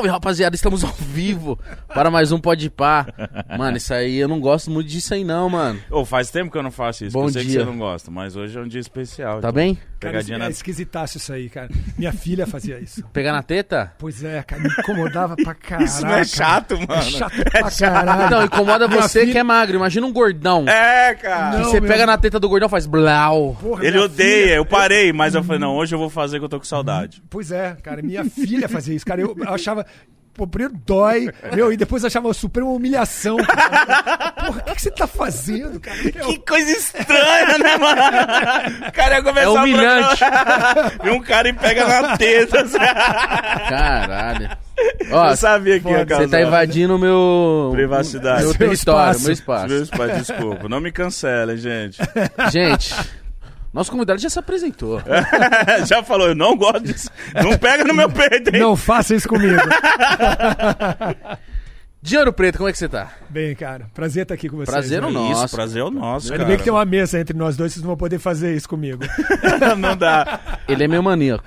Salve, rapaziada, estamos ao vivo para mais um Pode Pá. Mano, isso aí, eu não gosto muito disso aí não, mano. Ô, faz tempo que eu não faço isso, Bom eu sei que dia. você não gosta, mas hoje é um dia especial. Tá então. bem? Cara, Pegadinha é na... esquisitaço isso aí, cara. Minha filha fazia isso. Pegar na teta? Pois é, cara, me incomodava pra caralho. Isso não é chato, mano. É chato pra caralho. Não, incomoda Minha você filha- que é magro. Imagina um gordão. É, cara. Não, que você meu- pega na teta do gordão e faz blau. Porra, Ele odeia, filha- eu parei, mas eu falei, não, hoje eu vou fazer que eu tô com saudade. Pois é, cara, minha filha fazia isso, cara. Eu achava. Primeiro dói, meu, e depois achava uma suprema humilhação. cara. Porra, o que, que você tá fazendo, cara? Que coisa estranha, né, mano? O cara ia começar É humilhante. A... Vê um cara e pega na teta. assim. Caralho. Ó, eu sabia que ia causar. você tá invadindo o meu... Privacidade. Meu Seu território, espaço. meu espaço. Meus pais, desculpa. Não me cancelem, gente. Gente, nosso convidado já se apresentou. Já falou, eu não gosto disso. Não pega no meu peito, hein? Não faça isso comigo. De Ouro Preto, como é que você tá? Bem, cara, prazer estar aqui com vocês. Prazer né? no nosso. Isso, prazer é o nosso, Ainda bem que tem uma mesa entre nós dois, vocês não vão poder fazer isso comigo. não dá. Ele é meu maníaco.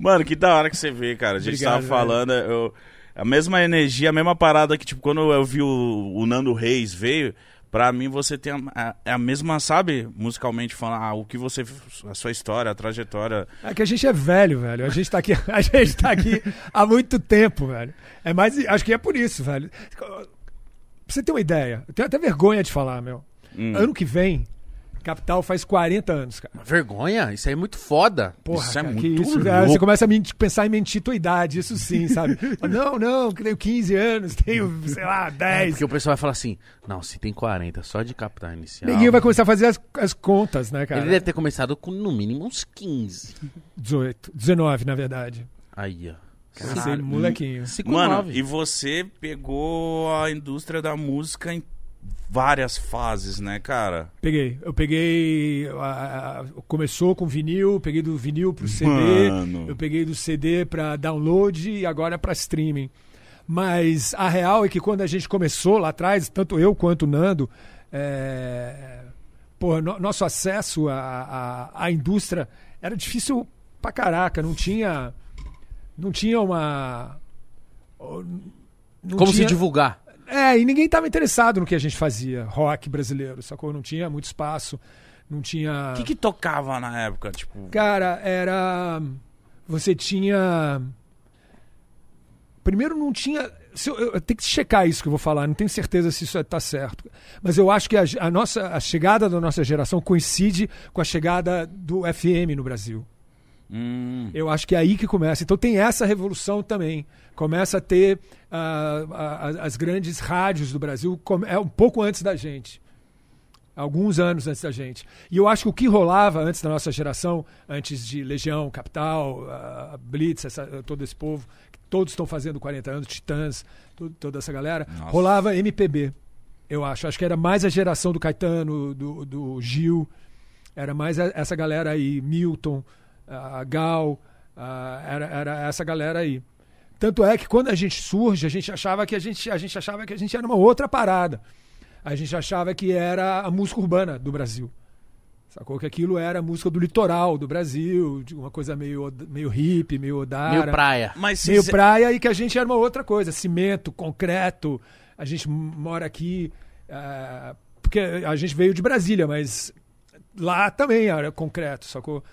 Mano, que da hora que você vê, cara. A gente Obrigado, tava falando, eu, a mesma energia, a mesma parada que, tipo, quando eu vi o, o Nando Reis veio, pra mim você tem a, a- é a mesma, sabe, musicalmente falando, ah, o que você, a sua história, a trajetória. É que a gente é velho, velho. A gente tá aqui, a gente tá aqui há muito tempo, velho. É mais, acho que é por isso, velho. Pra você ter uma ideia, eu tenho até vergonha de falar, meu. Hum. Ano que vem, Capital faz 40 anos, cara. Vergonha? Isso aí é muito foda. Porra, Isso é cara, muito que isso, louco. velho. Você começa a mentir- pensar em mentir tua idade, isso sim, sabe? não, não, que tenho 15 anos, tenho, sei lá, 10. Porque o pessoal vai falar assim, não, se tem 40, só de capital inicial. Ninguém vai começar a fazer as, as contas, né, cara? Ele deve ter começado com no mínimo uns 15. 18, 19, na verdade. Aí, ó. Comecei molequinho. 5 Mano, 9. e você pegou a indústria da música em várias fases, né, cara? Peguei. Eu peguei. a- a- começou com vinil, peguei do vinil pro CD. Mano. Eu peguei do CD pra download e agora pra streaming. Mas a real é que quando a gente começou lá atrás, tanto eu quanto o Nando, é... Pô, no- nosso acesso à, à, à indústria era difícil pra caraca. Não tinha. Não tinha uma. não Como se tinha- divulgar? É, e ninguém estava interessado no que a gente fazia, rock brasileiro, sacou? Não tinha muito espaço, não tinha... O que que tocava na época, tipo... Cara, era... Você tinha... Primeiro não tinha... se Eu, eu tenho que checar isso que eu vou falar, não tenho certeza se isso está certo. Mas eu acho que a, a nossa, a chegada da nossa geração coincide com a chegada do FM no Brasil. Hum, Eu acho que é aí que começa. Então tem essa revolução também. Começa a ter ah, a- a- as grandes rádios do Brasil, é um pouco antes da gente. Alguns anos antes da gente. E eu acho que o que rolava antes da nossa geração, antes de Legião, Capital, ah, Blitz, essa- todo esse povo, que todos estão fazendo 40 anos, Titãs, to- toda essa galera, Nossa. rolava MPB. Eu acho. Acho que era mais a geração do Caetano, do, do Gil, era mais a- essa galera aí, Milton, a Gal, a- era, era essa galera aí. Tanto é que quando a gente surge, a gente achava que a gente, a gente achava que a gente era uma outra parada. A gente achava que era a música urbana do Brasil. Sacou que aquilo era a música do litoral do Brasil, de uma coisa meio, meio hippie, meio odara. Meio praia. Mas se Meio cê- praia e que a gente era uma outra coisa, cimento, concreto. A gente mora aqui, ah, porque a gente veio de Brasília, mas lá também era concreto, sacou?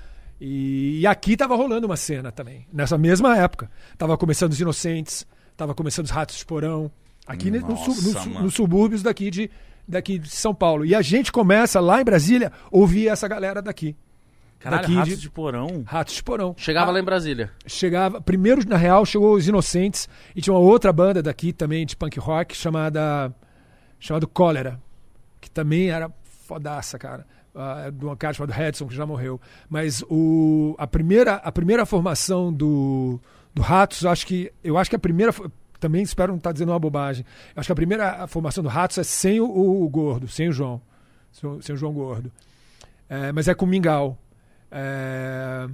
E, e aqui tava rolando uma cena também, nessa mesma época. Tava começando os Inocentes, tava começando os Ratos de Porão, aqui ne- no no Nossa, mano. nos subúrbios daqui de, daqui de São Paulo. E a gente começa lá em Brasília a ouvir essa galera daqui. Caralho, daqui Ratos de- de porão. Ratos de Porão. Chegava Ah, lá em Brasília. chegava. Primeiro, na real, chegou os Inocentes e tinha uma outra banda daqui também de punk rock chamada. chamada Cólera. Que também era fodaça, cara. Ah, de um cara chamado Redson, que já morreu. Mas o, a, primeira, a primeira formação do, do Ratos, acho que. Eu acho que a primeira. Também espero não estar dizendo uma bobagem. Acho que a primeira formação do Ratos é sem o, o Gordo, sem o João. Sem, o- o João Gordo. É, mas é com o Mingau. É,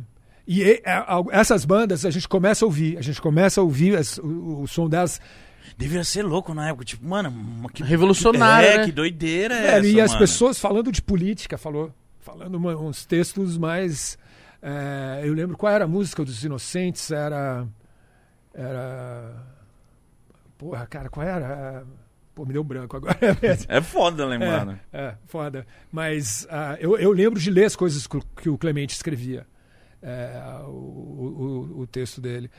e é, al- essas bandas a gente começa a ouvir, a gente começa a ouvir as- o, o som delas. Devia ser louco na época, tipo, mano, que Revolucionário, é, né? que doideira é essa, e as mano? pessoas falando de política, falou, falando uma- uns textos mais. é, eu lembro qual era a música dos Inocentes, era. Era. Porra, cara, qual era? Pô, me deu branco agora. É foda lembrar, né? É, é, foda. Mas ah, eu, eu lembro de ler as coisas que o- que o Clemente escrevia, é, o, o- o texto dele.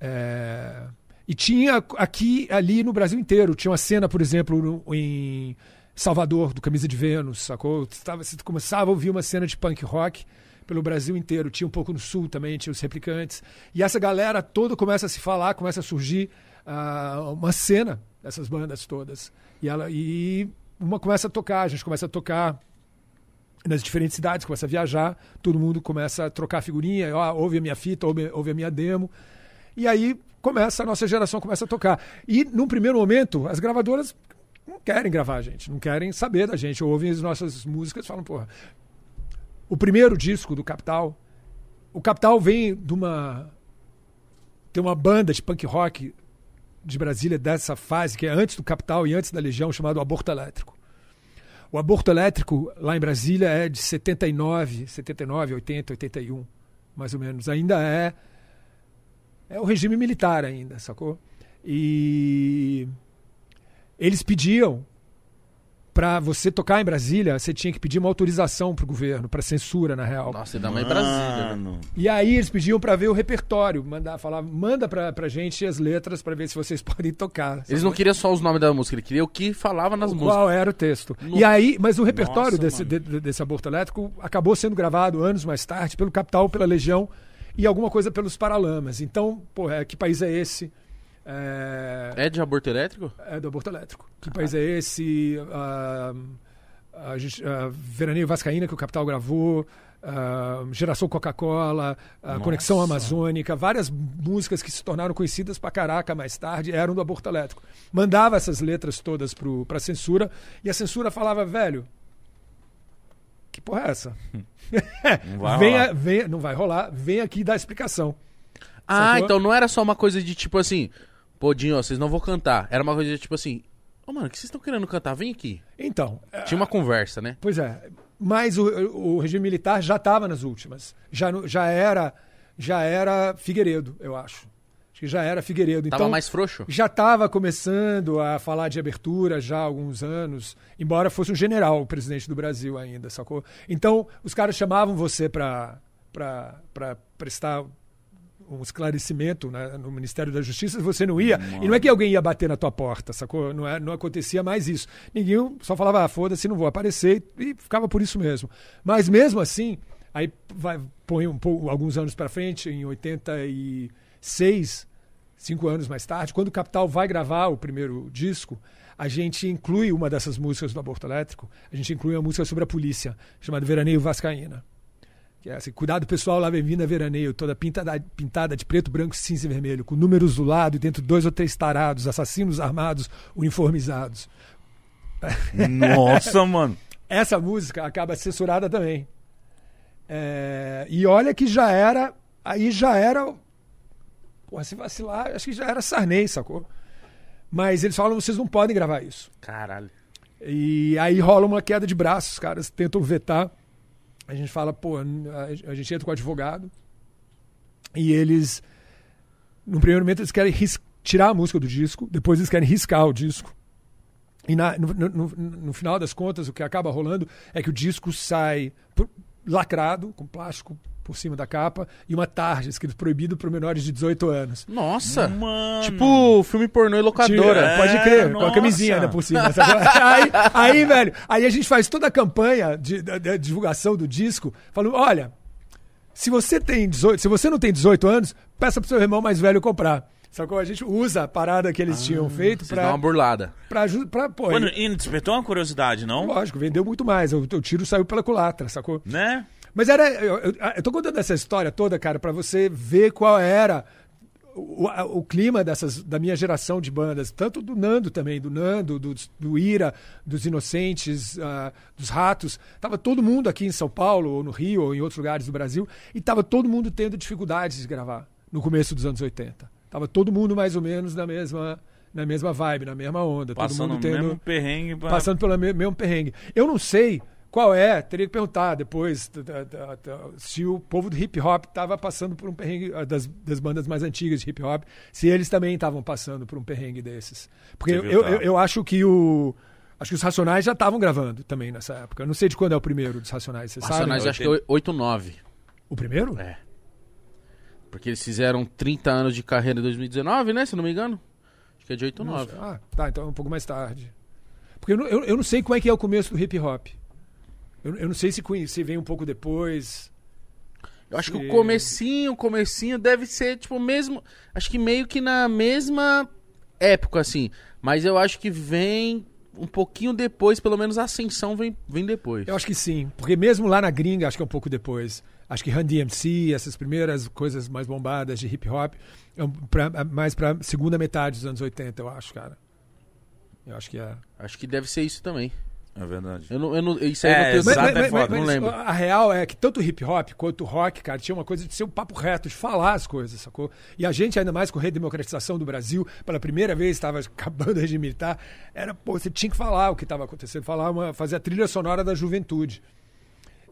É, e tinha aqui, ali no Brasil inteiro, tinha uma cena, por exemplo, no- em Salvador, do Camisa de Vênus, sacou? Você, tava, você começava a ouvir uma cena de punk rock pelo Brasil inteiro. Tinha um pouco no Sul também, tinha os replicantes. E essa galera toda começa a se falar, começa a surgir ah, uma cena dessas bandas todas. E, ela, e uma começa a tocar, a gente começa a tocar nas diferentes cidades, começa a viajar, todo mundo começa a trocar figurinha, ó, ouve a minha fita, ouve, ouve a minha demo. E aí começa, a nossa geração começa a tocar. E num primeiro momento, as gravadoras não querem gravar a gente, não querem saber da gente, ouvem as nossas músicas e falam, porra. O primeiro disco do Capital, o Capital vem de uma. Tem uma banda de punk rock de Brasília dessa fase, que é antes do Capital e antes da Legião, chamado Aborto Elétrico. O aborto elétrico lá em Brasília é de 79, 79, 80, 81, mais ou menos. Ainda é é o regime militar ainda, sacou? E eles pediam para você tocar em Brasília, você tinha que pedir uma autorização pro governo, para censura na real. Nossa, ainda mais Brasília. né? Mano. E aí eles pediam para ver o repertório, mandar falar, manda pra, pra gente as letras para ver se vocês podem tocar. Eles não queriam só os nomes da música, eles queriam o que falava nas músicas. Qual era o texto? No- E aí, mas o repertório Nossa, desse, de- desse aborto elétrico acabou sendo gravado anos mais tarde pelo Capital, pela Legião e alguma coisa pelos Paralamas. Então, pô, é, que país é esse? É, É de aborto elétrico? é do aborto elétrico. Que país é esse? Ah, a gente, ah, Veraneio Vascaína, que o Capital gravou. ah, Geração Coca-Cola, ah, Conexão. Amazônica, várias músicas que se tornaram conhecidas pra caraca mais tarde eram do aborto elétrico. Mandava essas letras todas pro, pra censura e a censura falava, velho, que porra é essa? Não vai Vem rolar. a- vem- não vai rolar, vem aqui dar explicação. Ah, Sacou? então não era só uma coisa de tipo assim, pô, Dinho, vocês não vão cantar. Era uma coisa de tipo assim, ô mano, o que vocês estão querendo cantar? Vem aqui. Então, é, Tinha uma conversa, né? Pois é, mas o, o regime militar já estava nas últimas. Já, já era já era Figueiredo, eu acho. Que já era Figueiredo. Tava então, mais frouxo? já estava começando a falar de abertura já há alguns anos, embora fosse um general o presidente do Brasil ainda, sacou? Então, os caras chamavam você para prestar um esclarecimento né, no Ministério da Justiça, você não ia. E não é que alguém ia bater na tua porta, sacou? Não, é, não acontecia mais isso. Ninguém só falava, ah, foda-se, não vou aparecer, e ficava por isso mesmo. Mas mesmo assim, aí vai, põe um pouco, alguns anos para frente, em 86, cinco anos mais tarde, quando o Capital vai gravar o primeiro disco, a gente inclui uma dessas músicas do Aborto Elétrico, a gente inclui uma música sobre a polícia, chamada Veraneio Vascaína. Que é assim, cuidado pessoal, lá bem-vinda Veraneio, toda pintada, pintada de preto, branco, cinza e vermelho, com números do lado e dentro dois ou três tarados, assassinos armados, uniformizados. Nossa, mano. Essa música acaba censurada também. É, e olha que já era. Aí já era. Porra, se vacilar, acho que já era Sarney, sacou? Mas eles falam: vocês não podem gravar isso. Caralho. E aí rola uma queda de braços, os caras tentam vetar. A gente fala, pô, a gente entra com o advogado. E eles. No primeiro momento, eles querem tirar a música do disco, depois eles querem riscar o disco. E na- no, no- no- final das contas, o que acaba rolando é que o disco sai lacrado, com plástico por cima da capa, e uma tarja escrito proibido para menores de 18 anos. Nossa. Mano. Tipo filme pornô e locadora. Tira, pode crer, com a nossa. camisinha ainda por cima. aí, aí, velho, aí a gente faz toda a campanha de, da- da divulgação do disco, falando, olha, se você tem 18, se você não tem 18 anos, peça pro seu irmão mais velho comprar. Sacou? A gente usa a parada que eles tinham feito pra, uma burlada. pra, pra pô, Mano, e despertou uma curiosidade, não? lógico, vendeu muito mais. O, o tiro saiu pela culatra, sacou? Né? Mas era. Eu, eu, eu tô contando essa história toda, cara, pra você ver qual era o, o clima dessas, da minha geração de bandas, tanto do Nando também, do Nando, do, do Ira, dos Inocentes, ah, dos Ratos. Tava todo mundo aqui em São Paulo, ou no Rio, ou em outros lugares do Brasil, e tava todo mundo tendo dificuldades de gravar no começo dos anos 80. Tava todo mundo mais ou menos na mesma, na mesma vibe, na mesma onda. todo Passando mundo o tendo mesmo perrengue pra... passando pelo me- mesmo perrengue. Eu não sei Qual é? Teria que perguntar depois da- da- da- se o povo do hip hop estava passando por um perrengue ah, das, das bandas mais antigas de hip hop, se eles também estavam passando por um perrengue desses. Porque eu, tá? eu- eu acho que o. Acho que os Racionais já estavam gravando também nessa época. Eu não sei de quando é o primeiro dos Racionais, você sabe? Racionais, acho que é 8-9. O primeiro? É. Porque eles fizeram 30 anos de carreira em 2019, né? Se não me engano. Acho que é de 8 Não 9. sei. Ah, tá, então é um pouco mais tarde. Porque eu, não- eu, eu não sei como é que é o começo do hip hop. Eu, eu não sei se, se vem um pouco depois. Eu acho que o comecinho, o comecinho deve ser, tipo, mesmo. Acho que meio que na mesma época, assim. Mas eu acho que vem um pouquinho depois, pelo menos a ascensão vem, vem depois. Eu acho que sim. Porque mesmo lá na gringa, acho que é um pouco depois. Acho que Run DMC, essas primeiras coisas mais bombadas de hip hop, é pra- mais pra segunda metade dos anos 80, eu acho, cara. Eu acho que é. Acho que deve ser isso também. É verdade. Eu não, eu não, isso aí É, eu não tenho exato, certeza, é foda, não lembro. A real é que tanto o hip hop quanto o rock, cara, tinha uma coisa de ser um papo reto, de falar as coisas, sacou? E a gente, ainda mais com a redemocratização do Brasil, pela primeira vez estava acabando o regime militar, era, pô, você tinha que falar o que estava acontecendo, falar uma, fazer a trilha sonora da juventude.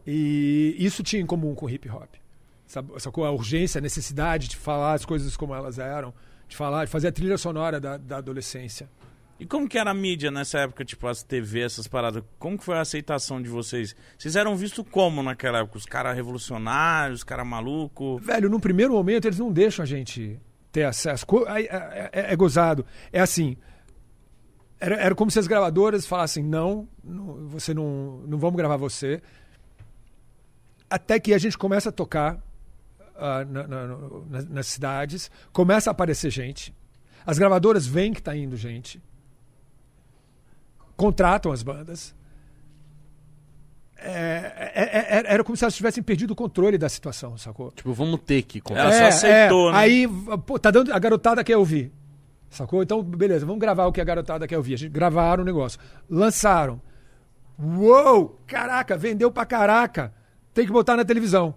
E isso tinha em comum com o hip hop. Sacou? A urgência, a necessidade de falar as coisas como elas eram, de falar, de fazer a trilha sonora da, da adolescência. E como que era a mídia nessa época, tipo as TV, essas paradas? Como que foi a aceitação de vocês? Vocês eram vistos como naquela época? Os caras revolucionários, os caras malucos? Velho, num primeiro momento eles não deixam a gente ter acesso. É, é- é- é gozado. É assim. Era, era como se as gravadoras falassem: não, não, você não, não vamos gravar você. Até que a gente começa a tocar ah, na- na- no- nas, cidades, começa a aparecer gente. As gravadoras veem que tá indo gente. Contratam as bandas. É, é- é- era como se elas tivessem perdido o controle da situação, sacou? Tipo, vamos ter que comprar. Ela só aceitou, né? Aí, pô, tá dando, a garotada quer ouvir. Sacou? Então, beleza, vamos gravar o que a garotada quer ouvir. A gente gravaram o negócio. Lançaram. Uou! Caraca, vendeu pra caraca. Tem que botar na televisão.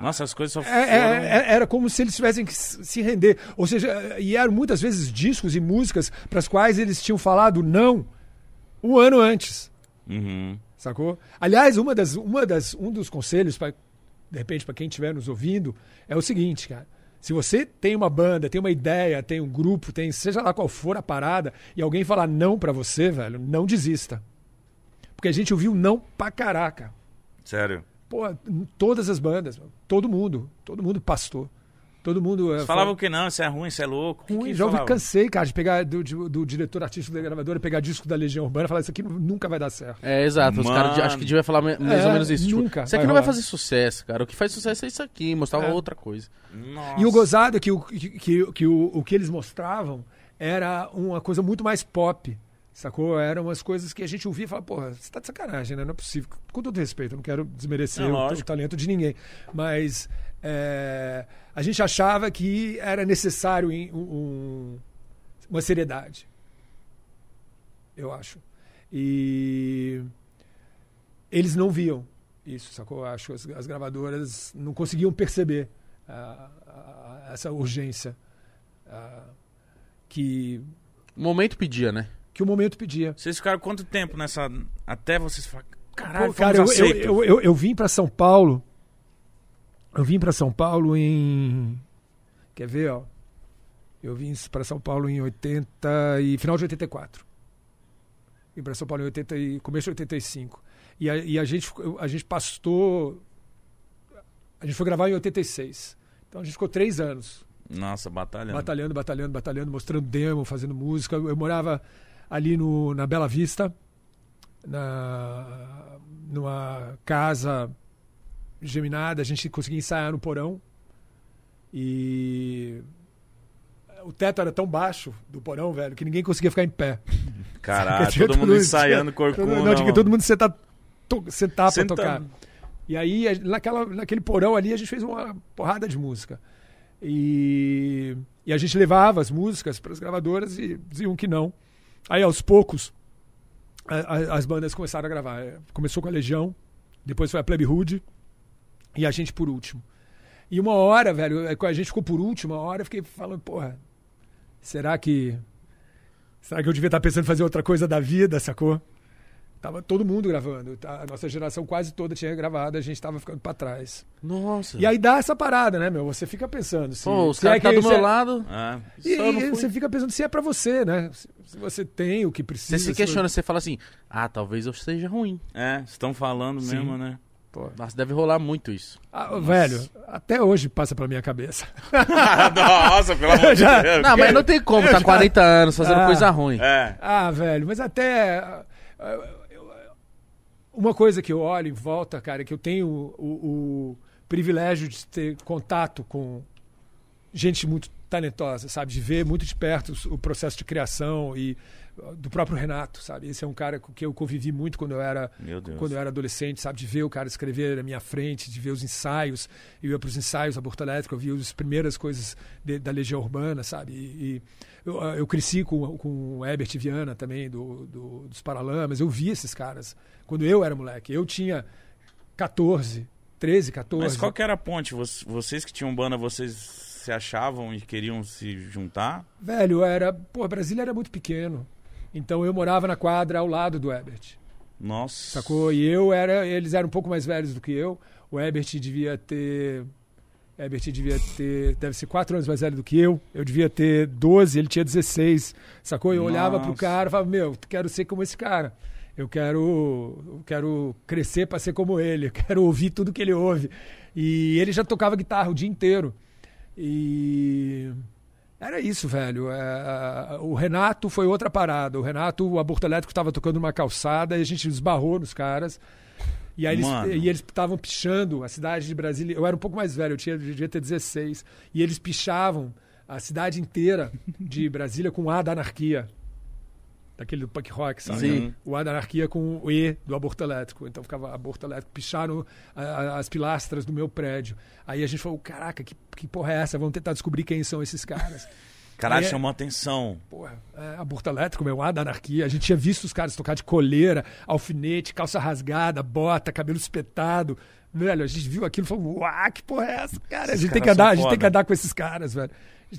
Nossa, as coisas só É, foram... é, é, era como se eles tivessem que se render. Ou seja, e eram muitas vezes discos e músicas para as quais eles tinham falado não um ano antes. Uhum. Sacou? Aliás, uma das, uma das, um dos conselhos, pra, de repente, para quem estiver nos ouvindo, é o seguinte, cara. Se você tem uma banda, tem uma ideia, tem um grupo, tem seja lá qual for a parada, e alguém falar não pra você, velho, não desista. Porque a gente ouviu não pra caraca. Sério. Pô, todas as bandas, todo mundo, todo mundo pastor. Todo mundo. é, Vocês falavam que não, isso é ruim, isso é louco. O que ruim. que Já ouvi, cansei, cara, de pegar do, de- do diretor artístico da gravadora, pegar disco da Legião Urbana e falar: Isso aqui nunca vai dar certo. É, exato. Os caras Mano. acho que devia falar mais É, ou menos isso. Tipo, nunca isso aqui vai não vai fazer sucesso, cara. O que faz sucesso é isso aqui. Mostrava É. outra coisa. Nossa. E o gozado é que, o, que, que, que o, o que eles mostravam era uma coisa muito mais pop. Sacou? Eram umas coisas que a gente ouvia e falava, porra, você tá de sacanagem, né? Não é possível. Com todo respeito, eu não quero desmerecer É, o, o talento de ninguém. Mas é, a gente achava que era necessário um- um- uma seriedade. Eu acho. E eles não viam isso, sacou? Eu Acho que as, as gravadoras não conseguiam perceber ah, ah, essa urgência ah, que, O momento pedia, né? que o momento pedia. Vocês ficaram quanto tempo nessa... Até vocês falarem... Caralho, Pô, cara, eu, eu, eu, eu vim para São Paulo. Eu vim para São Paulo em. Quer ver, ó? Eu vim para São Paulo em 80 e final de 84. Vim para São Paulo em 80 e começo de 85. E a, e a gente a gente pastou a gente foi gravar em 86. Então a gente ficou três anos Nossa, batalhando. batalhando, batalhando, batalhando, mostrando demo, fazendo música. Eu morava ali no, na Bela Vista, na, numa casa geminada, a gente conseguia ensaiar no porão. E o teto era tão baixo do porão, velho, que ninguém conseguia ficar em pé. Caralho, Tinha todo mundo ensaiando tinha- corcunda. Não, tinha todo mundo sentar, to, sentar pra tocar. E aí, naquela, naquele porão ali, a gente fez uma porrada de música. E, e a gente levava as músicas para as gravadoras e diziam que não. Aí, aos poucos, a- a- as bandas começaram a gravar. É, Começou com a Legião, depois foi a Plebe Hood e a gente por último. E uma hora, velho, é, a gente ficou por último, uma hora eu fiquei falando, porra, será que. Será que eu devia estar pensando em fazer outra coisa da vida, sacou? Tava todo mundo gravando. tá? A nossa geração quase toda tinha gravado, a gente tava ficando pra trás. Nossa. E aí dá essa parada, né, meu? Você fica pensando. Se, Pô, os se caras é tá do meu é- lado. É. E, e você fica pensando se é pra você, né? Se, se você tem o que precisa. Você se se questiona, você fala assim, ah, talvez eu seja ruim. É, estão falando Sim. mesmo, né? Pô. Nossa, deve rolar muito isso. Ah, velho, até hoje passa pela minha cabeça. Nossa, pelo amor de Já- Deus. Não, mas não tem como, tá 40 anos fazendo Ah. coisa ruim. É. Ah, velho, mas até. ah, Uma coisa que eu olho em volta, cara, é que eu tenho o, o privilégio de ter contato com gente muito talentosa, sabe? De ver muito de perto o processo de criação e do próprio Renato, sabe? Esse é um cara com que eu convivi muito quando eu era quando eu era adolescente, sabe? De ver o cara escrever na minha frente, de ver os ensaios. Eu ia para os ensaios da Porto Elétrico, eu via as primeiras coisas de- da Legião Urbana, sabe? E, e eu, ah, eu cresci com, com o Herbert Viana também, do, do- dos Paralamas. Eu vi esses caras quando eu era moleque. Eu tinha 14, 13, 14. Mas qual que era a ponte? Voc- Vocês que tinham banda, vocês se achavam e queriam se juntar? Velho, era. Pô, Brasília era muito pequeno. Então eu morava na quadra ao lado do Herbert. Nossa. Sacou? E eu era. Eles eram um pouco mais velhos do que eu. O Herbert devia ter. Herbert devia ter. Deve ser quatro anos mais velho do que eu. Eu devia ter 12, ele tinha 16. Sacou? Eu olhava pro Nossa. cara e falava, meu, quero ser como esse cara. Eu quero, eu quero crescer para ser como ele. Eu quero ouvir tudo que ele ouve. E ele já tocava guitarra o dia inteiro. E. Era isso, velho. É, o Renato foi outra parada. O Renato, o aborto elétrico estava tocando numa calçada e a gente esbarrou nos caras. E aí eles e estavam pichando a cidade de Brasília. Eu era um pouco mais velho, eu tinha, devia ter 16. E eles pichavam a cidade inteira de Brasília com o A da anarquia. Daquele do punk rock, sabe? Sim. O A da anarquia com o E do aborto elétrico. Então ficava aborto elétrico. Picharam a- a- as pilastras do meu prédio. Aí a gente falou: caraca, que, que porra é essa? Vamos tentar descobrir quem são esses caras. Caralho, É. chamou atenção. Porra, é, aborto elétrico, meu, A da anarquia. A gente tinha visto os caras tocar de coleira, alfinete, calça rasgada, bota, cabelo espetado. Velho, a gente viu aquilo e falou, uau, que porra é essa, cara? A gente, tem que andar, a gente tem que andar com esses caras, velho.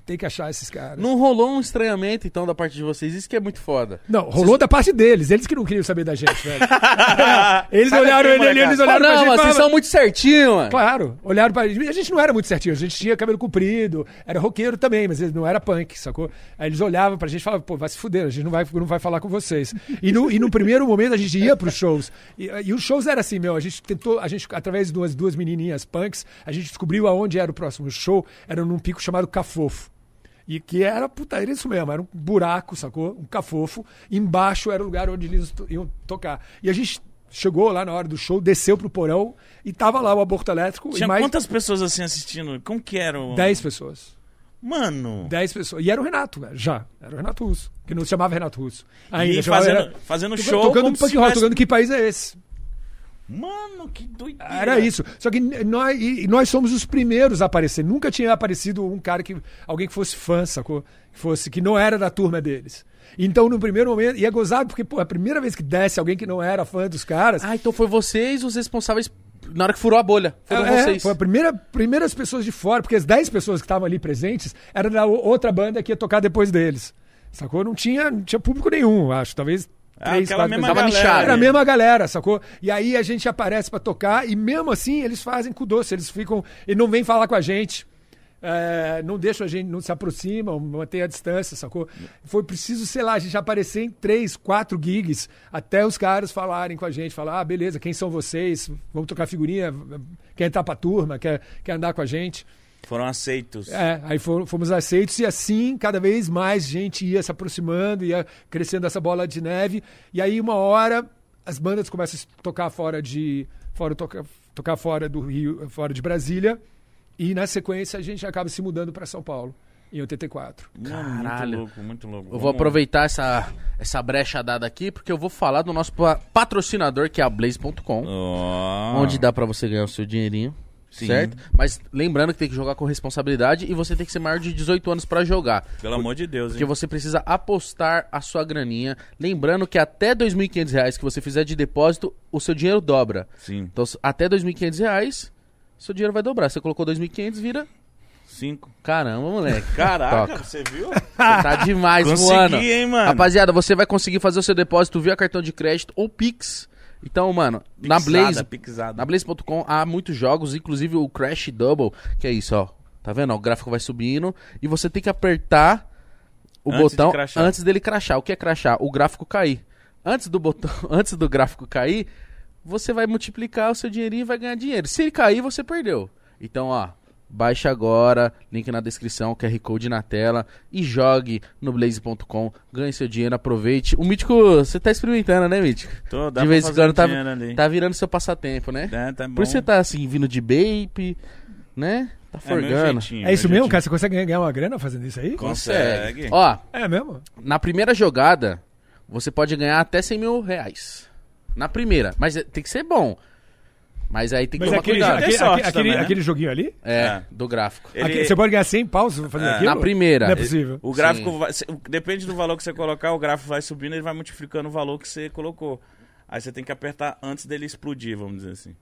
Tem que achar esses caras. Não, Não rolou um estranhamento, então, da parte de vocês. Isso que é muito foda. rolou da parte deles, eles que não queriam saber da gente, velho. eles Sai olharam, ele, eles molecada. Ah, olharam pra não, gente mas vocês falaram, são muito certinhos, mano. Claro, olharam pra gente. A gente não era muito certinho, a gente tinha cabelo comprido, era roqueiro também, mas ele não era punk, sacou? Aí eles olhavam pra gente e falavam, pô, vai se fuder, a gente não vai, não vai falar com vocês. E no, e no primeiro momento a gente ia pros shows. E, e os shows era assim, meu, a gente tentou, a gente, através de duas, duas menininhas punks, a gente descobriu aonde era o próximo show, era num pico chamado Cafofo. E que era, puta, era isso mesmo, era um buraco, sacou? Um cafofo. Embaixo era o lugar onde eles iam tocar. E a gente chegou lá na hora do show, desceu pro porão e tava lá o aborto elétrico Tinha e mais quantas pessoas assim assistindo? Como que era? o- 10 pessoas. Mano. 10 pessoas. E era o Renato, já. Era o Renato Russo. Que não se chamava Renato Russo. Ainda E fazendo, Renato- fazendo show. Tocando punk rock, tivesse- tocando que país é esse? Mano, que doideira. Era isso. Só que nós, e nós somos os primeiros a aparecer. Nunca tinha aparecido um cara que. alguém que fosse fã, sacou? Que fosse, que não era da turma deles. Então, no primeiro momento, e é gozado, porque, pô, a primeira vez que desce alguém que não era fã dos caras. Ah, então foi vocês os responsáveis na hora que furou a bolha. Foram É, vocês. Foi a primeira, primeiras pessoas de fora, porque as 10 pessoas que estavam ali presentes eram da outra banda que ia tocar depois deles. Sacou? Não tinha, não tinha público nenhum, acho. Talvez três, aquela quatro mesma pessoas. Galera. Era a mesma galera, sacou? E aí a gente aparece pra tocar e mesmo assim eles fazem com doce, eles ficam e não vêm falar com a gente. É, não deixam a gente, não se aproximam, mantém a distância, sacou? Foi preciso, sei lá, a gente aparecer em três, quatro gigs até os caras falarem com a gente, falar, ah, beleza, quem são vocês? Vamos tocar figurinha, quer entrar pra turma, quer, quer andar com a gente. Foram aceitos. É, aí fomos, aceitos e assim cada vez mais gente ia se aproximando, ia crescendo essa bola de neve. E aí uma hora as bandas começam a tocar fora de fora tocar, tocar fora do Rio, fora de Brasília e na sequência a gente acaba se mudando para São Paulo em 84. Mano, Caralho. Muito louco, muito louco. Eu vou aproveitar essa, essa brecha dada aqui, porque eu vou falar do nosso pa- patrocinador, que é a Blaze.com, Ó. onde dá pra você ganhar o seu dinheirinho. Sim. Certo? Mas lembrando que tem que jogar com responsabilidade e você tem que ser maior de 18 anos pra jogar. Pelo amor de Deus, Porque hein? você precisa apostar a sua graninha. Lembrando que até 2.500 reais que você fizer de depósito, o seu dinheiro dobra. Sim. Então, até 2.500 reais, seu dinheiro vai dobrar. Você colocou 2.500, vira Cinco. Caramba, moleque. Caraca, Toca. você viu? Você tá demais Consegui, voando. hein, mano? Rapaziada, você vai conseguir fazer o seu depósito via cartão de crédito ou Pix. Então, mano, na Blaze, Pixada. na Blaze.com há muitos jogos, inclusive o Crash Double, que é isso, ó. Tá vendo? O gráfico vai subindo e você tem que apertar o Antes de botão crashar. antes dele crashar. O que é crashar? O gráfico cair. Antes do botão, antes do gráfico cair, você vai multiplicar o seu dinheirinho e vai ganhar dinheiro. Se ele cair, você perdeu. Então, ó, baixe agora, link na descrição, QR Code na tela e jogue no blaze.com, ganhe seu dinheiro, aproveite. O Mítico, você tá experimentando, né, Mítico? Tô, dá De pra vez em quando tá, tá virando seu passatempo, né? É, tá bom. Por isso você tá assim, vindo de vape, né? Tá É meu forgando. jeitinho, É isso meu mesmo, jeitinho. cara? Você consegue ganhar uma grana fazendo isso aí? Consegue. Ó, É mesmo? na primeira jogada, você pode ganhar até 100 mil reais. Na primeira. Mas é- tem que ser bom. Mas aí tem que Mas tomar aquele, cuidado. aquele, Tem sorte aquele- também, né? aquele joguinho ali? É, É. do gráfico. Ele- Aqui- você pode ganhar 100 paus fazendo É. aquilo? Na primeira. Não é possível. O gráfico vai. se- o- Depende do valor que você colocar, o gráfico vai subindo e ele vai multiplicando o valor que você colocou. Aí você tem que apertar antes dele explodir, vamos dizer assim.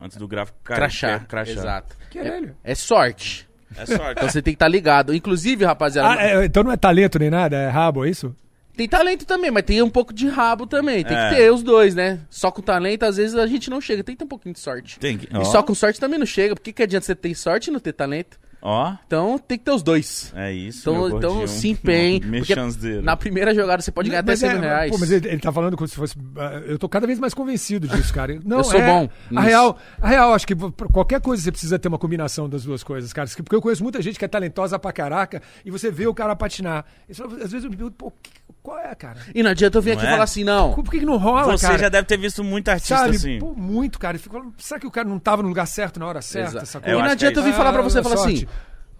Antes do gráfico cair. crachar. que é crachar. Exato. Caralho. É sorte. É sorte. Então você tem que estar ligado. Inclusive, rapaziada, Ah, é, então não é talento nem nada, é rabo, é isso? Tem talento também, mas tem um pouco de rabo também. Tem É. que ter os dois, né? Só com talento, às vezes a gente não chega. Tem que ter um pouquinho de sorte. Tem que. E Ó, só com sorte também não chega. Por que, que adianta você ter sorte e não ter talento? ó, Então tem que ter os dois. é isso. Então, meu então se empenhe. na primeira jogada você pode ganhar até Mas 100 é, mil reais. Pô, mas ele, ele tá falando como se fosse. ah, Eu tô cada vez mais convencido disso, cara. Não, Eu sou é- bom A real, a real, acho que pra qualquer coisa você precisa ter uma combinação das duas coisas, cara. Porque eu conheço muita gente que é talentosa pra caraca e você vê o cara patinar. E às vezes eu me pergunto, pô, que- qual é, cara? E não adianta eu vir Não aqui é? falar assim, não. Por que, que não rola, Você cara? já deve ter visto muito artista Sabe? assim. Pô, muito, cara. Eu fico falando, será que o cara não tava no lugar certo na hora certa? Exato. sacou? Eu e não é adianta eu vir isso. falar pra você Ah, falar assim, sorte.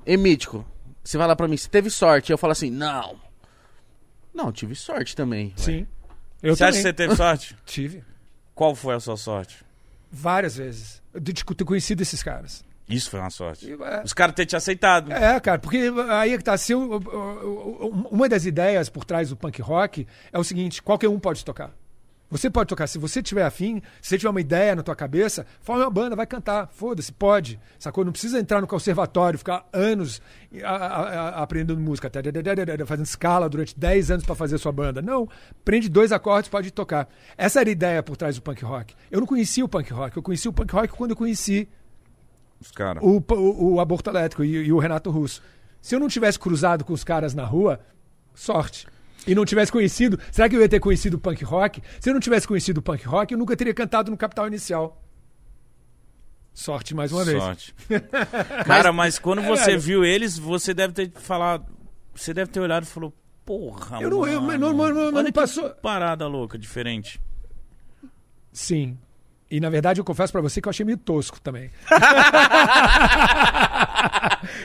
Emítico, você vai lá pra mim, você teve sorte. Eu falo assim, não. Não, tive sorte também. Sim. Eu você acha também que você teve sorte? tive. Qual foi a sua sorte? Várias vezes. De ter conhecido esses caras. Isso foi uma sorte. É, Os caras terem te aceitado. É, cara, porque aí é que tá. Se eu- uma das ideias por trás do punk rock é o seguinte: qualquer um pode tocar. Você pode tocar. Se você tiver afim, se você tiver uma ideia na tua cabeça, forma uma banda, vai cantar. Foda-se, pode. Sacou? Não precisa entrar no conservatório, ficar anos a- a- a- aprendendo música, tadadadadada, fazendo escala durante 10 anos pra fazer a sua banda. Não. Prende dois acordes, pode tocar. Essa era a ideia por trás do punk rock. Eu não conhecia o punk rock. Eu conheci o punk rock quando eu conheci Os caras. o, o, o aborto elétrico e, e o Renato Russo. Se eu não tivesse cruzado com os caras na rua, sorte. E não tivesse conhecido, será que eu ia ter conhecido o punk rock? Se eu não tivesse conhecido o punk rock, eu nunca teria cantado no Capital Inicial. Sorte mais uma vez. Sorte. Cara, mas quando É, você viu eles, você deve ter falado. Você deve ter olhado e falou, porra, Eu não- eu- mano, não- não- não- não olha que passou- parada louca, diferente. Sim. E na verdade eu confesso pra você que eu achei meio tosco também.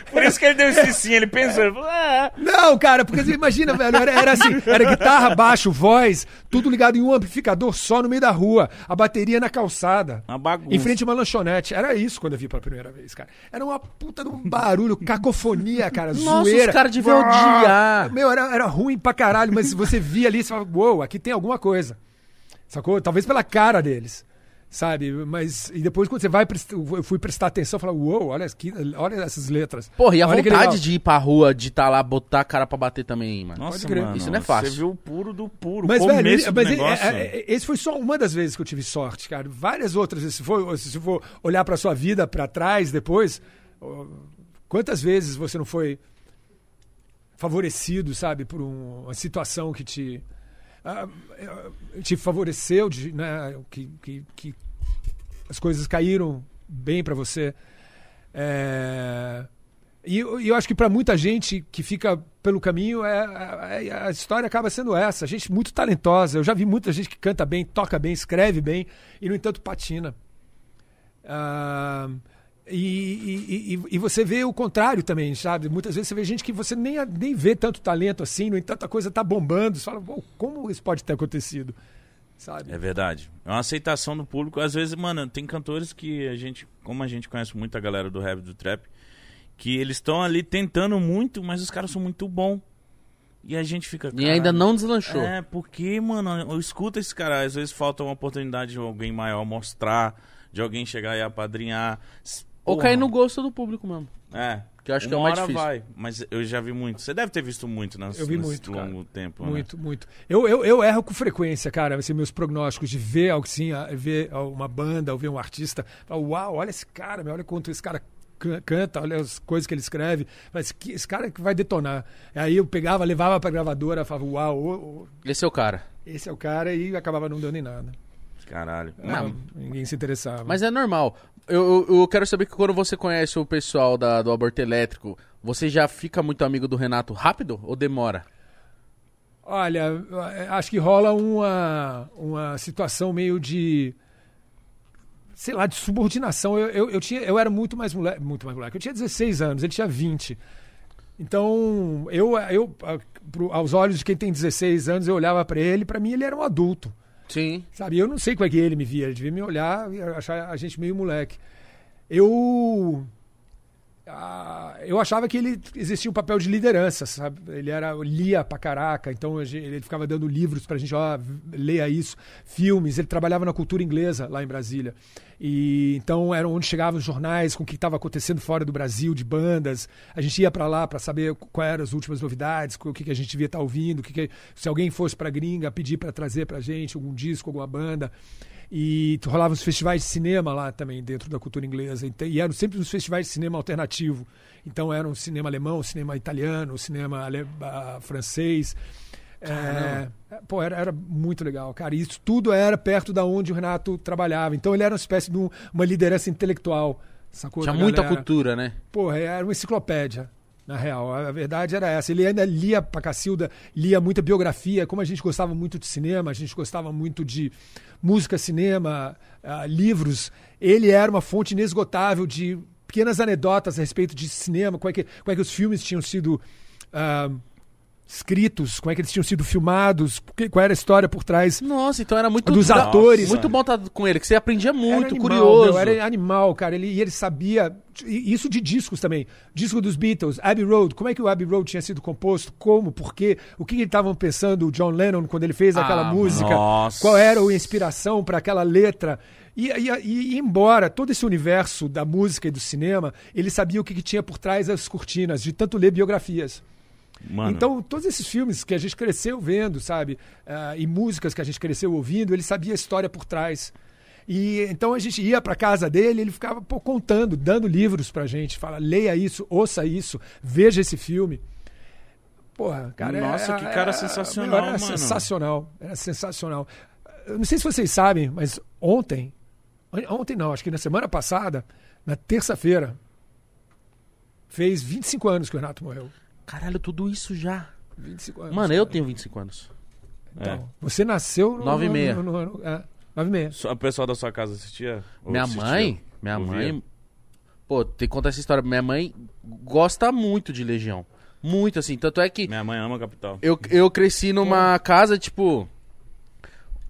Por isso que ele deu esse sim, ele pensou, ele falou, ah. Não, cara, porque você imagina, velho, era, era assim, era guitarra, baixo, voz, tudo ligado em um amplificador só no meio da rua, a bateria na calçada. Uma bagunça. Em frente a uma lanchonete. Era isso quando eu vi pela primeira vez, cara. Era uma puta de um barulho, cacofonia, cara, Nossa, zoeira. os caras deviam odiar. Meu, era, era ruim pra caralho, mas você via ali e você falava, uou, aqui tem alguma coisa. Sacou? Talvez pela cara deles. Sabe? Mas. E depois, quando você vai. Eu fui prestar atenção, falar, uou, olha, aqui, olha essas letras. Porra, e a Olha vontade de ir pra rua, de estar lá, botar a cara pra bater também, mano. Nossa, crer. mano, Isso não é fácil. Você viu o puro do puro, Mas, velho, ele- mas ele- negócio. é- é- esse foi só uma das vezes que eu tive sorte, cara. Várias outras. Se for, se for olhar pra sua vida pra trás depois, quantas vezes você não foi favorecido, sabe, por um- uma situação que te ah, eh, te favoreceu, de, né, que, que, que as coisas caíram bem pra você. É, e eu, acho que para muita gente que fica pelo caminho, é, é- a história acaba sendo essa. Gente muito talentosa. Eu já vi muita gente que canta bem, toca bem, escreve bem e, no entanto, patina. Ah, e- e- e você vê o contrário também, sabe? Muitas vezes você vê gente que você nem, nem vê tanto talento assim, no entanto, a coisa tá bombando. Você fala, "Pô, como isso pode ter acontecido? Sabe? É verdade. É uma aceitação do público. Às vezes, mano, tem cantores que a gente, como a gente conhece muito a galera do rap e do trap, que eles estão ali tentando muito, mas os caras são muito bons. E a gente fica. E ainda "Caralho, não deslanchou. É, porque, mano, eu escuto esse cara. Às vezes falta uma oportunidade de alguém maior mostrar, de alguém chegar e apadrinhar. Ou cair no gosto do público mesmo. É. Que eu acho que é o Uma mais hora difícil. vai, mas eu já vi muito. Você deve ter visto muito nesse, Eu vi nesse muito, longo tempo. né? Muito, muito. Eu, eu, eu erro com frequência, cara, assim, meus prognósticos de ver algo assim, a- ver uma banda, ou ver um artista. Falar, Uau, olha esse cara, meu, olha quanto esse cara can- canta, olha as coisas que ele escreve. Mas que esse cara que vai detonar. Aí eu pegava, levava pra gravadora, falava, uau, ô, ô, Esse é o cara. esse é o cara, e acabava não dando em nada. Caralho. Não, ninguém se interessava. Mas é normal. Eu, eu, quero saber que quando você conhece o pessoal da, do aborto elétrico, você já fica muito amigo do Renato rápido ou demora? Olha, acho que rola uma, uma situação meio de. Sei lá, de subordinação. Eu, eu, eu, tinha, eu era muito mais moleque. Muito mais moleque. Eu tinha 16 anos, ele tinha 20. Então, eu, eu aos olhos de quem tem 16 anos, eu olhava pra ele, pra mim ele era um adulto. Sim. Sabe? Eu não sei como é que ele me via. Ele devia me olhar e achar a gente meio moleque. Eu. Ah, eu achava que ele existia um papel de liderança, sabe? Ele era lia pra caraca, então ele ficava dando livros pra gente, ó, leia isso, filmes. Ele trabalhava na cultura inglesa lá em Brasília. E então era onde chegavam os jornais com o que estava acontecendo fora do Brasil, de bandas. A gente ia pra lá pra saber quais eram as últimas novidades, o que, que a gente devia estar ouvindo, o que que- se alguém fosse pra gringa pedir pra trazer pra gente algum disco, alguma banda. E rolava os festivais de cinema lá também, dentro da cultura inglesa. E eram sempre os festivais de cinema alternativo. Então eram cinema alemão, cinema italiano, cinema ale- ah, francês. É, pô, era, era muito legal, cara. E isso tudo era perto da onde o Renato trabalhava. Então ele era uma espécie de um- uma liderança intelectual. Sacou? Tinha muita cultura, né? Porra, era uma enciclopédia, na real. A a verdade era essa. Ele ainda lia pra Cacilda, lia muita biografia. Como a gente gostava muito de cinema, a gente gostava muito de música, cinema, ah, livros. Ele era uma fonte inesgotável de pequenas anedotas a respeito de cinema, como é que, como é que os filmes tinham sido ah, escritos, como é que eles tinham sido filmados, qual era a história por trás Nossa, então era muito Dos da- atores. Muito bom estar com ele, que você aprendia muito, animal, curioso. meu, era animal, cara. Ele, e ele sabia. e Isso de discos também. Disco dos Beatles, Abbey Road. Como é que o Abbey Road tinha sido composto? Como? Por quê? O que que estavam pensando o John Lennon quando ele fez aquela Ah, música? nossa. Qual era a inspiração para aquela letra? E, e, e- e embora todo esse universo da música e do cinema, ele sabia o que, que tinha por trás das cortinas, de tanto ler biografias. Mano, Então, todos esses filmes que a gente cresceu vendo, sabe? Ah, e músicas que a gente cresceu ouvindo, ele sabia a história por trás. E então a gente ia pra casa dele, ele ficava pô, contando, dando livros pra gente, fala, leia isso, ouça isso, veja esse filme. Porra, cara, Nossa, é- que cara é- sensacional, meu, era mano. sensacional, era sensacional. Eu não sei se vocês sabem, mas ontem, ontem não, acho que na semana passada, na terça-feira, fez 25 anos que o Renato morreu. Caralho, tudo isso já. 25 anos. Mano, eu tenho 25 anos. Então, você nasceu no. Nove e no- meia. no- no- no- é, nove e meia. o pessoal da sua casa assistia? Minha assistia? mãe, minha Ouvia? mãe. Pô, tem que contar essa história. Minha mãe gosta muito de Legião. Muito, assim. Tanto é que Minha mãe ama Capital. eu, eu cresci numa casa, tipo.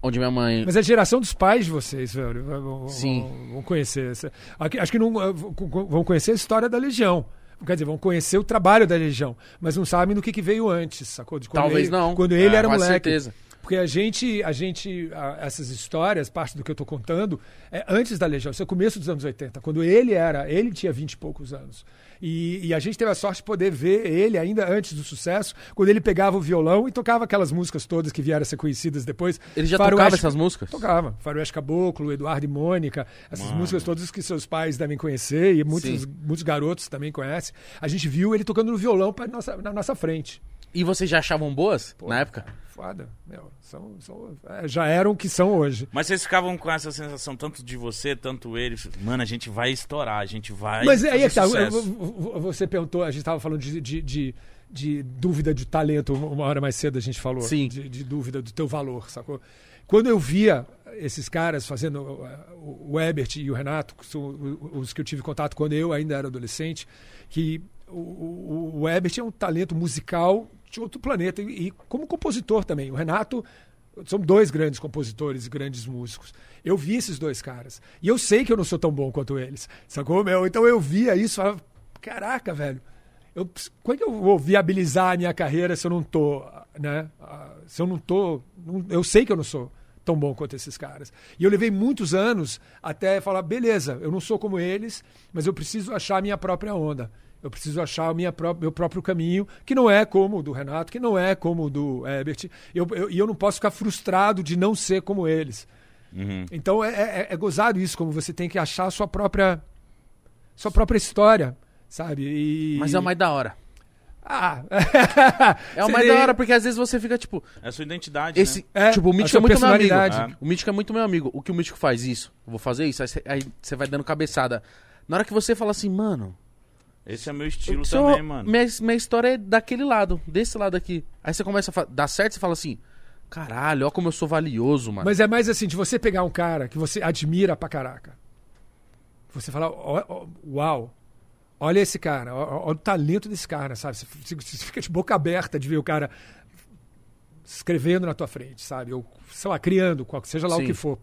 Onde minha mãe. Mas é a geração dos pais de vocês, velho. Sim. Vão, conhecer. essa- Acho que não. Vão conhecer a história da Legião. Quer dizer, vão conhecer o trabalho da Legião, mas não sabem do que, que veio antes, sacou? De quando Talvez ele- não. Quando ele É, era com moleque. certeza. Porque a gente, a gente, a- essas histórias, parte do que eu tô contando, é antes da Legião, isso é o começo dos anos 80, quando ele era, ele tinha 20 e poucos anos. E, e a gente teve a sorte de poder ver ele ainda antes do sucesso, quando ele pegava o violão e tocava aquelas músicas todas que vieram a ser conhecidas depois. Ele já Faroeste- tocava essas músicas? Tocava. Faroeste Caboclo, Eduardo e Mônica, essas Mano. músicas todas que seus pais devem conhecer e muitos, Sim. muitos garotos também conhecem. A gente viu ele tocando no violão pra nossa, na nossa frente. E vocês já achavam boas Pô, na época? Foda, meu. São, são- é, já eram o que são hoje. Mas vocês ficavam com essa sensação, tanto de você, tanto ele. Mano, a gente vai estourar, a gente vai. Mas aí é que tá. Você perguntou, a gente estava falando de, de, de, de dúvida de talento, uma hora mais cedo a gente falou. Sim. De, de dúvida do teu valor, sacou? Quando eu via esses caras fazendo o Ebert e o Renato, que são os que eu tive contato quando eu ainda era adolescente, que o, o, o Ebert é um talento musical de outro planeta e, e como compositor também. O Renato são dois grandes compositores e grandes músicos. Eu vi esses dois caras. E eu sei que eu não sou tão bom quanto eles. Sacou, meu? Então eu via isso e falava, caraca, velho. Eu, como é que eu vou viabilizar a minha carreira se eu não tô, né? Se eu não tô... não- eu sei que eu não sou tão bom quanto esses caras. E eu levei muitos anos até falar, beleza, eu não sou como eles, mas eu preciso achar a minha própria onda. Eu preciso achar o minha pró meu próprio caminho, que não é como o do Renato, que não é como o do Herbert. E eu, eu, eu não posso ficar frustrado de não ser como eles. Uhum. Então é, é, é gozado isso, como você tem que achar a sua própria, sua própria história, sabe? E... Mas é o mais da hora. Ah, É o mais da hora, porque às vezes você fica, tipo, É a sua identidade, esse. É, tipo, o Mítico é muito meu amigo. personalidade. O Mítico é muito meu amigo. O que o Mítico faz isso? Eu vou fazer isso. Aí você vai dando cabeçada. Na hora que você fala assim, mano. Esse é meu estilo seu- também, mano. Minha, minha história é daquele lado, desse lado aqui. Aí você começa a dar certo e fala assim: caralho, ó como eu sou valioso, mano. Mas é mais assim, de você pegar um cara que você admira pra caraca. Você fala, uau, olha esse cara, olha o talento desse cara, sabe? Você, você fica de boca aberta de ver o cara escrevendo na tua frente, sabe? Ou, sei lá, criando, qual- seja lá Sim. o que for.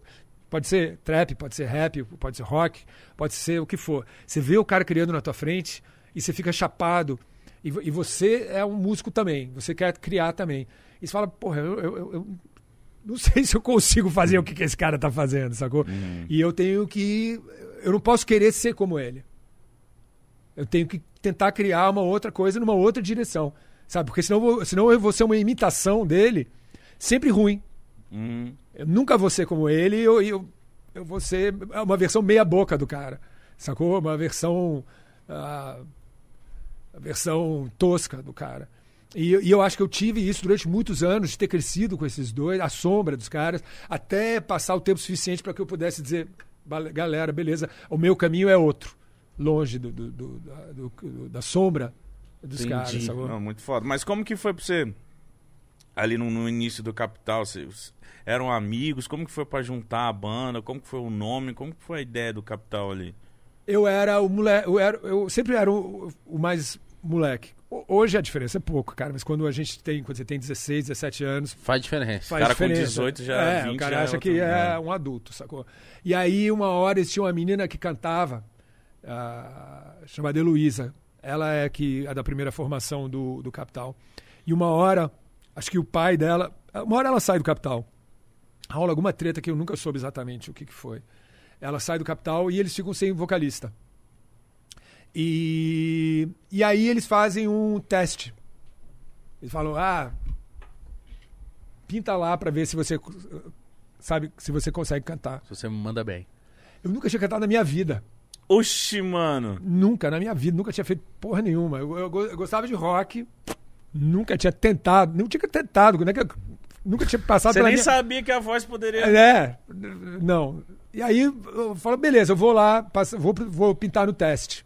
Pode ser trap, pode ser rap, pode ser rock, pode ser o que for. Você vê o cara criando na tua frente e você fica chapado. E, e você é um músico também, você quer criar também. E você fala, porra, eu- eu- eu, não sei se eu consigo fazer o que, que esse cara tá fazendo, sacou? E eu tenho que. Eu não posso querer ser como ele. Eu tenho que tentar criar uma outra coisa numa outra direção. Sabe? Porque senão, vou- senão eu vou ser uma imitação dele sempre ruim. Uhum. Eu nunca vou ser como ele e eu, eu, eu vou ser uma versão meia-boca do cara. Sacou? Uma versão. ah, a versão tosca do cara. E, e eu acho que eu tive isso durante muitos anos, de ter crescido com esses dois, a sombra dos caras, até passar o tempo suficiente para que eu pudesse dizer, "Bale- galera, beleza, o meu caminho é outro, longe do, do- do- da, do- da sombra dos Entendi. caras. sacou? Não, muito foda. Mas como que foi pra você, ali no, no início do Capital, vocês eram amigos? Como que foi pra juntar a banda? Como que foi o nome? Como que foi a ideia do Capital ali? Eu era o moleque, eu, era, eu sempre era o, o mais moleque. O- Hoje a diferença é pouco, cara, mas quando a gente tem, quando você tem 16, 17 anos, Faz diferença. faz cara com diferença. 18 já, é, 20 o cara já é acha outro que é um adulto, sacou? E aí uma hora eles tinham uma menina que cantava, ah, chamada Heloísa. Ela é que é da primeira formação do, do Capital. E uma hora, acho que o pai dela, uma hora ela sai do Capital. Rola alguma treta que eu nunca soube exatamente o que, que foi. Ela sai do Capital e eles ficam sem vocalista. E, e aí eles fazem um teste. Eles falam, ah, pinta lá pra ver se você sabe se você consegue cantar. Se você me manda bem. Eu nunca tinha cantado na minha vida. Oxi, mano. Nunca, na minha vida, nunca tinha feito porra nenhuma. Eu, eu eu gostava de rock, nunca tinha tentado, não tinha tentado, né, nunca tinha passado Você nem minha... sabia que a voz poderia... É, não. E aí eu falo, beleza, eu vou lá, passa- vou, vou pintar no teste.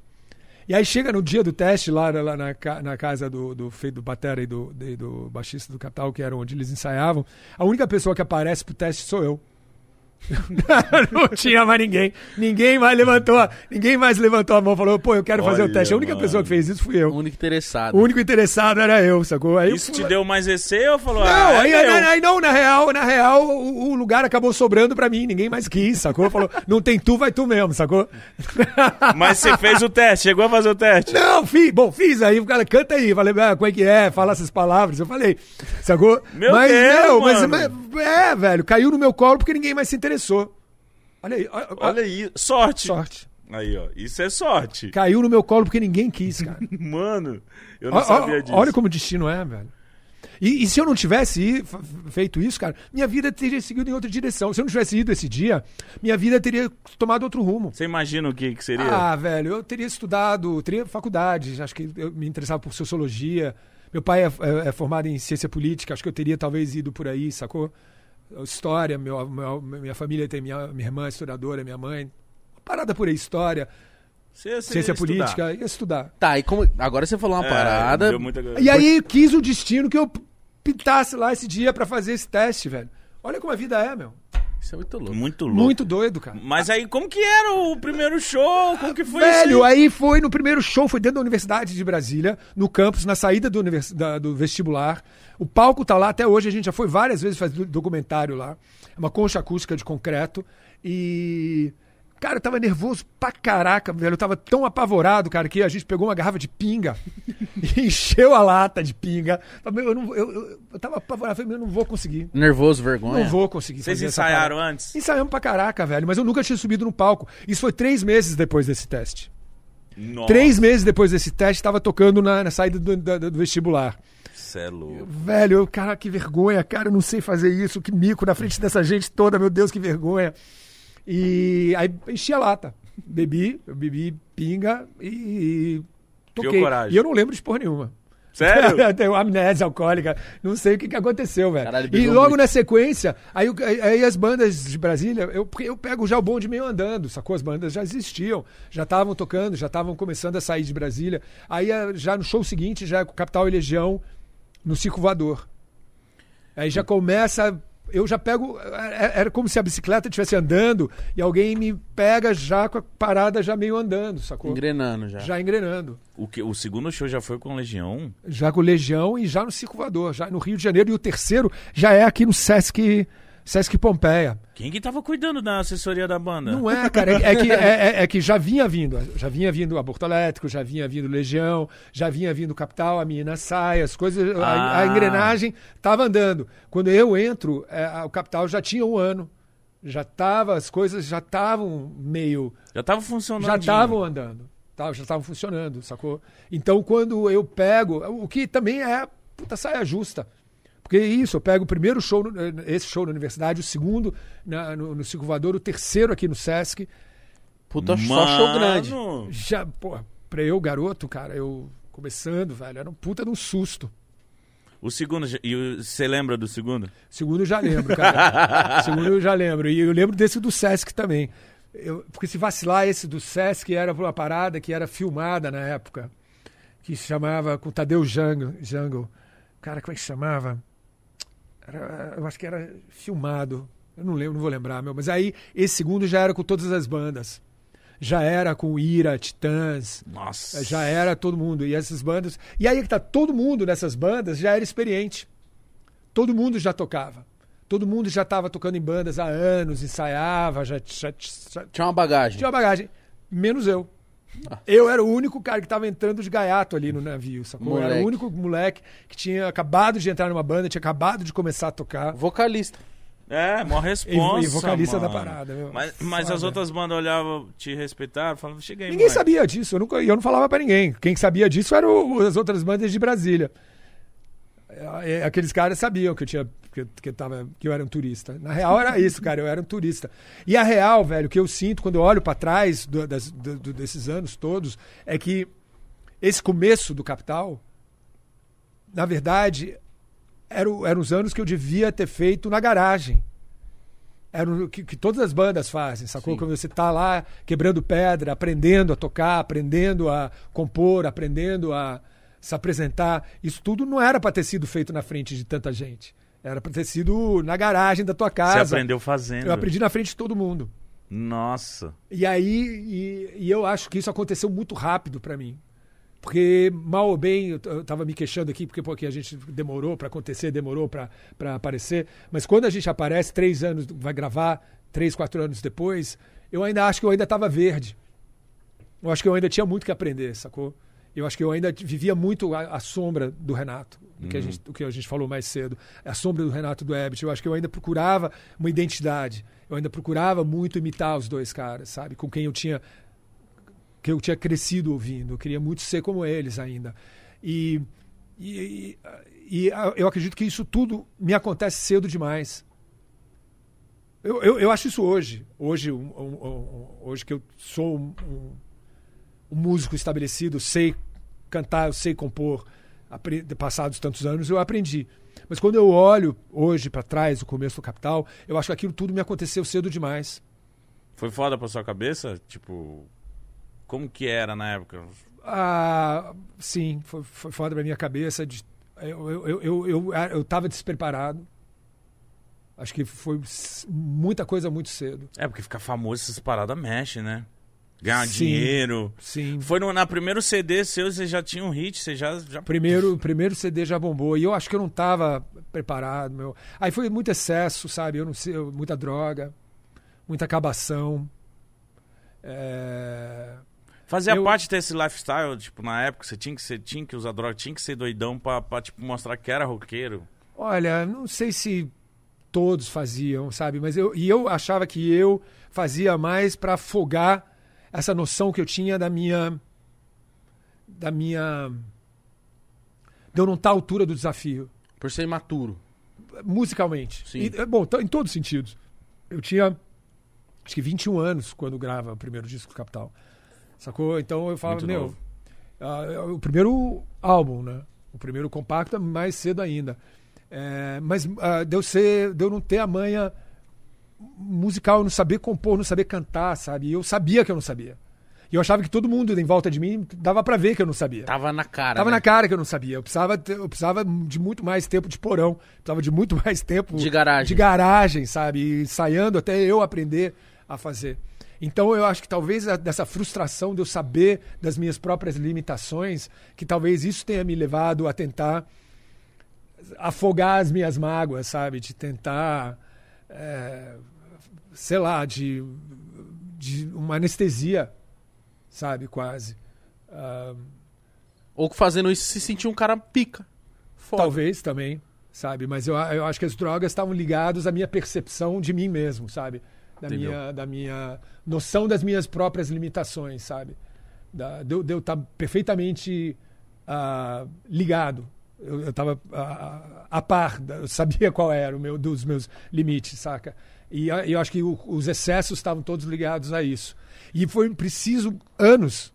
E aí chega no dia do teste, lá, lá na, na casa do, do, feito do Batera e do, do baixista do Capital, que era onde eles ensaiavam, a única pessoa que aparece pro teste sou eu. não tinha mais ninguém. Ninguém mais levantou, a- ninguém mais levantou a mão e falou, pô, eu quero fazer o Olha, teste. A única mano. pessoa que fez isso fui O eu. único interessado. O único interessado era eu, sacou? Aí eu Isso fui- te deu mais receio ou falou, não, ah, aí, é aí, aí não, na real, na real, o, o lugar acabou sobrando pra mim, ninguém mais quis, sacou? Falou, não tem tu, vai tu mesmo, sacou? Mas você fez o teste, chegou a fazer o teste? Não, fiz, bom, fiz aí, o cara, canta aí, falei, ah, como é que é, fala essas palavras, eu falei, sacou? Meu mas, Deus, não, mas, mas- é, velho, caiu no meu colo porque ninguém mais se interessou. Olha aí, olha, Olha aí, sorte. sorte. Aí, ó, isso é sorte. Caiu no meu colo porque ninguém quis, cara. Mano, eu não sabia disso. Olha como o destino é, velho. E, e se eu não tivesse feito isso, cara, minha vida teria seguido em outra direção. Se eu não tivesse ido esse dia, minha vida teria tomado outro rumo. Você imagina o que, que seria? Ah, velho, eu teria estudado, teria faculdade, acho que eu me interessava por sociologia. Meu pai é, é- é formado em ciência política, acho que eu teria talvez ido por aí, sacou? História, meu, meu- minha família tem minha, minha irmã é historiadora, minha mãe. Uma parada por aí, história, Você- você ciência ia política, ia estudar. Tá, e como. Agora você falou uma É, parada. deu muita... E aí quis o destino que eu pintasse lá esse dia pra fazer esse teste, velho. Olha como a vida é, meu. Isso é muito louco. Muito louco. Muito doido, cara. Mas aí, como que era o primeiro show? Como que foi Velho, isso? aí foi no primeiro show, foi dentro da Universidade de Brasília, no campus, na saída do, univers- da- do vestibular. O palco tá lá até hoje, a gente já foi várias vezes fazer documentário lá. É uma concha acústica de concreto. E. Cara, eu tava nervoso pra caraca, velho. Eu tava tão apavorado, cara, que a gente pegou uma garrafa de pinga e encheu a lata de pinga. Falei, Eu, não, eu, eu, eu tava apavorado, falei, meu, eu não vou conseguir. Nervoso, vergonha. Não vou conseguir Vocês ensaiaram antes? Ensaiamos pra caraca, velho, mas eu nunca tinha subido no palco. Isso foi três meses depois desse teste. Nossa. Três meses depois desse teste, estava tocando na, na saída do, da- do vestibular. Cê é louco. Velho, eu, cara, que vergonha, cara, eu não sei fazer isso, que mico na frente dessa gente toda, meu Deus, que vergonha. E aí enchi a lata. Bebi, eu bebi pinga e toquei. E eu não lembro de porra nenhuma. Sério? Eu tenho amnésia alcoólica, não sei o que, que aconteceu, velho. Caralho, e logo muito. na sequência, aí, aí- as bandas de Brasília, eu, eu pego já o bonde meio andando, sacou? As bandas já existiam, já estavam tocando, já estavam começando a sair de Brasília. Aí eh, já no show seguinte, já com Capital e Legião, no Circo Voador. Aí já começa. Eu já pego. é- Era como se a bicicleta estivesse andando e alguém me pega já com a parada já meio andando, sacou? Engrenando já. Já engrenando. O, que, o segundo show já foi com Legião? Já com Legião e já no Circo Voador, já no Rio de Janeiro. E o terceiro já é aqui no Sesc, Sesc Pompeia. Quem que tava cuidando da assessoria da banda? Não é, cara. É, é que, é, é- é que já vinha vindo. Já vinha vindo Aborto Elétrico, já vinha vindo Legião, já vinha vindo Capital, a Menina Sai, as coisas. a- A, Ah. engrenagem tava andando. Quando eu entro, é, o Capital já tinha um ano. Já tava, as coisas já estavam meio. Já tava funcionando. Já estavam andando. Tá, já estavam funcionando, sacou? Então, quando eu pego, o que também é puta saia justa. Porque é isso, eu pego o primeiro show, no- esse show na universidade, o segundo na- no, no Circo Voador, o terceiro aqui no Sesc. Puta, só show grande. Mano, Já, pô, pra eu, garoto, cara, eu começando, velho, era um puta de um susto. O segundo, e você lembra do segundo? Segundo eu já lembro, cara. Segundo eu já lembro. E eu lembro desse do Sesc também. Eu- porque se vacilar, esse do Sesc era uma parada que era filmada na época. Que se chamava com Tadeu Jango. Jango. Cara, como é que se chamava? Era- eu acho que era filmado. Eu não lembro, não vou lembrar, meu. Mas aí, esse segundo já era com todas as bandas. Já era com Ira, Titãs, Nossa. já era todo mundo. E essas bandas. E aí que tá, todo mundo nessas bandas já era experiente. Todo mundo já tocava. Todo mundo já estava tocando em bandas há anos, ensaiava, já, já- já Tinha uma bagagem. tinha uma bagagem. Menos eu. Eu era o único cara que estava entrando de gaiato ali no navio, sacou? Eu era Moleque. o único moleque que tinha acabado de entrar numa banda, tinha acabado de começar a tocar. Vocalista. É, mó responsa. E- e vocalista mano. da parada, meu. Mas, mas Foda. as outras bandas olhavam, te respeitaram, falavam, chega aí, Ninguém moleque." sabia disso, eu, nunca, e eu não falava pra ninguém. Quem sabia disso eram as outras bandas de Brasília. É, é, Aqueles caras sabiam que eu tinha que, que, tava, que eu era um turista. Na real era isso, cara, eu era um turista. E a real, velho, que eu sinto quando eu olho pra trás do- das- do- desses anos todos é que esse começo do Capital, na verdade, era eram os anos que eu devia ter feito na garagem. Era o que, que todas as bandas fazem, sacou? Quando você tá lá quebrando pedra, aprendendo a tocar, aprendendo a compor, aprendendo a se apresentar. Isso tudo não era para ter sido feito na frente de tanta gente. Era para ter sido na garagem da tua Você casa. aprendeu fazendo. Eu aprendi na frente de todo mundo. Nossa. E aí, e, e eu acho que isso aconteceu muito rápido pra mim. Porque, mal ou bem, eu, tava me queixando aqui, porque, porque a gente demorou pra acontecer, demorou pra pra aparecer. Mas quando a gente aparece, três anos, vai gravar, três, quatro anos depois, eu ainda acho que eu ainda tava verde. Eu acho que eu ainda tinha muito que aprender, sacou? Eu acho que eu ainda vivia muito a, a sombra do Renato, do que, a gente, do que a gente falou mais cedo. A sombra do Renato do Ebert. Eu acho que eu ainda procurava uma identidade. Eu ainda procurava muito imitar os dois caras, sabe? Com quem eu tinha que eu tinha crescido ouvindo. Eu queria muito ser como eles ainda. E, e, e- eu acredito que isso tudo me acontece cedo demais. Eu, eu, eu acho isso hoje. Hoje, um- um- um- hoje que eu sou um, um- músico estabelecido, sei cantar, eu sei compor. Passados tantos anos, eu aprendi. Mas quando eu olho hoje para trás, o começo do Capital, eu acho que aquilo tudo me aconteceu cedo demais. Foi foda pra sua cabeça? Tipo, como que era na época? Ah, sim, foi, foi foda pra minha cabeça. De, eu, eu, eu, eu, eu, tava despreparado. Acho que foi muita coisa muito cedo. É, porque ficar famoso essas paradas mexe, né? Ganhar Sim. dinheiro. Sim. Foi no, na primeiro CD seu, você já tinha um hit, você já. já... Primeiro, primeiro CD já bombou. E eu acho que eu não tava preparado, meu. Aí foi muito excesso, sabe? Eu não sei, eu- muita droga, muita acabação. É, Fazia Eu- parte desse lifestyle, tipo, na época, você tinha que, ser, tinha que usar droga, tinha que ser doidão pra, pra tipo, mostrar que era roqueiro. Olha, não sei se todos faziam, sabe? Mas eu e eu achava que eu fazia mais para afogar essa noção que eu tinha da minha da minha. de eu não estar à altura do desafio, Por ser imaturo. musicalmente. Sim. E, é, bom, em todos os sentidos. Eu tinha, acho que 21 anos quando grava o primeiro disco do Capital. Sacou? Então eu falava, Muito meu, ah, é o primeiro álbum, né? O primeiro compacto é mais cedo ainda. É, mas ah, de, eu ser, de eu não ter a manha musical, não saber compor, não saber cantar, sabe? E eu sabia que eu não sabia. E eu achava que todo mundo em volta de mim dava pra ver que eu não sabia. Tava na cara. Tava né? na cara que eu não sabia. Eu precisava, ter- eu precisava de muito mais tempo de porão. Precisava de muito mais tempo De garagem. de garagem, sabe? E ensaiando até eu aprender a fazer. Então eu acho que talvez a- dessa frustração de eu saber das minhas próprias limitações, que talvez isso tenha me levado a tentar afogar as minhas mágoas, sabe? De tentar, é, sei lá, de, de uma anestesia, sabe? Quase. Ah, Ou fazendo isso se sentir um cara pica. Foda. Talvez também, sabe? Mas eu, eu acho que as drogas estavam ligadas à minha percepção de mim mesmo, sabe? Da Entendeu. minha, da minha noção das minhas próprias limitações, sabe? Da, de, de eu estar perfeitamente ah, ligado. Eu estava a par, eu sabia qual era o meu dos meus limites, saca? E eu acho que o- os excessos estavam todos ligados a isso. E foi preciso anos,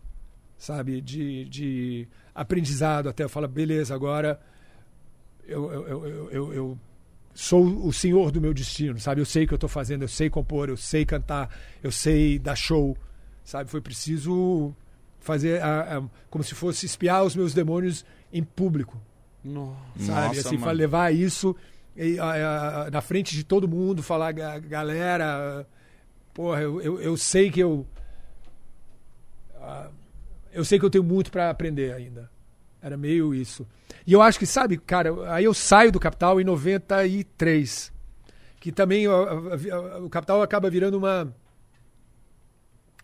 sabe, de, de aprendizado até eu falar, beleza, agora eu, eu, eu, eu, eu- sou o senhor do meu destino, sabe? Eu sei o que eu estou fazendo, eu sei compor, eu sei cantar, eu sei dar show, sabe? Foi preciso fazer a- a- como se fosse espiar os meus demônios em público, Nossa. sabe? Nossa, assim, mano. levar isso e, a- a- na frente de todo mundo, falar, "Ga- galera, porra, eu, eu, eu sei que eu. ah, eu sei que eu tenho muito para aprender ainda. Era meio isso. E eu acho que, sabe, cara, aí eu saio do Capital em 93. Que também ó, ó, ó, o Capital acaba virando uma.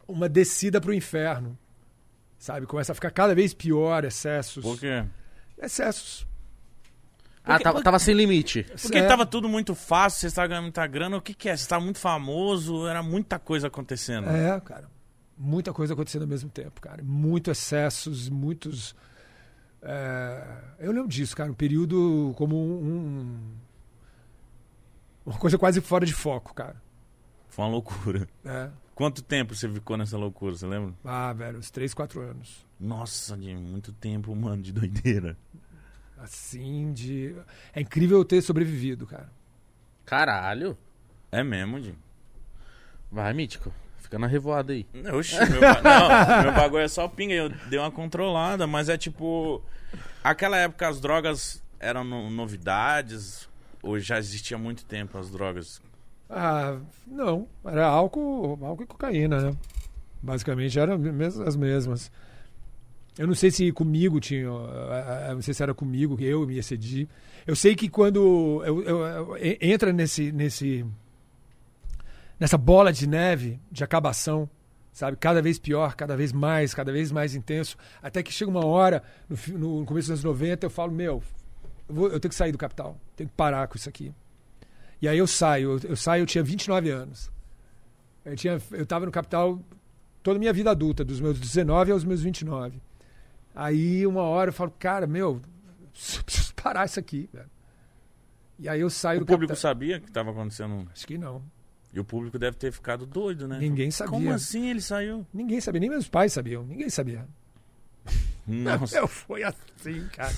Uma descida pro inferno. Sabe? Começa a ficar cada vez pior, excessos. Por quê? Excessos. Ah, tava, tava sem limite. Porque É. tava tudo muito fácil, você estava ganhando muita grana. O que, que é? Você estava muito famoso, era muita coisa acontecendo. É, cara. Muita coisa acontecendo ao mesmo tempo, cara. Muitos excessos, muitos. é, Eu lembro disso, cara. Um período como um. um- Uma coisa quase fora de foco, cara. Foi uma loucura. É. Quanto tempo você ficou nessa loucura, você lembra? Ah, velho, uns 3, 4 anos. Nossa, de muito tempo, mano, de doideira. Assim, de. É incrível eu ter sobrevivido, cara. Caralho. É mesmo, Jim? Vai, Mítico. Fica na revoada aí. Oxi, meu, ba- não, meu bagulho é só pinga. Eu dei uma controlada, mas é tipo. Aquela época as drogas eram no- novidades, ou já existia há muito tempo as drogas? Ah, não. Era álcool, álcool e cocaína, né? Basicamente eram as mesmas. Eu não sei se comigo tinha. Eu não sei se era comigo, que eu me excedi. Eu sei que quando eu, eu- eu- entra nesse, nesse. nessa bola de neve de acabação, sabe? Cada vez pior, cada vez mais, cada vez mais intenso. Até que chega uma hora, no, no começo dos anos 90, eu falo, meu, eu, vou- eu tenho que sair do capital. Tenho que parar com isso aqui. E aí eu saio. Eu, saio, eu tinha 29 anos. Eu, tinha, eu no capital toda a minha vida adulta, dos meus 19 aos meus 29. Aí uma hora eu falo, cara, meu, eu preciso parar isso aqui, velho. E aí eu saio O do público capital. sabia que tava acontecendo. Acho que não. E o público deve ter ficado doido, né? Ninguém sabia. Como assim ele saiu? Ninguém sabia, nem meus pais sabiam. Ninguém sabia. Nossa. Eu fui assim, cara.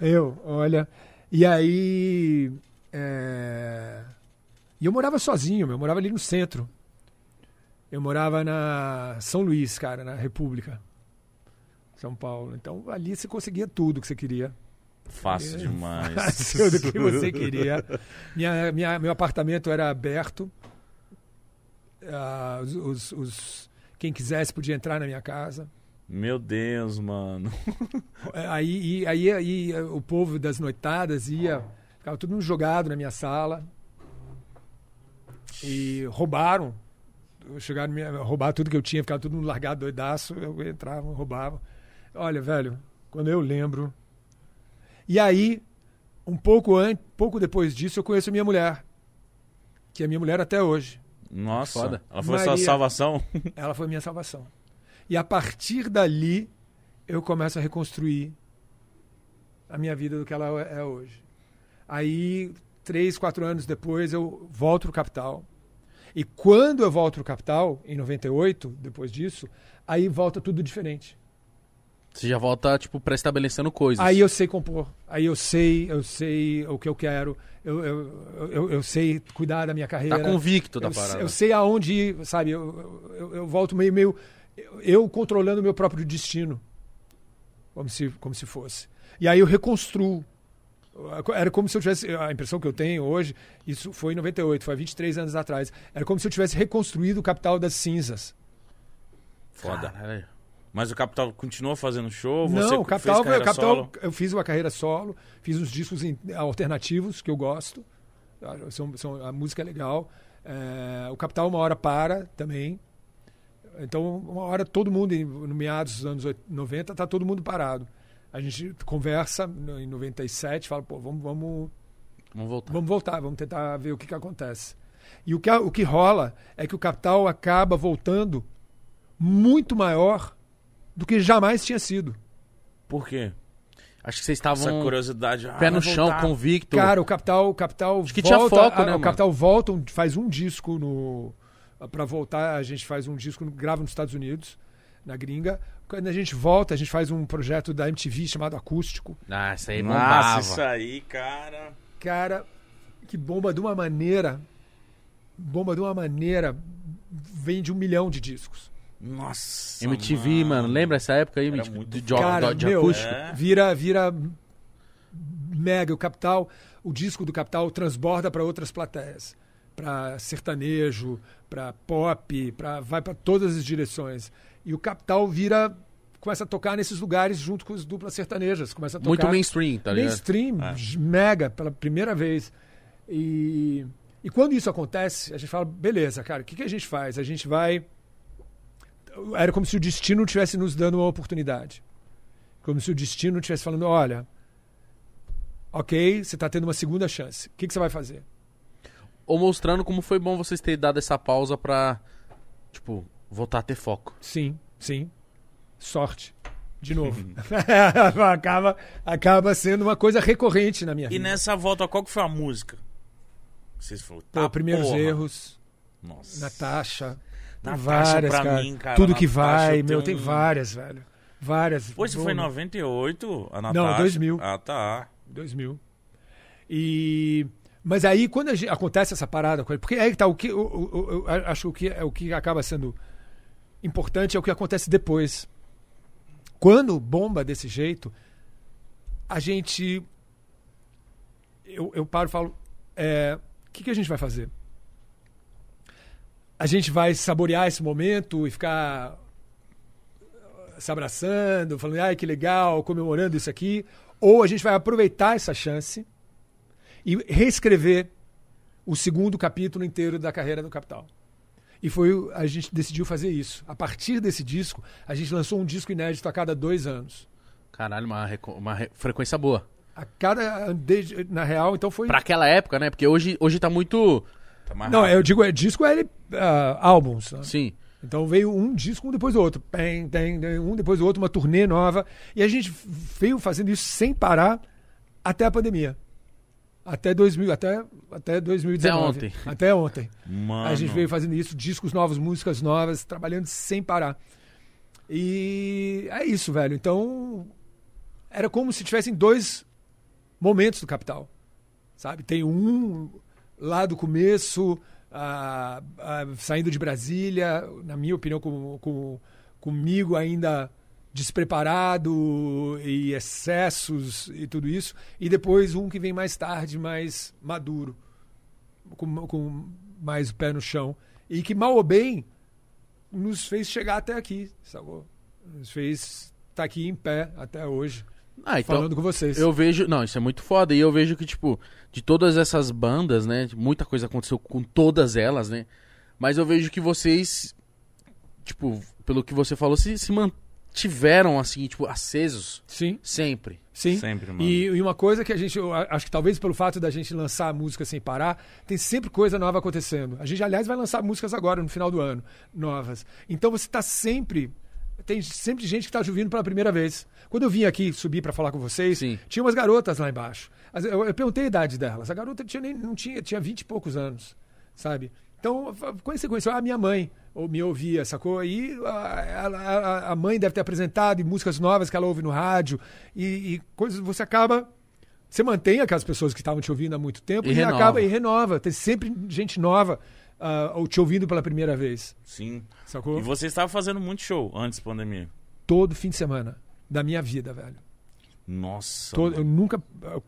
eu, olha. E aí. é, E eu morava sozinho, eu morava ali no centro. Eu morava na São Luís, cara, na República. São Paulo. Então ali você conseguia tudo que você queria. Fácil demais. Fácil do que você queria. Minha, minha, meu apartamento era aberto. Ah, os, os- os- quem quisesse podia entrar na minha casa. Meu Deus, mano. É, Aí, aí, aí eh, o povo das noitadas ia, ficava todo mundo jogado na minha sala. E roubaram. Chegaram a roubar tudo que eu tinha, ficava todo mundo largado, doidaço. Eu entrava, roubava. Olha, velho, quando eu lembro. E aí, um pouco antes, pouco depois disso, eu conheço a minha mulher. Que é minha mulher até hoje. Nossa. Foda. Ela foi sua Maria. salvação. Ela foi minha salvação. E a partir dali, eu começo a reconstruir a minha vida do que ela é hoje. Aí, três, quatro anos depois, eu volto pro Capital. E quando eu volto pro Capital, em 98, depois disso, aí volta tudo diferente. Você já volta, tipo, pré-estabelecendo coisas. Aí eu sei compor. Aí eu sei, eu sei o que eu quero. Eu, eu, eu, eu sei cuidar da minha carreira. Tá convicto da eu, parada. eu sei aonde ir, sabe? Eu, eu, eu volto meio, meio. eu- Eu controlando o meu próprio destino. Como se, como se fosse. E aí eu reconstruo. Era como se eu tivesse. A impressão que eu tenho hoje, isso foi em 98, foi há 23 anos atrás. Era como se eu tivesse reconstruído o capital das cinzas. Foda. Caralho. Mas o Capital continua fazendo show? Você Não, o fez Capital, carreira o Capital solo? eu fiz uma carreira solo, fiz uns discos alternativos que eu gosto. Ah, São, são, a música é legal. É, o Capital uma hora para também. Então, uma hora todo mundo, no meados dos anos 80, 90, tá todo mundo parado. A gente conversa em 97, fala, pô, vamos, vamos, Vamos voltar. vamos voltar, vamos tentar ver o que, que acontece. E o que, o que rola é que o Capital acaba voltando muito maior do que jamais tinha sido. Por quê? Acho que vocês Essa estavam curiosidade. ah, pé no chão, voltar. convicto. Cara, o Capital, o Capital Acho que tinha volta, foco, a- né, O mano? Capital volta, faz um disco no para voltar, a gente faz um disco, grava nos Estados Unidos, na gringa. Quando a gente volta, a gente faz um projeto da MTV chamado Acústico. Ah, isso aí Nossa, isso aí, cara. Cara, que bomba de uma maneira, bomba de uma maneira, vende um milhão de discos. Nossa. MTV, mano. lembra essa época aí, Era MTV? muito de, de, Cara, de meu, acústico? É. vira, vira mega. O Capital, o disco do Capital transborda para outras plateias, para sertanejo, para pop, para vai para todas as direções. E o Capital vira começa a tocar nesses lugares junto com as duplas sertanejas, começa a tocar Muito mainstream, tá ligado? mainstream, É. mega pela primeira vez. E e quando isso acontece, a gente fala, beleza, cara, o que, que a gente faz? A gente vai era como se o destino estivesse nos dando uma oportunidade. Como se o destino estivesse falando: olha, ok, você está tendo uma segunda chance. O que, que você vai fazer? Ou mostrando como foi bom vocês terem dado essa pausa pra, tipo, voltar a ter foco. Sim, sim. Sorte. De novo. acaba, acaba sendo uma coisa recorrente na minha E vida. nessa volta, qual que foi a música? Vocês falaram, Pô, tá, primeiros porra. erros, Nossa. Natasha. Tem Natasha, várias, pra cara. mim, cara, Tudo que Natasha, vai, eu meu, tem várias, velho. Várias. Pô, isso foi em Bom, 98, a Natasha? Não, 2000. Ah, tá. 2000. E mas aí quando gente- acontece essa parada com ele, porque aí que tá o que o- o- eu acho que o que é o que acaba sendo importante é o que acontece depois. Quando bomba desse jeito, a gente eu, eu paro e falo, é, o que, que a gente vai fazer? A gente vai saborear esse momento e ficar se abraçando, falando, ai que legal, comemorando isso aqui, ou a gente vai aproveitar essa chance e reescrever o segundo capítulo inteiro da carreira do Capital. E foi a gente decidiu fazer isso. A partir desse disco, a gente lançou um disco inédito a cada dois anos. Caralho, uma, uma re- frequência boa. A cada desde, na real, então foi Pra aquela época, né? Porque hoje, hoje tá muito. Tá mais não, rápido. eu digo é disco é ah, álbuns. né? Sim. Então veio um disco um depois do outro, tem, tem, um depois do outro, uma turnê nova. E a gente veio fazendo isso sem parar até a pandemia. Até 2000, até até 2019. Até ontem. Até ontem. Mano. A gente veio fazendo isso, discos novos, músicas novas, trabalhando sem parar. E é isso, velho. Então era como se tivessem dois momentos do Capital, sabe? Tem um lá do começo, ah, ah, saindo de Brasília, na minha opinião, com, com, comigo ainda despreparado e excessos e tudo isso, e depois um que vem mais tarde, mais maduro, com, com mais o pé no chão, e que mal ou bem nos fez chegar até aqui, sacou? Nos fez estar aqui em pé até hoje, Ah, então. falando com vocês. Eu vejo. Não, isso é muito foda. E eu vejo que, tipo, de todas essas bandas, né? Muita coisa aconteceu com todas elas, né? Mas eu vejo que vocês, tipo, pelo que você falou, se, se mantiveram, assim, tipo, acesos Sim, sempre. sim. Sempre, mano. E, e uma coisa que a gente, acho que talvez pelo fato da gente lançar a música sem parar, tem sempre coisa nova acontecendo. A gente, aliás, vai lançar músicas agora, no final do ano, novas. Então você está sempre tem sempre gente que tá ouvindo pela primeira vez. Quando eu vim aqui subir pra falar com vocês, Sim. tinha umas garotas lá embaixo. Eu, eu perguntei a idade delas. A garota tinha nem, não tinha, tinha 20 e poucos anos, sabe? Então, quando você conheceu, a minha mãe ou me ouvia, sacou? Aí a, a- a mãe deve ter apresentado e músicas novas que ela ouve no rádio e, e coisas. Você acaba. Você mantém aquelas pessoas que estavam te ouvindo há muito tempo E e, acaba e renova. Tem sempre gente nova ah, ou te ouvindo pela primeira vez, Sim. sacou? E você estava fazendo muito show antes da pandemia. Todo fim de semana da minha vida, velho. Nossa. Todo- eu nunca.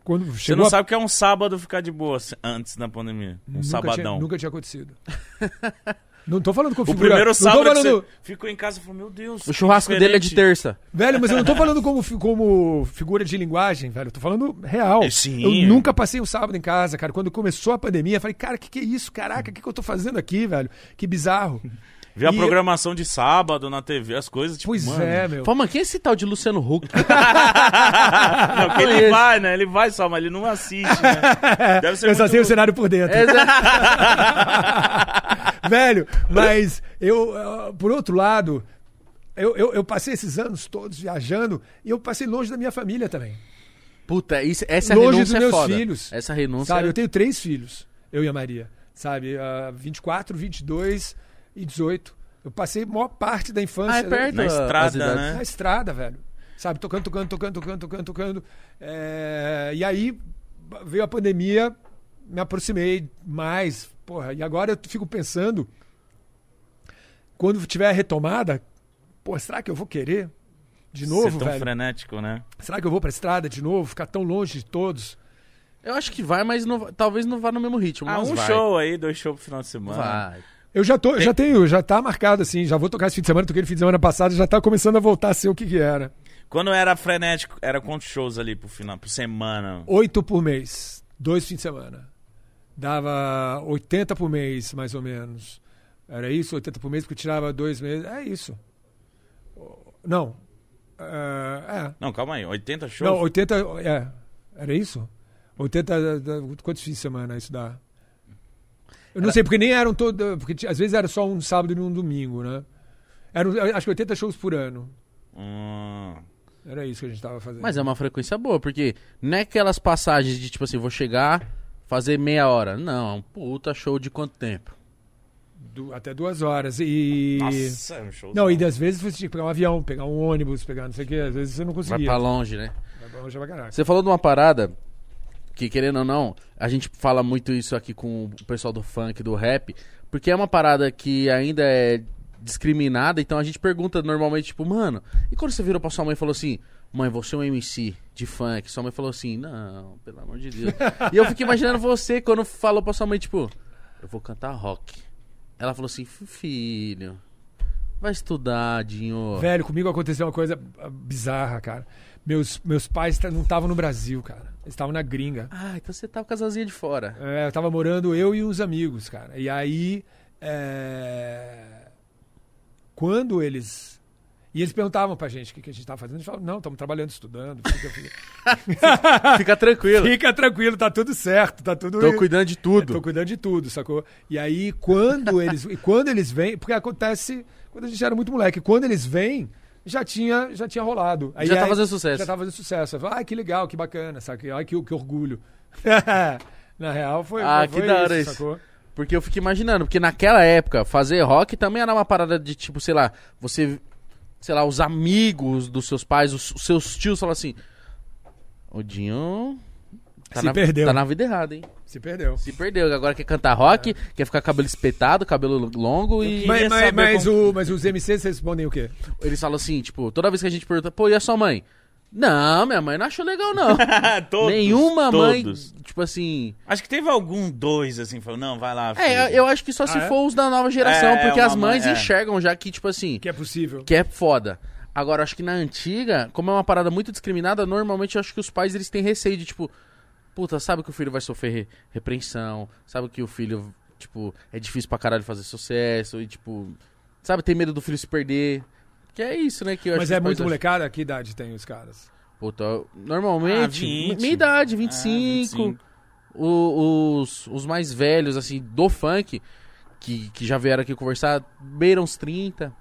Quando Você não a- sabe o que é um sábado ficar de boa antes da pandemia. Um nunca sabadão. Tinha, nunca tinha acontecido. não tô falando com O figura- primeiro sábado que falando, você ficou em casa e falou, meu Deus. O churrasco dele é de terça. Velho, mas eu não tô falando como, como figura de linguagem, velho. Eu tô falando real. É, sim. Eu nunca passei um sábado em casa, cara. Quando começou a pandemia, eu falei, cara, que que é isso? Caraca, o que, que eu tô fazendo aqui, velho? Que bizarro. Ver a programação de sábado na TV, as coisas, tipo, Pois mano. é, meu. Fala, mano, quem é esse tal de Luciano Huck? não, porque ele vai, né? Ele vai só, mas ele não assiste, né? Deve ser Eu só muito... sei o cenário por dentro. velho, mas eu, ah, por outro lado, eu, eu, eu passei esses anos todos viajando e eu passei longe da minha família também. Puta, isso, essa longe renúncia dos meus é foda. filhos. Essa renúncia Sabe, é... eu tenho três filhos, eu e a Maria. Sabe, ah, 24, 22 e 18. Eu passei a maior parte da infância Ah, é perto Na a- estrada, né? na estrada, velho. Sabe, tocando, tocando, tocando, tocando, tocando, tocando. É, E aí veio a pandemia, me aproximei mais. Porra, e agora eu fico pensando, quando tiver a retomada, pô, será que eu vou querer de novo, Ser tão velho? frenético, né? Será que eu vou pra estrada de novo, ficar tão longe de todos? Eu acho que vai, mas não- talvez não vá no mesmo ritmo. Ah, mas um vai. show aí, dois shows pro final de semana. Vai. Eu já tô, já tenho, já tá marcado assim, já vou tocar esse fim de semana, toquei no fim de semana passado, já tá começando a voltar a ser o que que era. Quando era frenético, era quantos shows ali pro final, por semana? Oito por mês, dois fins de semana. Dava 80 por mês, mais ou menos. Era isso, 80 por mês, porque tirava dois meses. É isso. Não. É. é. Não, calma aí, 80 shows? Não, 80. É. Era isso? 80. da- da- Quantos fins de semana isso dá? Eu não sei, porque nem eram todos. Porque às vezes era só um sábado e um domingo, né? Eram, acho que 80 shows por ano. Hum, Era isso que a gente tava fazendo. Mas é uma frequência boa, porque não é aquelas passagens de tipo assim, vou chegar, fazer meia hora. Não, é um puta show de quanto tempo? Du- até duas horas. E. nossa, é um show. Não, e às vezes você tinha que pegar um avião, pegar um ônibus, pegar não sei o que, às vezes você não Vai conseguia. pra longe, né? Vai pra longe pra caraca. Você falou de uma parada que, querendo ou não, a gente fala muito isso aqui com o pessoal do funk, do rap, porque é uma parada que ainda é discriminada, então a gente pergunta normalmente, tipo, mano, e quando você virou pra sua mãe e falou assim, mãe, você é um MC de funk, sua mãe falou assim, não, pelo amor de Deus. e eu fico imaginando você quando falou pra sua mãe, tipo, eu vou cantar rock. Ela falou assim, filho, vai estudar, Dinho. Velho, comigo aconteceu uma coisa bizarra, cara. Meus, meus pais não estavam no Brasil, cara. Eles estavam na gringa. Ah, então você tava com de fora. É, eu tava morando eu e uns amigos, cara. E aí. é, Quando eles. E eles perguntavam pra gente o que, que a gente tava fazendo. A gente falava, não, estamos trabalhando, estudando. Fica, fica- Fica tranquilo. fica tranquilo, tá tudo certo, tá tudo. Tô cuidando de tudo. Tô cuidando de tudo, sacou? E aí, quando eles, e quando eles vêm, porque acontece quando a gente era muito moleque, quando eles vêm, já tinha, já tinha rolado. Aí, Já tá aí- fazendo sucesso. Já tá fazendo sucesso. Ai, que legal, que bacana, sabe? Ai, que, que orgulho. Na real, foi, Ah, foi que da hora isso. sacou? Porque eu fico imaginando, porque naquela época, fazer rock também era uma parada de tipo, sei lá, você, sei lá, os amigos dos seus pais, os, os seus tios falam assim: O Dinho. Tá Se na, perdeu. Tá na vida errada, hein? Se perdeu. Se perdeu. Agora quer cantar rock, quer ficar cabelo espetado, cabelo longo e. Mas, mas, mas, como- o, mas os MCs respondem o quê? Eles falam assim, tipo, toda vez que a gente pergunta, pô, e a sua mãe? Não, minha mãe não achou legal, não. todos, Nenhuma mãe, todos. tipo assim. Acho que teve algum dois, assim, falou, não, vai lá, filho. É, eu acho que só se Ah, é? for os da nova geração, É, porque as mães mãe- é. enxergam já que, tipo assim, Que é possível. que é foda. Agora, acho que na antiga, como é uma parada muito discriminada, normalmente eu acho que os pais eles têm receio de, tipo, puta, sabe que o filho vai sofrer re- repreensão, sabe que o filho, tipo, é difícil pra caralho fazer sucesso, e, tipo, sabe, tem medo do filho se perder. Que é isso, né? Que eu Mas acho que é pais muito acham. molecada? Que idade tem os caras? Puta, normalmente, Ah, 20. minha idade, Ah, 25. 25. O- os, os mais velhos, assim, do funk, que, que já vieram aqui conversar, beiram os 30.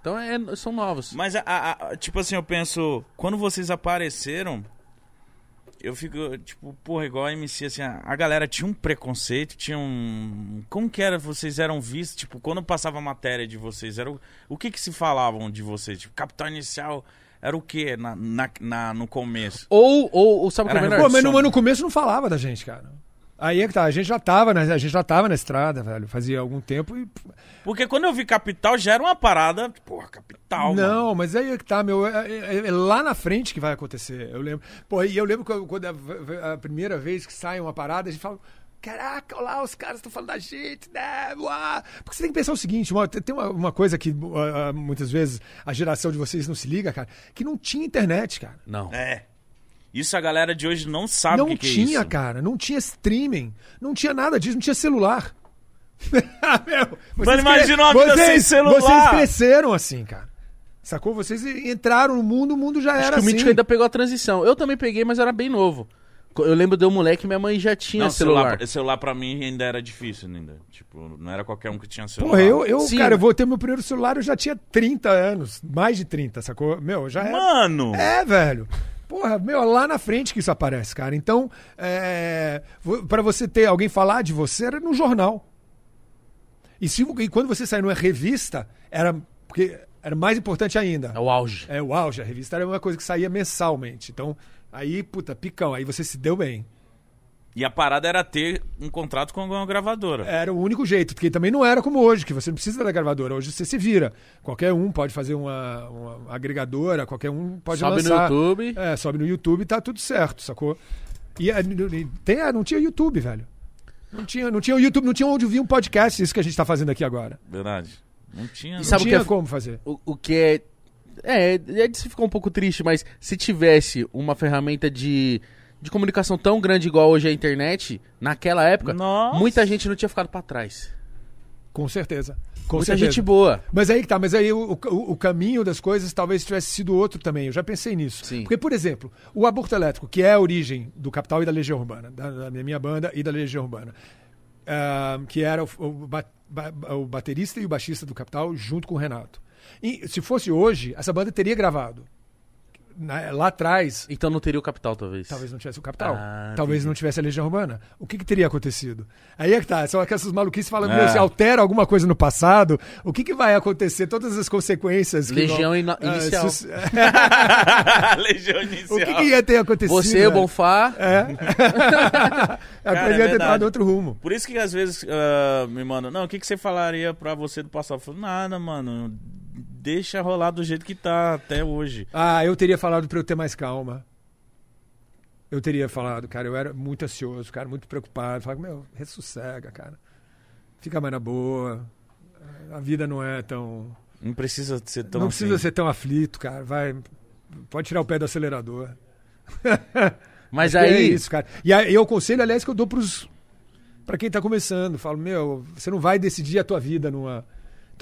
Então é- são novos. Mas, a- a- tipo assim, eu penso, quando vocês apareceram, eu fico, tipo, porra, igual a MC, assim, a, a galera tinha um preconceito, tinha um... Como que era, vocês eram vistos, tipo, quando passava a matéria de vocês, era o, o que que se falavam de vocês? Tipo, Capital Inicial era o quê na, na, na- no começo? Ou, ou, ou sabe o que é Era melhor? Pô, mas mas no começo não falava da gente, cara. Aí é que tá, a gente já tava, na, a gente já tava na estrada, velho. Fazia algum tempo e. Porque quando eu vi Capital, já era uma parada, porra, Capital, mano. não, mas aí é que tá, meu. É, é- é lá na frente que vai acontecer. Eu lembro. Pô, e eu lembro quando, quando a, a primeira vez que sai uma parada, a gente fala. Caraca, olha lá, os caras estão falando da gente, né? Uá. Porque você tem que pensar o seguinte: uma- tem uma, uma coisa que ah, muitas vezes a geração de vocês não se liga, cara, que não tinha internet, cara. Não. É. Isso a galera de hoje não sabe não o que, que é tinha, isso. cara. Não tinha streaming. Não tinha nada disso. Não tinha celular. Meu, vocês imagina uma vida vocês, sem celular. Vocês cresceram assim, cara. Sacou? Vocês entraram no mundo, o mundo já Acho era que o assim. Mítico ainda pegou a transição. Eu também peguei, mas era bem novo. Eu lembro de um moleque, minha mãe já tinha Não, celular. celular, celular pra mim ainda era difícil ainda. Tipo, não era qualquer um que tinha celular. Porra, eu, eu Sim, cara, eu mas- vou ter meu primeiro celular, eu já tinha 30 anos. Mais de 30, sacou? Meu, já era. Mano! É, velho. Porra, meu, lá na frente que isso aparece, cara. Então, é, pra você ter alguém falar de você, era no jornal. E, se, e quando você saía numa revista, era. Porque era mais importante ainda. É o auge. É o auge. A revista era uma coisa que saía mensalmente. Então, aí, puta, picão. Aí você se deu bem. E a parada era ter um contrato com uma gravadora. Era o único jeito, porque também não era como hoje, que você não precisa da gravadora. Hoje você se vira. Qualquer um pode fazer uma, uma agregadora, qualquer um pode Sobe no lançar. YouTube. É, sobe no YouTube e tá tudo certo, sacou? E é, n- tem, é, não tinha YouTube, velho. Não tinha, não tinha o YouTube, não tinha onde ouvir um podcast, isso que a gente tá fazendo aqui agora. Verdade. Não tinha. E não. sabe tinha é- como fazer. O, o que é. É, é de se ficar um pouco triste, mas se tivesse uma ferramenta de, de comunicação tão grande igual hoje a internet, naquela época, Nossa. muita gente não tinha ficado pra trás. Com certeza. Com muita certeza. gente boa. Mas aí que tá, mas aí o, o, o caminho das coisas talvez tivesse sido outro também. Eu já pensei nisso. Sim. Porque, por exemplo, o aborto elétrico, que é a origem do Capital e da Legião Urbana, da, da minha banda e da Legião Urbana, ah, que era o, o baterista e o baixista do Capital junto com o Renato. E se fosse hoje, essa banda teria gravado. Na- lá atrás, Então não teria o capital, talvez. Talvez não tivesse o Capital. Ah, Talvez entendi. não tivesse a Legião Urbana. O que, que teria acontecido? Aí é que tá. São aquelas maluquices falando, É. meu, se altera alguma coisa no passado, o que, que vai acontecer? Todas as consequências. que Legião Ah, inicial. Legião inicial. o que, que ia ter acontecido? Você, o Bonfá. É. a Cara, coisa é ia ter tomado outro rumo. Por isso que às vezes ah, me mandam, não, o que, que você falaria pra você do passado? Eu falo, nada, mano. Deixa rolar do jeito que tá até hoje. Ah, eu teria falado pra eu ter mais calma. Eu teria falado, cara, eu era muito ansioso, cara, muito preocupado. Falava, meu, ressossega, cara. Fica mais na boa. A vida não é tão. Não precisa ser tão não precisa assim. ser tão aflito, cara. Vai. Pode tirar o pé do acelerador. Mas que aí. É isso, cara. E aí, eu conselho, aliás, que eu dou pros. Pra quem tá começando. Falo, meu, você não vai decidir a tua vida numa.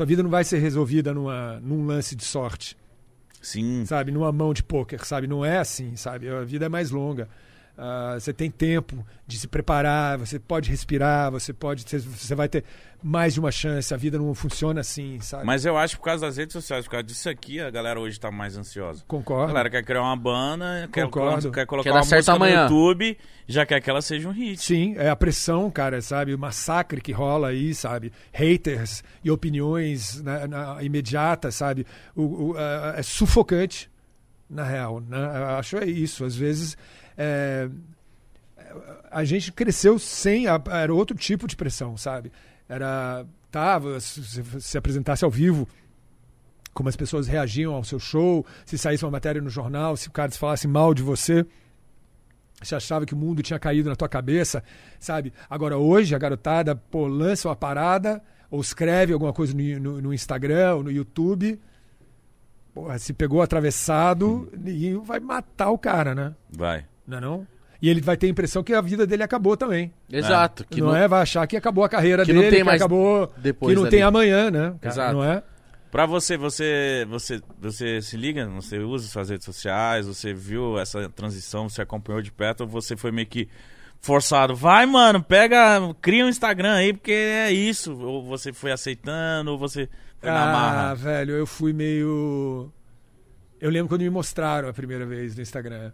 Tua vida não vai ser resolvida numa, num lance de sorte, Sim. sabe? Numa mão de pôquer, sabe? Não é assim, sabe? A vida é mais longa. Ah, você tem tempo de se preparar, você pode respirar, você pode. Você, você vai ter mais de uma chance. A vida não funciona assim, sabe? Mas eu acho que por causa das redes sociais, por causa disso aqui, a galera hoje tá mais ansiosa. A Concordo. galera quer criar uma banda, quer, Concordo. quer colocar Quer uma música amanhã. no YouTube, já quer que ela seja um hit. Sim, é a pressão, cara, sabe? O massacre que rola aí, sabe? Haters e opiniões né, na- imediatas, sabe? O, o- é, é sufocante, na real. Né? Eu acho é isso. Às vezes é, a gente cresceu sem. era outro tipo de pressão, sabe? Era. Tava, se se- se apresentasse ao vivo como as pessoas reagiam ao seu show, se saísse uma matéria no jornal, se o cara falasse mal de você, você achava que o mundo tinha caído na tua cabeça, sabe? Agora hoje a garotada, pô, lança uma parada ou escreve alguma coisa no, no- no Instagram ou no YouTube, porra, se pegou atravessado, e vai matar o cara, né? Vai. Não é não? E ele vai ter a impressão que a vida dele acabou também. Exato. Que não, não, é? Vai achar que acabou a carreira que não dele, tem que mais acabou, depois que não dali. tem amanhã, né? Exato. Não é? Pra você, você, você, você se liga? Você usa suas redes sociais? Você viu essa transição? Você acompanhou de perto? Ou você foi meio que forçado? Vai, mano, pega, cria um Instagram aí porque é isso. Ou você foi aceitando? Ou você Foi na ah, marra. velho, eu fui meio. Eu lembro quando me mostraram a primeira vez no Instagram.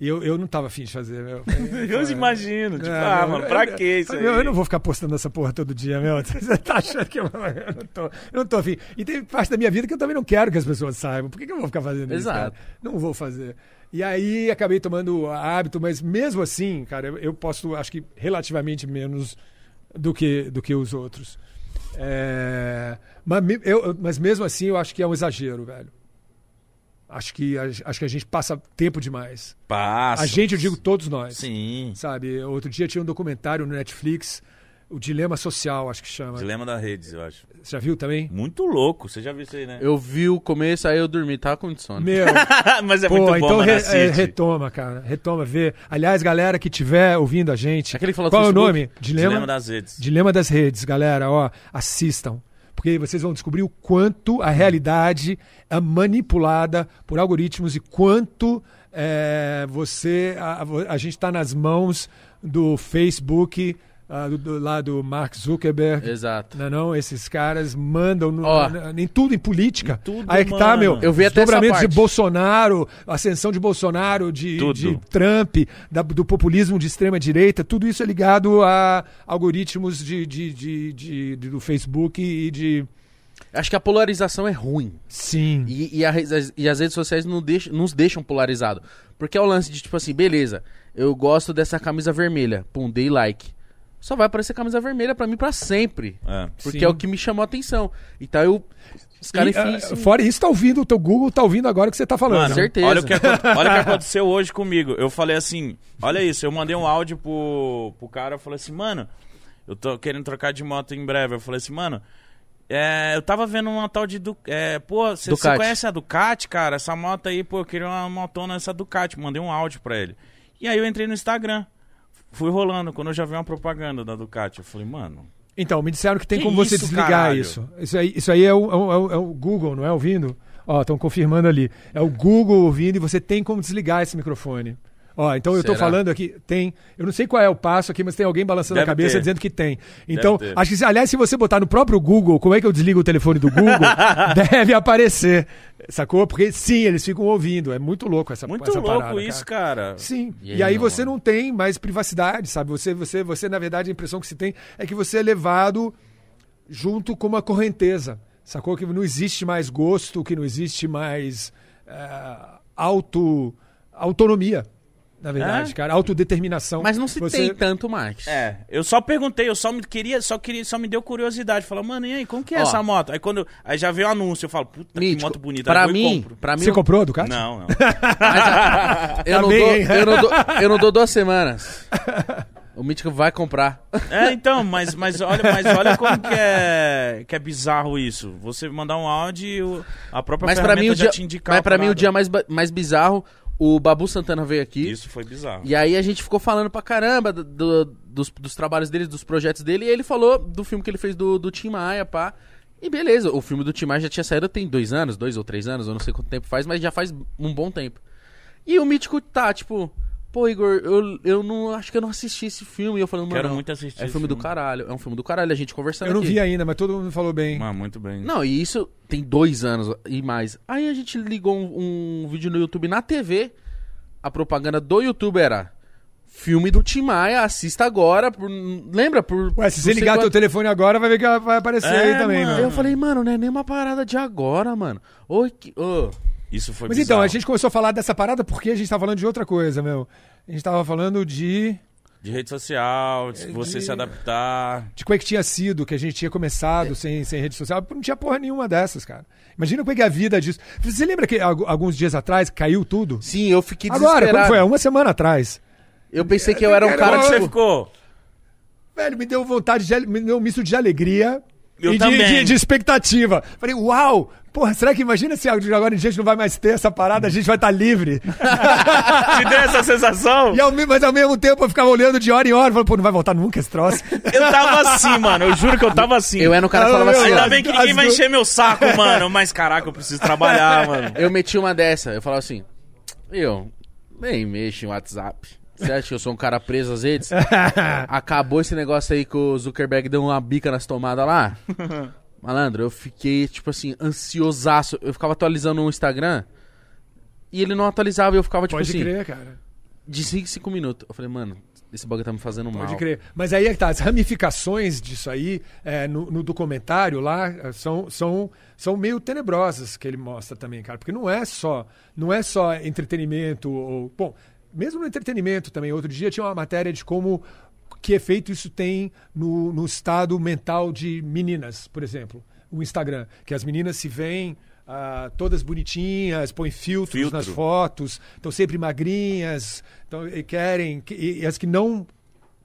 Eu, eu não tava afim de fazer, meu. Eu imagino, tipo, Ah, ah, mano, pra eu- que isso aí? meu, Eu não vou ficar postando essa porra todo dia, meu. Você tá achando que eu, eu não tô. Eu não tô afim. E tem parte da minha vida que eu também não quero que as pessoas saibam. Por que, que eu vou ficar fazendo isso? Exato. cara? Não vou fazer. E aí acabei tomando hábito, mas mesmo assim, cara, eu, eu posto, acho que relativamente menos do que, do que os outros. É, mas, eu- mas mesmo assim, eu acho que é um exagero, velho. Acho que, a- acho que a gente passa tempo demais. Passa. A gente, eu digo todos nós. Sim. Sabe, outro dia tinha um documentário no Netflix, o Dilema Social, acho que chama. Dilema da redes, eu acho. Você já viu também? Muito louco, você já viu isso aí, né? Eu vi o começo, aí eu dormi, tava com sono. Meu, Mas é pô, muito bom, então re- é, retoma, cara. Retoma, vê. Aliás, galera que tiver ouvindo a gente, Aquele que falou do qual é o nome? Dilema, Dilema das redes. Dilema das redes, galera, ó, assistam. Porque vocês vão descobrir o quanto a realidade é manipulada por algoritmos e quanto é, você. A, a gente está nas mãos do Facebook, ah, do, do- lá do Mark Zuckerberg. Exato. Não, é não, esses caras mandam no- Ó. na- em tudo em política. tudo, Aí que tá, meu. Eu vi até essa desdobramentos de parte. Bolsonaro, ascensão de Bolsonaro, de, de Trump, da- do populismo de extrema direita, tudo isso é ligado a algoritmos de, de, do Facebook e de. Acho que a polarização é ruim. Sim. E, e, a e as redes sociais não deixam, nos deixam polarizado. Porque é o lance de, tipo assim, beleza, eu gosto dessa camisa vermelha. Pum, dei like. Só vai aparecer camisa vermelha pra mim pra sempre. É. Porque Sim. é o que me chamou a atenção. Então eu. Os caras E, ah, enfim, assim, fora isso, tá ouvindo, o teu Google tá ouvindo agora o que você tá falando. Mano, certeza. Olha o, que, olha o que aconteceu hoje comigo. Eu falei assim: olha isso, eu mandei um áudio pro, pro cara, eu falei assim, mano, eu tô querendo trocar de moto em breve. Eu falei assim, mano. é, eu tava vendo uma tal de. Du- É, pô, você conhece a Ducati, cara? Essa moto aí, pô, eu queria uma motona essa Ducati. Mandei um áudio pra ele. E aí eu entrei no Instagram. Fui rolando. Quando eu já vi uma propaganda da Ducati, eu falei, mano. Então, me disseram que tem Que como você isso, desligar caralho? isso. Isso aí, isso aí é, o, é o- é o- é o Google, não é ouvindo? Ó, estão confirmando ali. É o Google ouvindo e você tem como desligar esse microfone. Ó, então eu tô Será? falando aqui, tem. Eu não sei qual é o passo aqui, mas tem alguém balançando a Deve cabeça ter. dizendo que tem. Então, acho que, aliás, se você botar no próprio Google, como é que eu desligo o telefone do Google, deve aparecer. Sacou? Porque sim, eles ficam ouvindo. É muito louco essa, Muito essa louco parada, isso, cara. cara. Sim. E E aí, aí, não, você mano? não tem mais privacidade, sabe? Você, você, você, na verdade, a impressão que se tem é que você é levado junto com uma correnteza. Sacou? Que não existe mais gosto, que não existe mais é, auto, autonomia, na verdade, É? cara. Autodeterminação. Mas não se Você- tem tanto mais. É, eu só perguntei, eu só me queria, só queria, só me deu curiosidade. Falei, mano, e aí, como que é Ó. essa moto? Aí quando eu- aí já veio o anúncio, eu falo, puta que Mítico, moto bonita. Pra eu mim, pra mim. Você comprou a Ducati? Não, não. eu, não Tá bem, dou, eu, não dou, eu não dou duas semanas. O Mítico vai comprar. É, então, mas, mas, olha, mas olha como que é, que é bizarro isso. Você mandar um áudio e a própria Mas ferramenta mim o já dia, te indicar mas pra mim o dia mais, mais bizarro, o Babu Santana veio aqui. Isso foi bizarro. E aí a gente ficou falando pra caramba do- do- dos, dos trabalhos dele, dos projetos dele, e ele falou do filme que ele fez do, do Tim Maia, pá. E beleza, o filme do Tim Maia já tinha saído tem dois anos, dois ou três anos, eu não sei quanto tempo faz, mas já faz um bom tempo. E o Mítico tá, tipo, pô, Igor, eu, eu não acho que eu não assisti esse filme. E eu falando, mano, Quero muito assistir é esse filme do filme. caralho, é um filme do caralho, a gente conversando Eu não aqui. vi ainda, mas todo mundo falou bem. Mano, muito bem. Não, e isso tem dois anos e mais. Aí a gente ligou um, um vídeo no YouTube na TV. A propaganda do YouTube era filme do Tim Maia, assista agora. Por, lembra? Por, Ué, se você ligar teu telefone agora, vai ver que vai aparecer É, aí também, mano. meu. Eu falei, mano, não é nem uma parada de agora, mano. Oi, que. ô. Isso foi Mas bizarro. então, a gente começou a falar dessa parada porque a gente tava falando de outra coisa, meu. A gente tava falando de. De rede social, de você de- se adaptar. de como é que tinha sido, que a gente tinha começado sem, sem rede social. Não tinha porra nenhuma dessas, cara. Imagina como é que é a vida disso. Você lembra que algu- alguns dias atrás caiu tudo? Sim, eu fiquei Agora, quando desesperado. foi? Uma semana atrás. Eu pensei que eu era um Cara, cara, que você tipo... ficou? Velho, me deu vontade, de, me deu um misto de alegria Eu e de, também. de- de expectativa. Falei, uau! Porra, será que imagina se agora em diante não vai mais ter essa parada, a gente vai estar livre? Te deu essa sensação? E ao, mas ao mesmo tempo eu ficava olhando de hora em hora, falando, pô, não vai voltar nunca esse troço. Eu tava assim, mano. Eu juro que eu tava assim. Eu era um cara que falava assim, Ainda ó, bem que ninguém vai encher meu saco, mano. Mas caraca, eu preciso trabalhar, mano. Eu meti uma dessa, eu falava assim, eu nem mexo em WhatsApp. Você acha que eu sou um cara preso às redes? Acabou esse negócio aí que o Zuckerberg deu uma bica nas tomadas lá? Malandro, eu fiquei, tipo assim, ansiosaço. Eu ficava atualizando o Instagram e ele não atualizava. e Eu ficava, tipo Pode assim, crer, cara. de 5 em 5 minutos. Eu falei, mano, esse bagulho tá me fazendo mal. Pode crer. Mas aí é que tá, as ramificações disso aí, é, no, no documentário lá, é, são, são, são meio tenebrosas que ele mostra também, cara. Porque não é só, não é só entretenimento ou. Bom, mesmo no entretenimento também. Outro dia tinha uma matéria de como. Que efeito isso tem no, no estado mental de meninas, por exemplo. O Instagram. Que as meninas se veem. ah, todas bonitinhas, põem filtros Filtro. nas fotos, estão sempre magrinhas, então, e querem, que- e, e as que não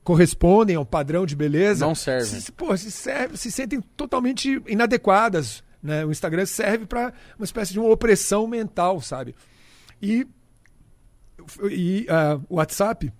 correspondem ao padrão de beleza. Não servem. Se, pô, se, serve- se sentem totalmente inadequadas. Né? O Instagram serve para uma espécie de uma opressão mental, sabe? E, e ah, o WhatsApp,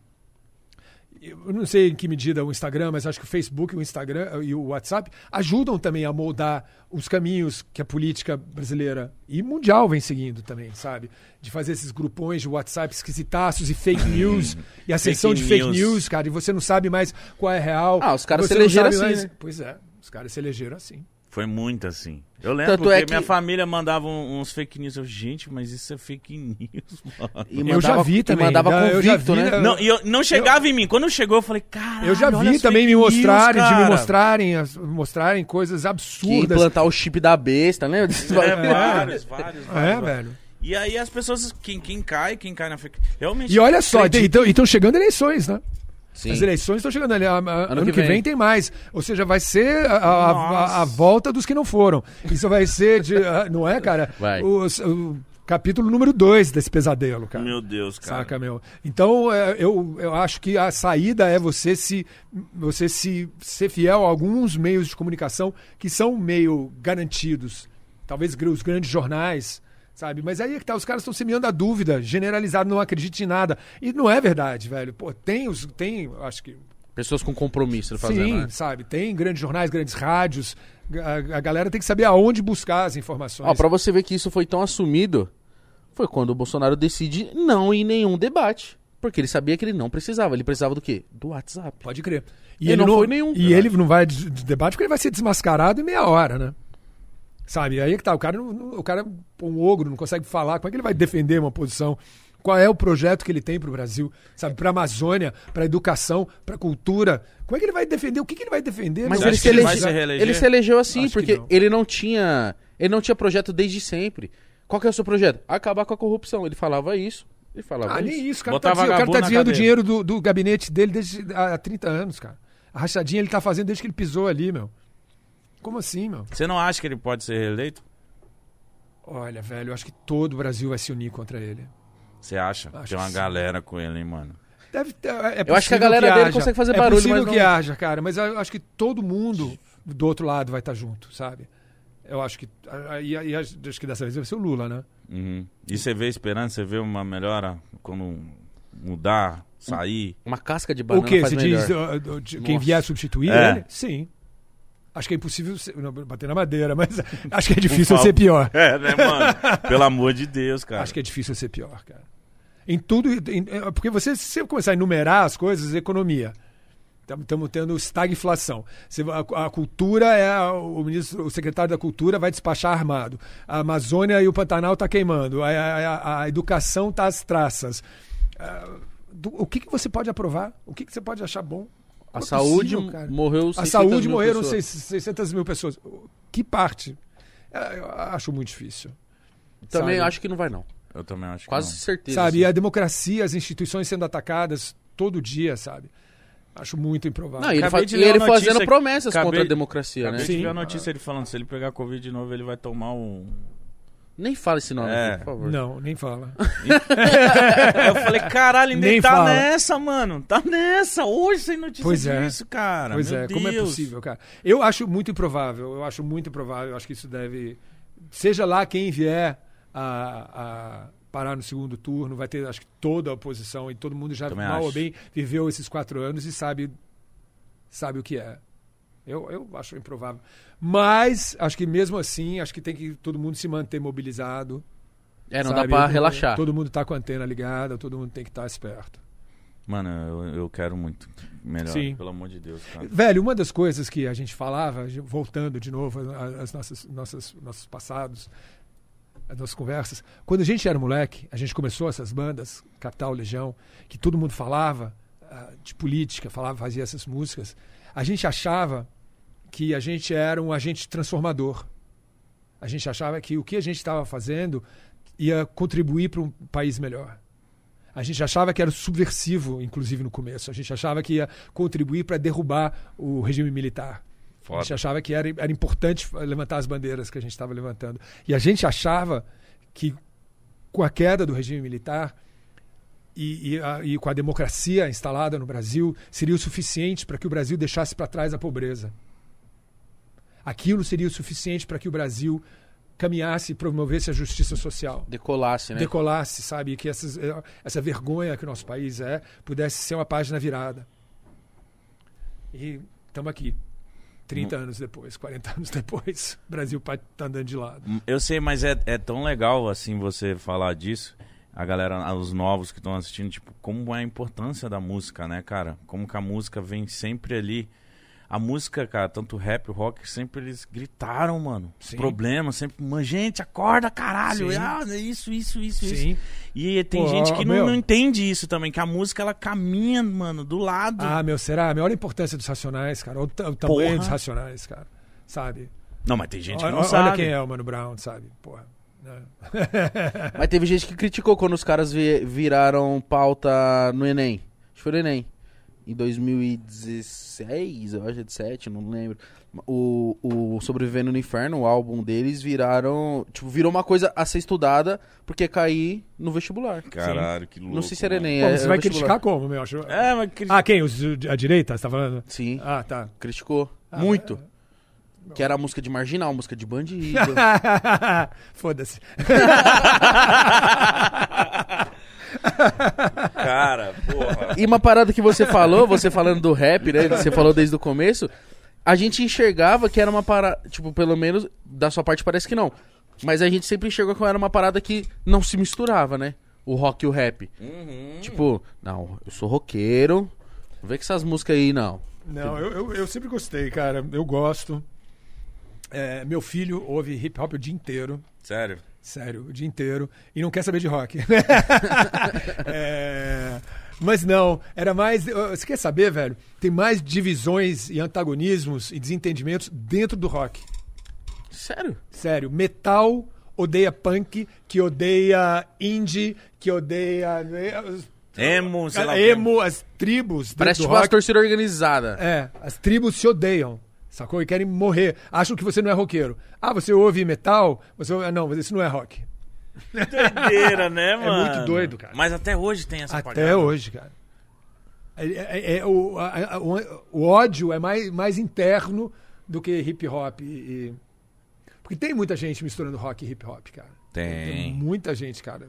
eu não sei em que medida o Instagram, mas acho que o Facebook, o Instagram e o WhatsApp ajudam também a moldar os caminhos que a política brasileira e mundial vem seguindo também, sabe? De fazer esses grupões de WhatsApp esquisitaços e fake news e ascensão Fake de fake news. news, cara, e você não sabe mais qual é real. Ah, os caras se elegeram assim, né? Pois é, os caras se elegeram assim. Foi muito assim. Eu lembro Tanto porque é que- minha família mandava uns fake news. Eu, gente, mas isso é fake news, mano. E Eu já vi também, mandava eu convicto, vi, né? eu- Não, e eu, não chegava em mim. Quando chegou, eu falei, cara. Eu já vi também me mostrarem, de me mostrarem, as- mostrarem coisas Que absurdas. implantar o chip da besta, desse É, bagulho? vários, vários, É, vários. velho. E aí as pessoas, quem, quem cai, quem cai na fake. Realmente. E olha só, então estão chegando eleições, né? Sim. As eleições estão chegando ali. a- a- ano, que que, vem. vem. tem mais. Ou seja, vai ser a, a- a- Nossa. a volta dos que não foram. Isso vai ser de. ah, Não é, cara? Vai. O, o capítulo número 2 desse pesadelo, cara. Meu Deus, cara. Saca, meu? Então, é, eu, eu acho que a saída é você se você se ser fiel a alguns meios de comunicação que são meio garantidos. Talvez os grandes jornais, sabe? Mas aí é que tá, os caras estão semeando a dúvida, generalizado, não acredite em nada. E não é verdade, velho. Pô, tem os. Tem, acho que. Pessoas com compromisso fazer, sim, né? sabe? Tem grandes jornais, grandes rádios. A, a galera tem que saber aonde buscar as informações. Ó, pra você ver que isso foi tão assumido, foi quando o Bolsonaro decide não ir em nenhum debate. Porque ele sabia que ele não precisava. Ele precisava do quê? Do WhatsApp. Pode crer. E não foi nenhum E debate. ele não vai de debate porque ele vai ser desmascarado em meia hora, né? Sabe? Aí é que tá. O cara, não- o cara, um ogro, não consegue falar. Como é que ele vai defender uma posição? Qual é o projeto que ele tem pro Brasil? Sabe? Pra Amazônia, pra educação, pra cultura. Como é que ele vai defender? O que, que ele vai defender? Mas ele se, ele vai elege- se ele se elegeu assim, Acho que porque não. ele não tinha. Ele não tinha projeto desde sempre. Qual que é o seu projeto? Acabar com a corrupção. Ele falava isso. Ele falava Ah, isso. nem isso. O cara Botar tá, o cara tá desviando o dinheiro do, do gabinete dele desde há 30 anos, cara. A rachadinha ele tá fazendo desde que ele pisou ali, meu. Como assim, meu? Você não acha que ele pode ser reeleito? Olha, velho, eu acho que todo o Brasil vai se unir contra ele. Você acha? Acho Tem uma que sim. galera com ele, hein, mano? Deve ter, é Eu acho que a galera dele haja. consegue fazer é barulho, possível mas que não- haja, cara, mas eu acho que todo mundo do outro lado vai estar junto, sabe? Eu acho que. E, e acho que dessa vez vai ser o Lula, né? Uhum. E você vê esperança, você vê uma melhora quando mudar, sair? Uma casca de o banana quê? faz Você melhor. diz uh, uh, de quem Nossa. vier substituir É. ele? Sim. Acho que é impossível ser- não, bater na madeira, mas acho que é difícil ser pior. É, né, mano? Pelo amor de Deus, cara. Acho que é difícil ser pior, cara. Em tudo. em- é, porque você, se você começar a enumerar as coisas, economia. Estamos tendo estagflação. A, a cultura é. a- o, ministro, o secretário da Cultura vai despachar armado. A Amazônia e o Pantanal tá queimando. A, a- a educação tá às traças. Ah, do- o que, que você pode aprovar? O que, que você pode achar bom? A saúde cara. morreu A 600 saúde mil morreram pessoas. seis- 600 mil pessoas. Que parte? É, Eu acho muito difícil. Também sabe? acho que não vai, não. Eu também acho que Quase não. certeza. Sabe? assim. E a democracia, as instituições sendo atacadas todo dia, sabe? Acho muito improvável. Não, e ele, Acabei fa- e ele fazendo que- promessas acabei- contra a democracia, Acabei né? de ver a notícia ele falando, se ele pegar Covid de novo, ele vai tomar um... Nem fala esse nome, É. aqui, por favor. Não, nem fala. Aí eu falei, caralho, ainda Nem tá fala. nessa, mano. Tá nessa. Hoje sem notícia Pois é. disso, cara. pois Meu é, como é Deus. possível, cara? Eu acho muito improvável, eu acho muito improvável, eu acho que isso deve. Seja lá quem vier a, a parar no segundo turno, vai ter, acho que toda a oposição e todo mundo já, Também mal ou acho. bem, viveu esses quatro anos e sabe, sabe o que é. Eu, eu acho improvável. Mas, acho que mesmo assim, acho que tem que todo mundo se manter mobilizado. É, não sabe? dá pra Todo- relaxar. Todo mundo tá com a antena ligada, todo mundo tem que estar esperto. Mano, eu, eu quero muito. Melhor, Sim. pelo amor de Deus, cara. Velho, uma das coisas que a gente falava, voltando de novo às nossas, nossas, nossos passados, as nossas conversas, quando a gente era moleque, a gente começou essas bandas, Capital, Legião, que todo mundo falava ah, de política, falava, fazia essas músicas, a gente achava que a gente era um agente transformador. A gente achava que o que a gente estava fazendo ia contribuir para um país melhor. A gente achava que era subversivo, inclusive no começo. A gente achava que ia contribuir para derrubar o regime militar. A gente Foda. achava que era, era importante levantar as bandeiras que a gente estava levantando. E a gente achava que com a queda do regime militar e, e a- e com a democracia instalada no Brasil, seria o suficiente para que o Brasil deixasse para trás a pobreza. Aquilo seria o suficiente para que o Brasil caminhasse e promovesse a justiça social Decolasse, né? decolasse, sabe? Que essas, eh, essa vergonha que o nosso país é pudesse ser uma página virada. E estamos aqui, 30 anos depois, 40 anos depois, o Brasil está andando de lado. Eu sei, mas é, é tão legal assim você falar disso. A galera, os novos que estão assistindo, tipo, como é a importância da música, né, cara? Como que a música vem sempre ali. A música, cara, tanto o rap, o rock, sempre eles gritaram, mano. Sim. problemas, sempre, "Mano, gente, acorda, caralho. Ah, isso, isso, isso, isso. Sim. E tem Pô, gente que não, meu. não entende isso também, que a música ela caminha, mano, do lado. Ah, meu, será? Olha a importância dos Racionais, cara. Olha o, o tamanho Porra. dos Racionais, cara. Sabe? Não, mas tem gente que olha, não olha sabe. quem é o Mano Brown, sabe? Porra. né? Mas teve gente que criticou quando os caras vi- viraram pauta no Enem. Acho que foi no Enem. Em 2016, eu acho, 17, não lembro. O, o Sobrevivendo no Inferno, o álbum deles, viraram. Tipo, virou uma coisa a ser estudada porque cair no vestibular. Caralho, que louco. Não sei se era. Pô, é- você é vai criticar como, meu? Acho... É, mas cri- Ah, quem? Os, a direita? Você tá falando? Sim, Ah, tá. criticou. Ah, Muito. Que era música de marginal, música de bandido. Foda-se. cara, porra. E uma parada que você falou, você falando do rap, né? Você falou desde o começo. A gente enxergava que era uma parada. Tipo, pelo menos da sua parte parece que não. Mas a gente sempre enxergou que era uma parada que não se misturava, né? O rock e o rap. Uhum. Tipo, não, eu sou roqueiro. Não vê com essas músicas aí, não. Não, eu, eu, eu sempre gostei, cara. Eu gosto. É, meu filho ouve hip hop o dia inteiro. Sério? Sério, o dia inteiro. E não quer saber de rock. É, mas não, era mais. Você quer saber, velho? Tem mais divisões e antagonismos e desentendimentos dentro do rock. Sério? Sério, metal odeia punk, que odeia indie, que odeia. Emo, sei lá. emo, as tribos. Parece do tipo uma rock. torcida organizada. É, as tribos se odeiam, sacou? E querem morrer. Acham que você não é roqueiro. Ah, você ouve metal? Você ouve... Não, mas isso não é rock. Doideira, né, mano? muito doido, cara. Mas até hoje tem essa Até pagada. hoje, cara. É- é- é- o, a- a- o- ódio é mais, mais interno do que hip hop. E, e- Porque tem muita gente misturando rock e hip hop, cara. Tem. muita gente, cara.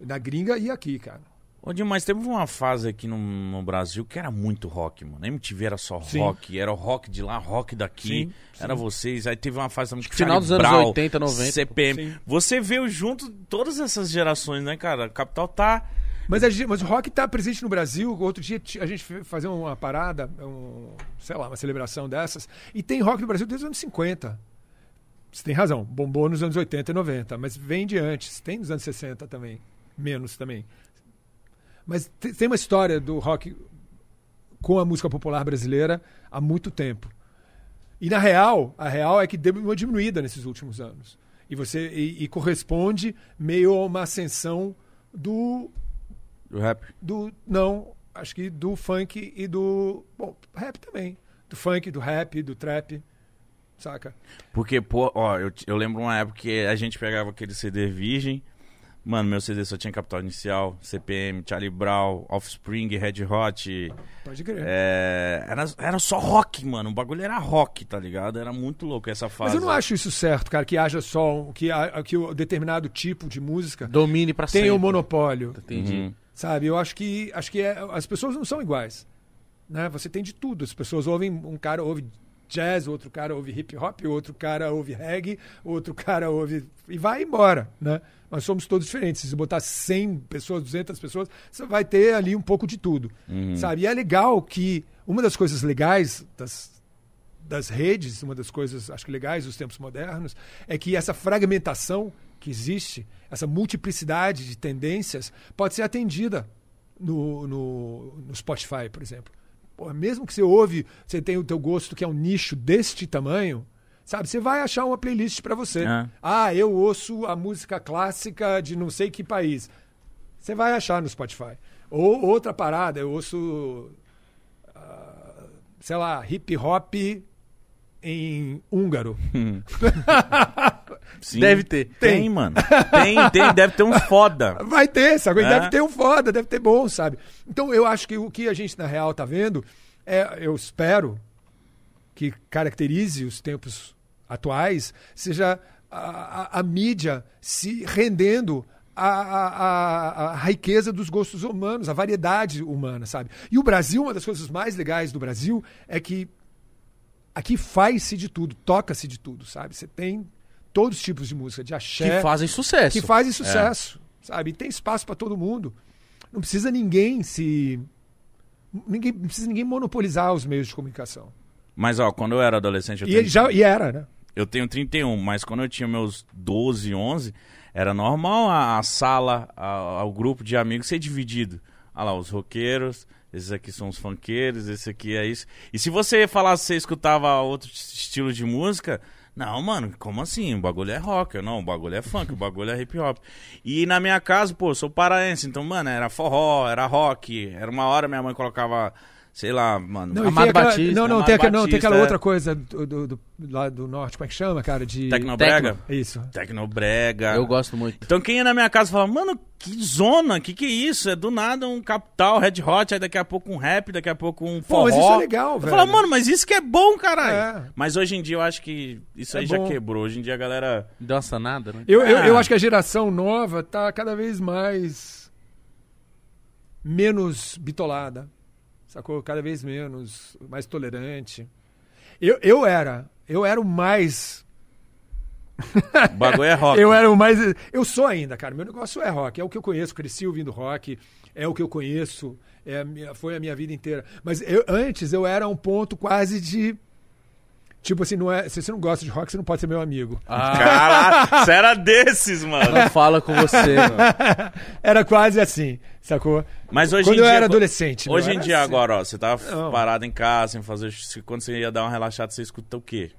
Na gringa e aqui, cara. Ô, Dinho, mas teve uma fase aqui no, no Brasil que era muito rock, mano. A MTV era só Sim. rock. Era o rock de lá, rock daqui. Sim, Era vocês. Aí teve uma fase também que Final dos anos 80, 90. CPM. Sim. Você veio junto todas essas gerações, né, cara? A Capital tá... Mas, a gente- mas o rock está presente no Brasil. Outro dia a gente fazia uma parada, um, sei lá, uma celebração dessas. E tem rock no Brasil desde os anos 50. Você tem razão. Bombou nos anos 80 e 90. Mas vem de antes. Tem nos anos 60 também. Menos também. Mas te- tem uma história do rock com a música popular brasileira há muito tempo. E na real, a real é que deu uma diminuída nesses últimos anos. E você e, e corresponde meio a uma ascensão do Do rap. do não acho que do funk e do bom rap também do funk do rap do trap saca Porque, pô, ó, eu, eu lembro uma época que a gente pegava aquele CD virgem. Mano, meu CD só tinha Capital Inicial, CPM, Charlie Brown, Offspring, Red Hot. pode crer É, era, era só rock, mano. O bagulho era rock, tá ligado? Era muito louco essa fase. mas eu não acho isso certo cara que haja só um- que que o determinado tipo de música Domine pra sempre. tenha um monopólio Entendi. Uhum. sabe eu acho que acho que é- as pessoas não são iguais né você tem de tudo as pessoas ouvem um cara ouve jazz, outro cara ouve hip hop, outro cara ouve reggae, outro cara ouve. E vai embora, né? Nós somos todos diferentes. Se você botar 100 pessoas, 200 pessoas, você vai ter ali um pouco de tudo, sabe? E é legal que uma das coisas legais das, das redes, uma das coisas, acho que legais dos tempos modernos, é que essa fragmentação que existe, essa multiplicidade de tendências, pode ser atendida no, no, no Spotify, por exemplo. Pô, mesmo que você ouve, você tem o teu gosto que é um nicho deste tamanho, sabe? Você vai achar uma playlist para você. É. Ah, eu ouço a música clássica de não sei que país. Você vai achar no Spotify. Ou outra parada, eu ouço, ah, sei lá, hip hop em húngaro. Sim. Deve ter. Tem, mano. Tem, tem. Deve ter uns foda. Vai ter, sabe? É. Deve ter um foda, deve ter bom, sabe? Então eu acho que o que a gente na real tá vendo é, eu espero que caracterize os tempos atuais, seja a, a- a mídia se rendendo à, à- à- à riqueza dos gostos humanos, à variedade humana, sabe? E o Brasil, uma das coisas mais legais do Brasil é que aqui faz-se de tudo, toca-se de tudo, sabe? Você tem todos os tipos de música, de axé, Que fazem sucesso. que fazem sucesso, sabe? E tem espaço para todo mundo. Não precisa ninguém se ninguém não precisa ninguém monopolizar os meios de comunicação. Mas, ó, quando eu era adolescente, eu, E, tenho, já, e era, né? Eu tenho 31, mas quando eu tinha meus 12, 11, era normal a, a sala, o grupo de amigos ser dividido. Olha lá, os roqueiros, esses aqui são os funkeiros, esse aqui é isso. E se você falasse que você escutava outro estilo de música, não, mano, como assim? O bagulho é rock, não, o bagulho é funk, o bagulho é hip hop. E na minha casa, pô, eu sou paraense, então, mano, era forró, era rock, era uma hora minha mãe colocava, sei lá, mano, Não, Amado aquela, Batista, não, não, Amado tem, aquela, não, tem aquela é. outra coisa do, do, do- lá do norte, como é que chama, cara? De Tecnobrega. Tecno. Isso. Tecnobrega. Eu gosto muito. Então quem ia na minha casa falava, mano, que zona, que que é isso? É do nada um capital, red hot, aí daqui a pouco um rap, daqui a pouco um forró. Pô, mas isso é legal, Eu velho. falava, mano, mas isso que é bom, caralho. É. Mas hoje em dia eu acho que isso É aí já bom. quebrou. Hoje em dia a galera... Deu uma sanada, né? Eu, eu, Ah. eu acho que a geração nova tá cada vez mais menos bitolada, sacou? Cada vez menos, mais tolerante. Eu, eu era, eu era o mais O bagulho é rock. Eu era o mais. Eu sou ainda, cara. Meu negócio é rock. É o que eu conheço. Cresci ouvindo rock. É o que eu conheço. É a minha- foi a minha vida inteira. Mas eu- antes eu era um ponto quase de. Tipo assim, não é, se você não gosta de rock, você não pode ser meu amigo. Ah, Caralho, você era desses, mano. não fala com você, mano. Era quase assim, sacou? Mas hoje Quando em eu dia... era adolescente. Hoje em dia, assim. agora, ó, você tava Não. parado em casa, sem fazer... se- Quando você ia dar uma relaxada, você escuta o quê?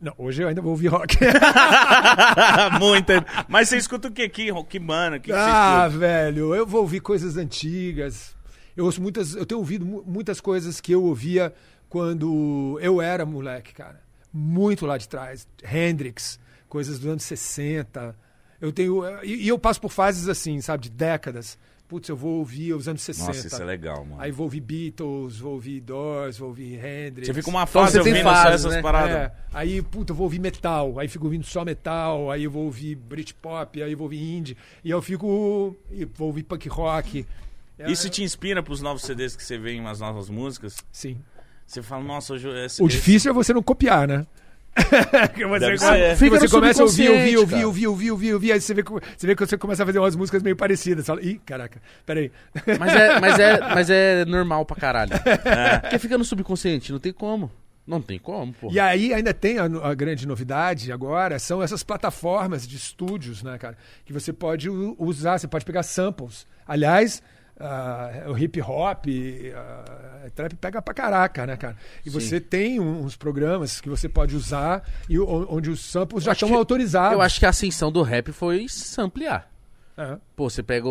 Não, hoje eu ainda vou ouvir rock. Muita. Mas você escuta o quê? Que, que mano? Que que você ah, escuta? velho, eu vou ouvir coisas antigas. Eu ouço muitas, eu tenho ouvido mu- muitas coisas que eu ouvia quando eu era moleque, cara. Muito lá de trás. Hendrix, coisas dos anos 60. Eu tenho e, e eu passo por fases assim, sabe, de décadas. Putz, eu vou ouvir os anos 60. Nossa, isso é legal, mano. Aí vou ouvir Beatles, vou ouvir Doors, vou ouvir Hendrix. Você fica uma Então fase tem ouvindo só fases, essas né? paradas. É, aí, puta, eu vou ouvir metal, aí fico ouvindo só metal, aí eu vou ouvir Britpop, aí eu vou ouvir indie, e eu fico. e vou ouvir punk rock. É, Isso te inspira pros novos CDs que você vê em umas novas músicas? Sim. Você fala, nossa, hoje esse, O esse- difícil é você não copiar, né? que você, come- Fica você no começa a ouvir, ouvir, ouvir, ouvir, ouvir, ouvir, ouvir, aí você vê, que- você vê que você começa a fazer umas músicas meio parecidas. Você fala, ih, caraca, peraí. Mas é, mas é, mas é normal pra caralho. Porque fica no subconsciente, não tem como. Não tem como, pô. E aí ainda tem a, a grande novidade agora, são essas plataformas de estúdios, né, cara? Que você pode usar, você pode pegar samples. Aliás, ah, o hip hop, ah, trap pega pra caraca, né, cara? E Sim. você tem uns programas que você pode usar e onde os samples já acho estão que- autorizados. Eu acho que a ascensão do rap foi samplear. É. Pô, você pega o-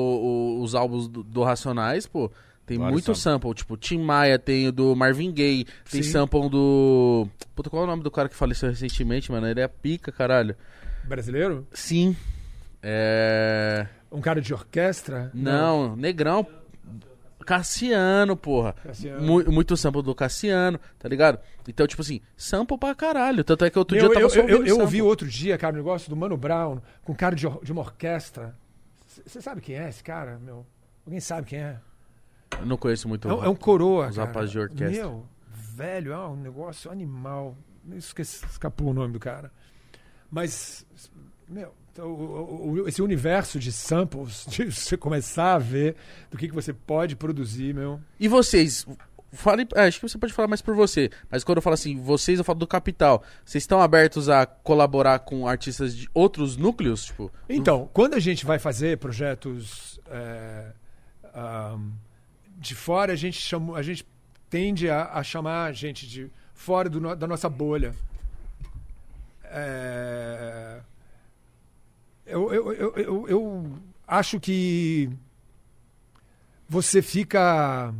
o- os álbuns do, do Racionais, pô, tem Vários muito sample. Tipo, Tim Maia tem o do Marvin Gaye, tem Sim. sample do. Puta, qual é o nome do cara que faleceu recentemente, mano? Ele é pica, caralho. Brasileiro? Sim. É. Um cara de orquestra? Não, Negrão. Cassiano, porra. Cassiano. Mu- muito sample do Cassiano, tá ligado? Então, tipo assim, sample pra caralho. Tanto é que outro Meu, dia eu tava eu, eu, eu, ouvi outro dia, cara, um negócio do Mano Brown com cara de, de uma orquestra. Você sabe quem é esse cara, meu? Alguém sabe quem é? Eu não conheço muito É, um- é um coroa, Os cara. rapazes de orquestra. Meu, velho, é um negócio animal. Esqueci, escapou o nome do cara. Mas, meu, o- o- esse universo de samples, de você começar a ver do que, que você pode produzir, meu. E vocês? Fale, é, acho que você pode falar mais por você, mas quando eu falo assim, vocês, eu falo do capital. Vocês estão abertos a colaborar com artistas de outros núcleos? Tipo, Então, quando a gente vai fazer projetos é, ahm, de fora, a gente, chama, a gente tende a, a chamar gente de fora do da nossa bolha. É, eu, eu, eu, eu, eu acho que você fica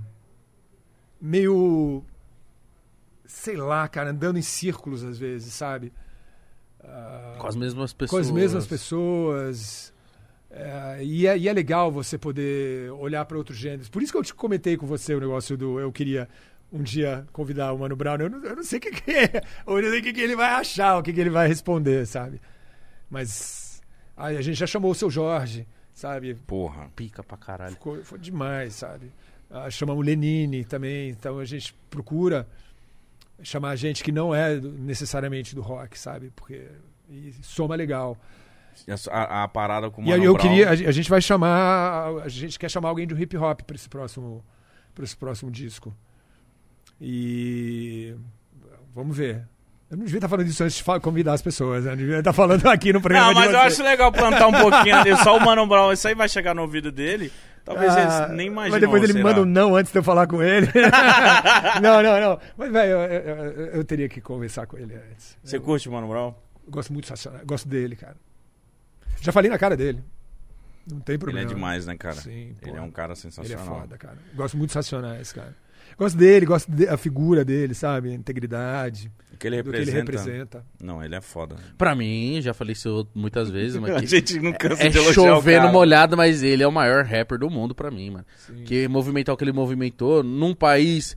meio, sei lá, cara, andando em círculos às vezes, sabe? Ah, com as mesmas com pessoas. as mesmas pessoas. É, e, é, e é legal você poder olhar para outros gêneros. Por isso que eu te comentei com você o negócio do eu queria um dia convidar o Mano Brown. Eu não, eu não sei o que, que é, eu não sei o que, que ele vai achar, o que, que ele vai responder, sabe? Mas aí a gente já chamou o seu Jorge, sabe? Porra. Pica pra caralho. Ficou, foi demais, sabe? Ah, chamamos o Lenine também, então a gente procura chamar gente que não é necessariamente do rock, sabe? Porque e soma legal. A, a parada com o E aí eu Brown. queria, a a gente vai chamar, a gente quer chamar alguém do hip hop para esse próximo, para esse próximo disco. E vamos ver. Eu não devia estar falando isso antes de convidar as pessoas, né? Eu devia estar falando aqui no programa Não, mas de eu acho legal plantar um pouquinho ali. Só o Mano Brown, isso aí vai chegar no ouvido dele. Talvez Ah, eles nem imaginam. Mas depois ele me manda um não antes de eu falar com ele. não, não, não. Mas, velho, eu, eu- eu- teria que conversar com ele antes. Você Eu curte o Mano Brown? gosto muito gosto dele, cara. Já falei na cara dele. Não tem Ele problema. é demais, né, cara? Sim, pô. Ele é um cara Ele é sensacional. foda, cara. Gosto muito dos Racionais, cara. Gosto dele, gosto da figura dele, sabe? A integridade, O que ele do que ele representa. representa. Não, ele é foda. Pra mim, já falei isso muitas vezes, mas A gente não cansa é de elogiar chovendo molhado, mas ele é o maior rapper do mundo pra mim, mano. Sim. Que movimentar o que ele movimentou num país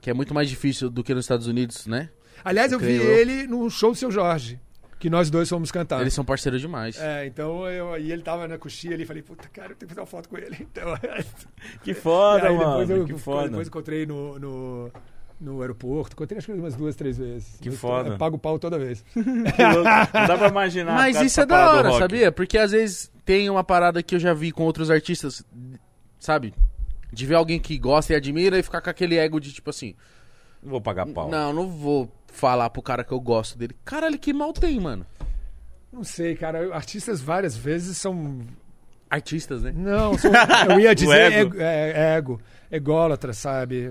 que é muito mais difícil do que nos Estados Unidos, né? Aliás, eu vi Creio. ele no show do seu Jorge, que nós dois fomos cantar. Eles são parceiros demais. É, então eu, e ele tava na coxinha ali, falei, puta, cara, eu tenho que fazer uma foto com ele. Então, Que foda, aí mano. eu, que foda. Depois encontrei no, no, no aeroporto, encontrei acho que umas duas, três vezes. Que Eu- foda. Eu pago pau toda vez. Que louco. Não dá pra imaginar. Mas isso é da hora, sabia? Porque às vezes tem uma parada que eu já vi com outros artistas, sabe? De ver alguém que gosta e admira e ficar com aquele ego de tipo assim: Não vou pagar pau. Não, não vou falar pro cara que eu gosto dele. Caralho, que mal tem, mano. Não sei, cara, artistas várias vezes são Artistas, né? Não, são- eu ia dizer ego. ego, é, ego, ególatra, sabe?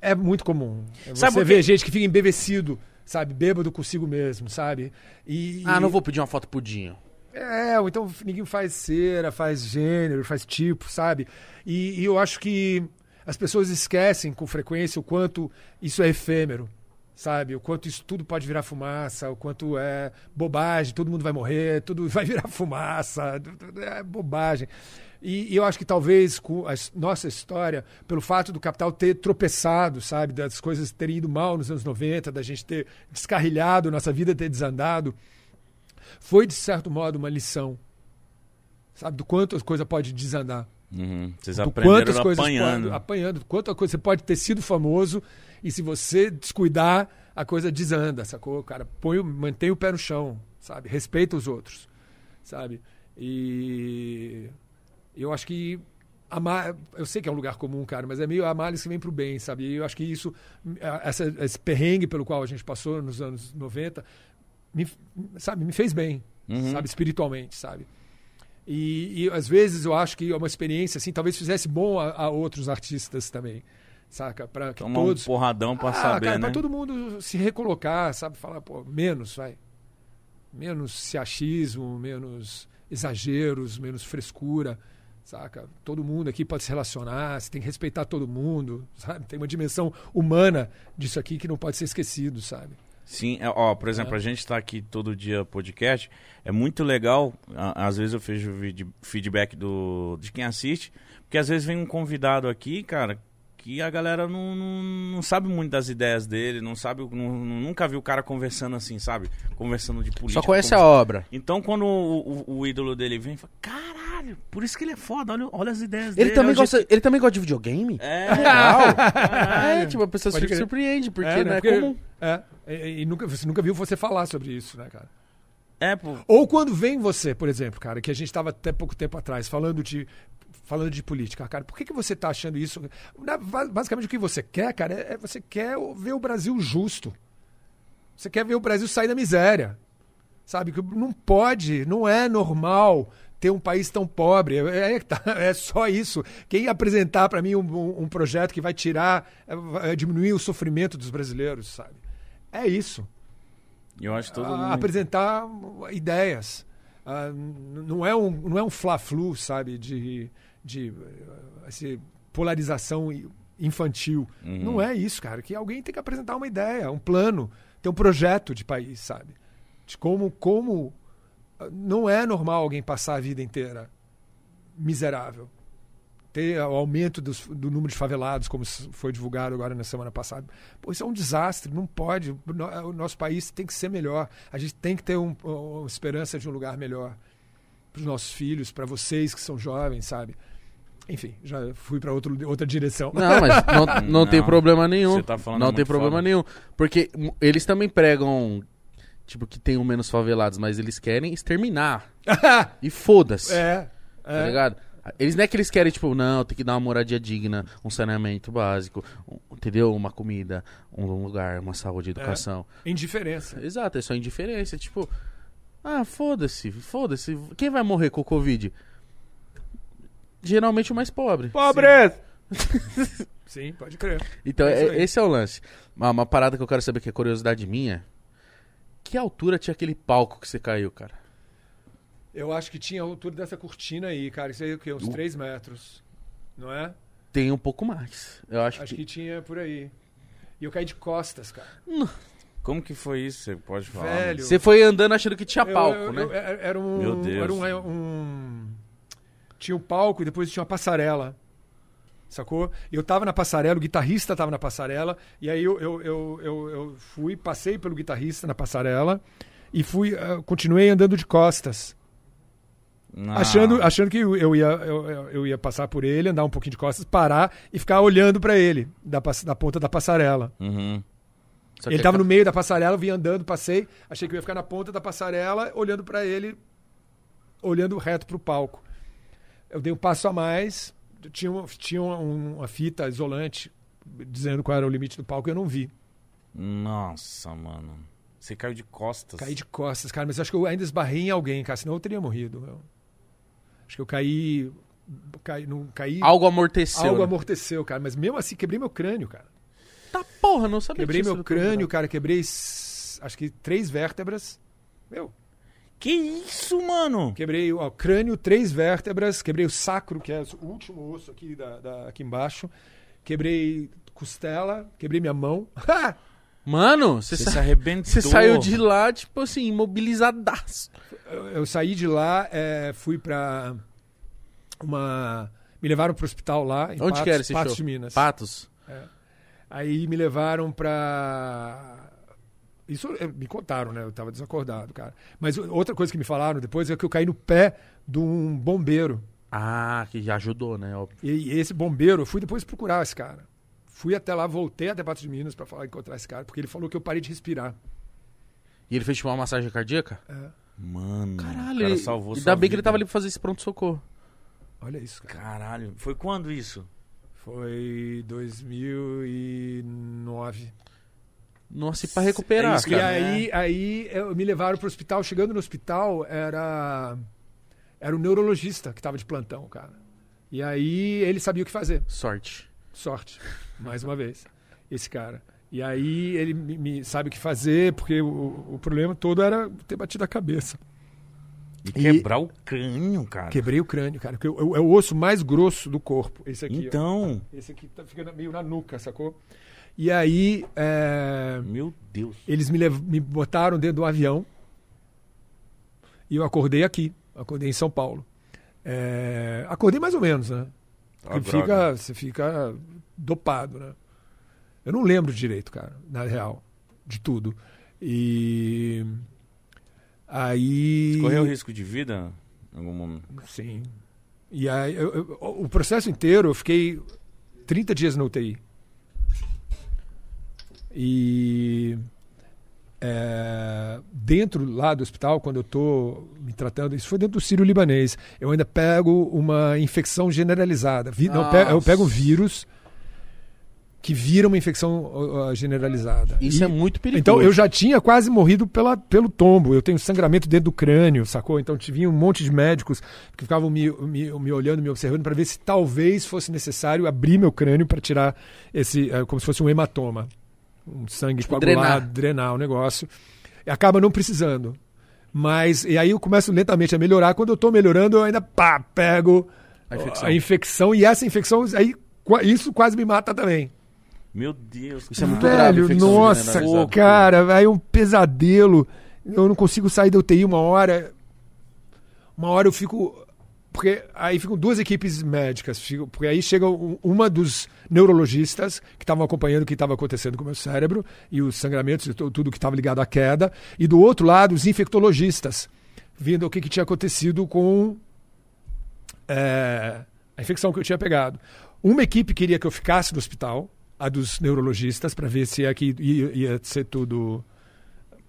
É muito comum. Sabe Você por vê gente que fica embevecido, sabe? Bêbado consigo mesmo, sabe? E, Ah, não vou pedir uma foto pro Dinho. É, ou então ninguém faz cera, faz gênero, faz tipo, sabe? E, e eu acho que as pessoas esquecem com frequência o quanto isso é efêmero, sabe? O quanto isso tudo pode virar fumaça, o quanto é bobagem, todo mundo vai morrer, tudo vai virar fumaça, é bobagem. E, e eu acho que talvez com a nossa história, pelo fato do capital ter tropeçado, sabe? Das coisas terem ido mal nos anos 90, da gente ter descarrilhado, nossa vida ter desandado, foi de certo modo uma lição, sabe? Do quanto as coisas podem desandar. Uhum. Vocês aprenderam quanto as coisas apanhando. podem, apanhando, quanto a coisa você pode ter sido famoso e se você descuidar, a coisa desanda, sacou? Cara, põe, o- mantém o pé no chão, sabe? Respeita os outros, sabe? E eu acho que a ma- eu sei que é um lugar comum, cara, mas é meio a males que vem pro bem, sabe? E eu acho que isso, essa, esse perrengue pelo qual a gente passou nos anos 90, me, sabe, me fez bem, Uhum. sabe, espiritualmente, sabe? E, e, às vezes eu acho que é uma experiência assim, talvez fizesse bom a, a outros artistas também, saca? Para que Tomar todos um porradão pra ah, saber, cara, né? pra todo mundo se recolocar, sabe? Falar, pô, menos, vai. Menos ciachismo, menos exageros, menos frescura, saca? Todo mundo aqui pode se relacionar, você tem que respeitar todo mundo, sabe? Tem uma dimensão humana disso aqui que não pode ser esquecido, sabe? Sim, é, ó, por exemplo, a gente tá aqui todo dia podcast, é muito legal, às vezes eu vejo feedback do, de quem assiste, porque às vezes vem um convidado aqui, cara, que a galera não, não, não sabe muito das ideias dele, não sabe, não- nunca viu o cara conversando assim, sabe? Conversando de política. Só conhece a obra. Então quando o, o- o ídolo dele vem, fala, caralho, por isso que ele é foda. Olha, olha as ideias Ele dele. também, gosta, ele também gosta de videogame? É, Legal. é, tipo, a pessoa Pode se surpreende, porque É, não é Porque- comum. É, e, e nunca, você nunca viu você falar sobre isso, né, cara? é, pô. Ou quando vem você, por exemplo, cara, que a gente estava até pouco tempo atrás falando de falando de política, cara, por que, que você tá achando isso? Basicamente o que você quer, cara, é, é você quer ver o Brasil justo. Você quer ver o Brasil sair da miséria. Sabe? Que não pode, não é normal ter um país tão pobre. É, é, tá- é só isso. Quem apresentar para mim um, um- um projeto que vai tirar, é, vai diminuir o sofrimento dos brasileiros, sabe? É isso Eu acho todo mundo. apresentar ideias. Ah, não é um não é um fla-flu, sabe, de, de assim, polarização infantil. Uhum. Não é isso, cara. Que alguém tem que apresentar uma ideia, um plano, ter um projeto de país, sabe? De como como ah, não é normal alguém passar a vida inteira miserável. Ter o aumento dos- do número de favelados, como foi divulgado agora na semana passada. Pô, isso é um desastre, não pode. O nosso país tem que ser melhor. A gente tem que ter um- uma esperança de um lugar melhor para os nossos filhos, para vocês que são jovens, sabe? Enfim, já fui para outra direção. Não, mas não, não, Não, tem problema nenhum. você tá falando não muito tem problema foda. nenhum. Porque eles também pregam, tipo, que tem menos favelados, mas eles querem exterminar. E foda-se. é, Tá é. ligado? Eles não é que eles querem, tipo, não, tem que dar uma moradia digna, um saneamento básico, um- entendeu? Uma comida, um lugar, uma saúde, educação. indiferença. Exato, é só indiferença. Tipo, ah, foda-se, foda-se. Quem vai morrer com o Covid? Geralmente o mais pobre. Pobre! Sim, pode crer. Então, É é- esse é o lance. Uma, uma parada que eu quero saber que é curiosidade minha. Que altura tinha aquele palco que você caiu, cara? Eu acho que tinha a altura dessa cortina aí, cara. Isso aí é o quê? Uns Uh. 3 metros. Não é? Tem um pouco mais. Eu acho, Acho que... que tinha por aí. E eu caí de costas, cara. Como que foi isso? Você pode falar? Velho. Você foi andando achando que tinha Eu- palco, eu- né? eu- era era um, Meu Deus. Era um, um- Tinha um palco e depois tinha uma passarela. Sacou? Eu tava na passarela, o guitarrista tava na passarela, e aí eu, eu, eu, eu, eu fui, passei pelo guitarrista na passarela e fui, ah, continuei andando de costas. Não. Achando, achando que eu ia, eu, eu- ia passar por ele, andar um pouquinho de costas, parar e ficar olhando pra ele, da, da ponta da passarela. Uhum. Ele tava no meio da passarela, eu vim andando, passei, achei que eu ia ficar na ponta da passarela, olhando pra ele, olhando reto pro palco. Eu dei um passo a mais, tinha, uma, tinha uma, uma fita isolante dizendo qual era o limite do palco, eu não vi. Nossa, mano. Você caiu de costas. Caí de costas, cara, mas acho que eu ainda esbarrei em alguém, cara, senão eu teria morrido. meu. Acho que eu caí. caí não, caí Algo amorteceu. algo né? amorteceu, cara, mas mesmo assim quebrei meu crânio, cara. Tá porra, não sabia Quebrei meu crânio, cara, quebrei acho que três vértebras. Meu, Que isso, mano? Quebrei ó, o crânio, três vértebras, quebrei o sacro, que é o último osso aqui, da, da- aqui embaixo. Quebrei costela, quebrei minha mão. Mano, você, sa- se arrebentou. você saiu de lá, tipo assim, imobilizadaço. eu, eu saí de lá, é, fui pra uma. Me levaram pro hospital lá, em Onde Patos, que era esse Patos show? de Minas. Patos. Aí me levaram pra. Isso eh, me contaram, né? Eu tava desacordado, cara. Mas outra coisa que me falaram depois é que eu caí no pé de um bombeiro. Ah, que já ajudou, né? Óbvio. E, e esse bombeiro, eu fui depois procurar esse cara. Fui até lá, voltei até Patos de Minas pra falar encontrar esse cara, porque ele falou que eu parei de respirar. E ele fez tipo uma massagem cardíaca? É, Mano, Caralho, o cara ele- salvou ainda sua bem que ele vida. tava ali pra fazer esse pronto-socorro. olha isso, cara. Caralho. Foi quando isso? Foi 2009. Nossa, e pra recuperar, É isso, E cara, cara. aí, aí eu, me levaram pro hospital. Chegando no hospital, era era o neurologista que tava de plantão, cara. E aí ele sabia o que fazer. Sorte. Sorte, mais uma vez, esse cara. E aí ele me, me sabe o que fazer, porque o, o problema todo era ter batido a cabeça. E quebrar o crânio, cara. Quebrei o crânio, cara. porque É o, é o osso mais grosso do corpo. Esse aqui. ó. Então, Esse aqui tá, fica na- meio na nuca, sacou? E aí é, meu Deus. eles me, lev- me botaram dentro do avião e eu acordei aqui. Acordei em São Paulo. É, acordei mais ou menos, né? Porque droga. fica, você fica dopado, né? Eu não lembro direito, cara, na real, de tudo. E aí. Correu risco de vida? em Algum momento? Sim, E aí, eu- eu- o processo inteiro, eu fiquei 30 dias na UTI. E é, dentro lá do hospital, quando eu estou me tratando, isso foi dentro do Sírio Libanês, eu ainda pego uma infecção generalizada. Vi- não, eu pego- eu Nossa. pego um vírus que vira uma infecção ó, generalizada. Isso E- é muito perigoso. então eu já tinha quase morrido pela, pelo tombo. Eu tenho sangramento dentro do crânio, sacou? Então tinha um monte de médicos que ficavam me, me, me olhando, me observando para ver se talvez fosse necessário abrir meu crânio para tirar esse, eh, como se fosse um hematoma, um sangue Tipo, coagulado, drenar. o negócio. E acaba não precisando. Mas e aí eu começo lentamente a melhorar. Quando eu tô melhorando, eu ainda pá, pego A infecção. a infecção e essa infecção aí isso quase me mata também. Meu Deus. Isso é muito cara. grave, Velho, infecção nossa, cara, aí é um pesadelo. Eu não consigo sair da UTI uma hora. Uma hora eu fico. Porque aí ficam duas equipes médicas. fico- Porque aí chega um- uma dos neurologistas que estavam acompanhando o que estava acontecendo com o meu cérebro e os sangramentos e tu- tudo que estava ligado à queda. E do outro lado, os infectologistas, vendo o que, que tinha acontecido com é, a infecção que eu tinha pegado. Uma equipe queria que eu ficasse no hospital, a dos neurologistas, para ver se aqui ia, ia ser tudo.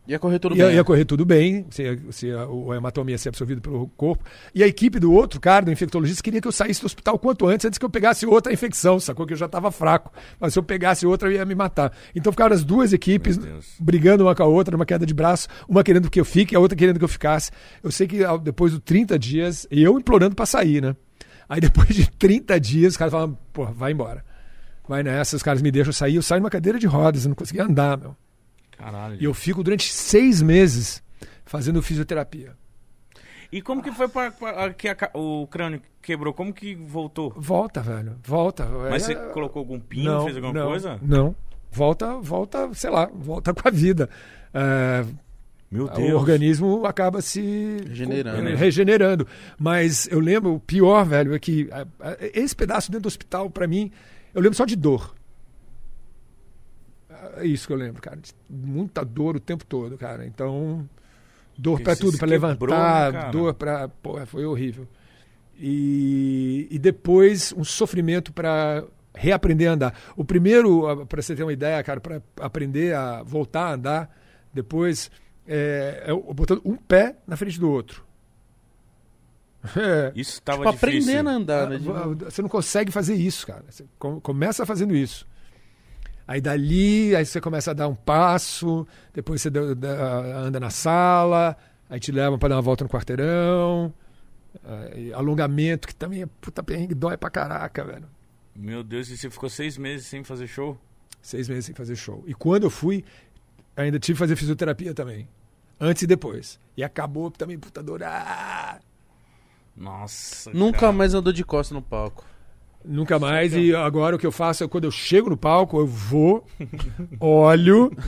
Ia correr tudo ia, bem. ia correr tudo bem, se, se a- o hematoma ia ser absorvido pelo corpo. E a equipe do outro cara, do infectologista, queria que eu saísse do hospital quanto antes, antes que eu pegasse outra infecção, sacou? Que eu já estava fraco. Mas se eu pegasse outra, eu ia me matar. Então ficaram as duas equipes brigando uma com a outra, numa queda de braço, uma querendo que eu fique, a outra querendo que eu ficasse. Eu sei que depois dos 30 dias, e eu implorando para sair, né? Aí depois de 30 dias, os caras falam, pô, vai embora. Vai nessa, os caras me deixam sair, eu saio numa cadeira de rodas, eu não conseguia andar, meu. Caralho. E eu fico durante seis meses fazendo fisioterapia. E como que foi pra, pra- que a o crânio quebrou? Como que voltou? Volta, velho, volta. Mas É- você colocou algum pino, fez alguma não, coisa? Não. Volta, volta, sei lá, volta com a vida. É, Meu o organismo acaba se Regenerando. co- regenerando. Mas eu lembro, o pior, velho, é que a- esse pedaço dentro do hospital, pra mim, eu lembro só de dor. É isso que eu lembro, cara. Muita dor o tempo todo, cara. Então, dor você tudo, pra quebrou, levantar, né, dor pra. Pô, foi horrível. E, e depois um sofrimento pra reaprender a andar. O primeiro, para você ter uma ideia, cara, para aprender a voltar a andar, depois é, é botando um pé na frente do outro. É. Isso tava Tipo, difícil. aprendendo a andar, né? Ah, Você não consegue fazer isso, cara. Você com- começa fazendo isso. Aí dali, aí você começa a dar um passo, depois você anda na sala, aí te levam para dar uma volta no quarteirão. alongamento, que também é puta perrengue, dói pra caraca, velho. Meu Deus, e você ficou seis meses sem fazer show? Seis meses sem fazer show. E quando eu fui, ainda tive que fazer fisioterapia também. Antes e depois. E acabou também, puta dor. Ah! Nossa. Nunca cara. mais andou de costa no palco. Nunca mais. E agora o que eu faço é quando eu chego no palco, eu vou, olho.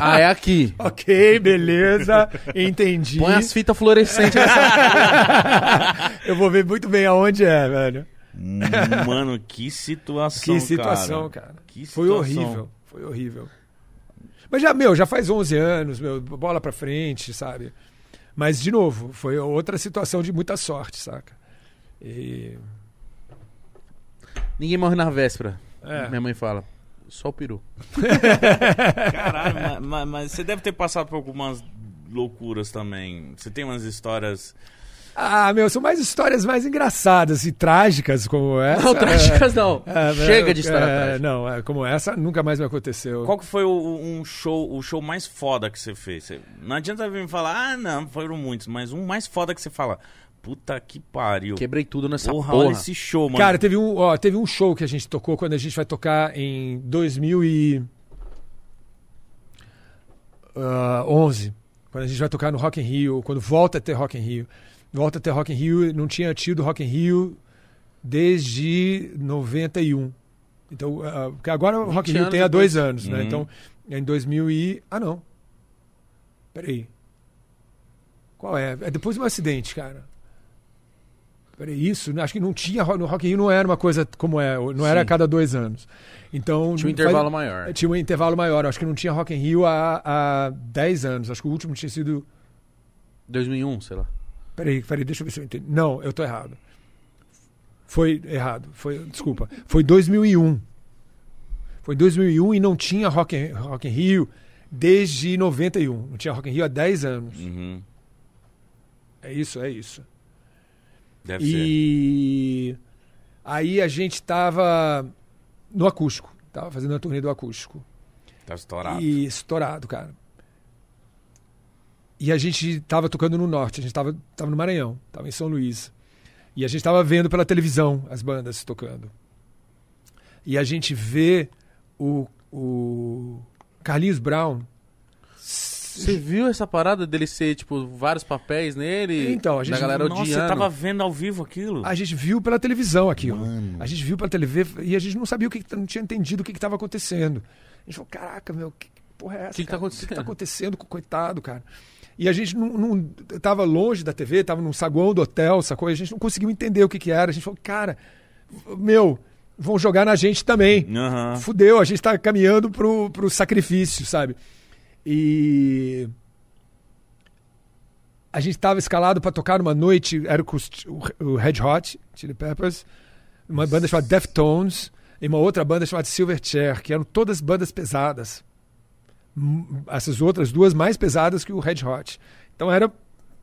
Ah, é aqui. ok, beleza, entendi. Põe as fitas fluorescentes nessa. Eu vou ver muito bem aonde é, velho. Hum, Mano, que situação, Que situação, cara. Que Foi situação. horrível, foi horrível. Mas já, meu, já faz 11 anos, meu, bola pra frente, sabe? Mas, de novo, foi outra situação de muita sorte, saca? E... Ninguém morre na véspera. É. Minha mãe fala. Só o peru. Caralho, ma- ma- mas, você deve ter passado por algumas loucuras também. Você tem umas histórias. Ah, meu, são mais histórias mais engraçadas e trágicas como essa. Não, trágicas não. É, Chega de história é, trágica. Não, é, como essa nunca mais me aconteceu. Qual que foi o, um show, o show mais foda que você fez? Você- não adianta vir me falar, ah, não, foram muitos, mas um mais foda que você fala, puta que pariu. Quebrei tudo nessa porra, porra. olha esse show, mano. Cara, teve um, ó, teve um show que a gente tocou quando a gente vai tocar em 2011. Quando a gente vai tocar no Rock in Rio, quando volta a ter Rock in Rio. Volta a ter Rock in Rio, não tinha tido Rock in Rio desde 91. Então, ah, porque agora o Rock in 20 Rio tem há dois Uhum. anos, né? Então, em 2000 e... Ah, não. Peraí. Qual é? É depois do acidente, cara. Peraí, isso? Acho que não tinha. No Rock in Rio não era uma coisa como é. Não era a Sim. cada dois anos. Então. Tinha um faz- intervalo maior. Tinha um intervalo maior. Acho que não tinha Rock in Rio há, há 10 anos. Acho que o último tinha sido. 2001, sei lá. Peraí, peraí, deixa eu ver se eu entendi. Não, eu tô errado. Foi errado. Foi, desculpa. Foi 2001. Foi 2001 e não tinha Rock in, Rock in Rio desde 91. Não tinha Rock in Rio há 10 anos. Uhum. É isso, é isso. Deve ser. E aí a gente tava no acústico. Tava fazendo a turnê do acústico. Tá estourado. E estourado, cara. E a gente tava tocando no norte, a gente tava, tava no Maranhão, tava em São Luís. E a gente tava vendo pela televisão as bandas tocando. E a gente vê o, o Carlinhos Brown. Você viu essa parada dele ser, tipo, vários papéis nele? Então, a gente- Da galera Nossa, odiando. você tava vendo ao vivo aquilo? A gente viu pela televisão aquilo. Mano. A gente viu pela TV e a gente não sabia o que, não tinha entendido o que estava acontecendo. A gente falou, caraca, meu, que, porra é essa? Que que tá acontecendo? O que, que tá acontecendo com o coitado, cara? E a gente não, não tava longe da TV, tava num saguão do hotel, sacou? E a gente não conseguiu entender o que, que era. A gente falou, cara, meu, vão jogar na gente também. Aham. Fudeu, a gente tá caminhando pro, pro sacrifício, sabe? E. A gente tava escalado pra tocar numa noite, era com o, Red Hot, Chili Peppers, uma banda chamada Deftones, e uma outra banda chamada Silverchair, que eram todas bandas pesadas. Essas outras duas mais pesadas que o Red Hot. Então era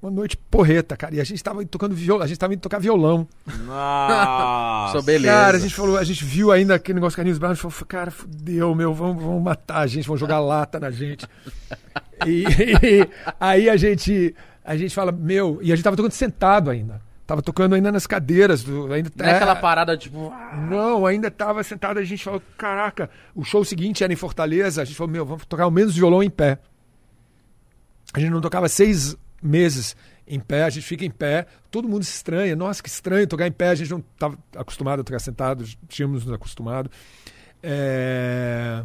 uma noite porreta, cara. E a gente tava tocando violão, a gente tava indo tocar violão. Nossa. Beleza. Cara, a gente falou, a gente viu ainda aquele negócio Brown, a gente falou, cara, fudeu, meu, vão, vão matar a gente, vão jogar lata na gente. E, e aí a gente, a gente fala, meu, e a gente tava tocando sentado ainda. Tava tocando ainda nas cadeiras, do, ainda Não é aquela parada, tipo... Não, ainda tava sentado, a gente falou, caraca, o show seguinte era em Fortaleza, a gente falou, meu, vamos tocar ao menos violão em pé. A gente não tocava seis meses em pé, a gente fica em pé, todo mundo se estranha, nossa, que estranho tocar em pé, a gente não estava acostumado a tocar sentado, tínhamos nos acostumado. É,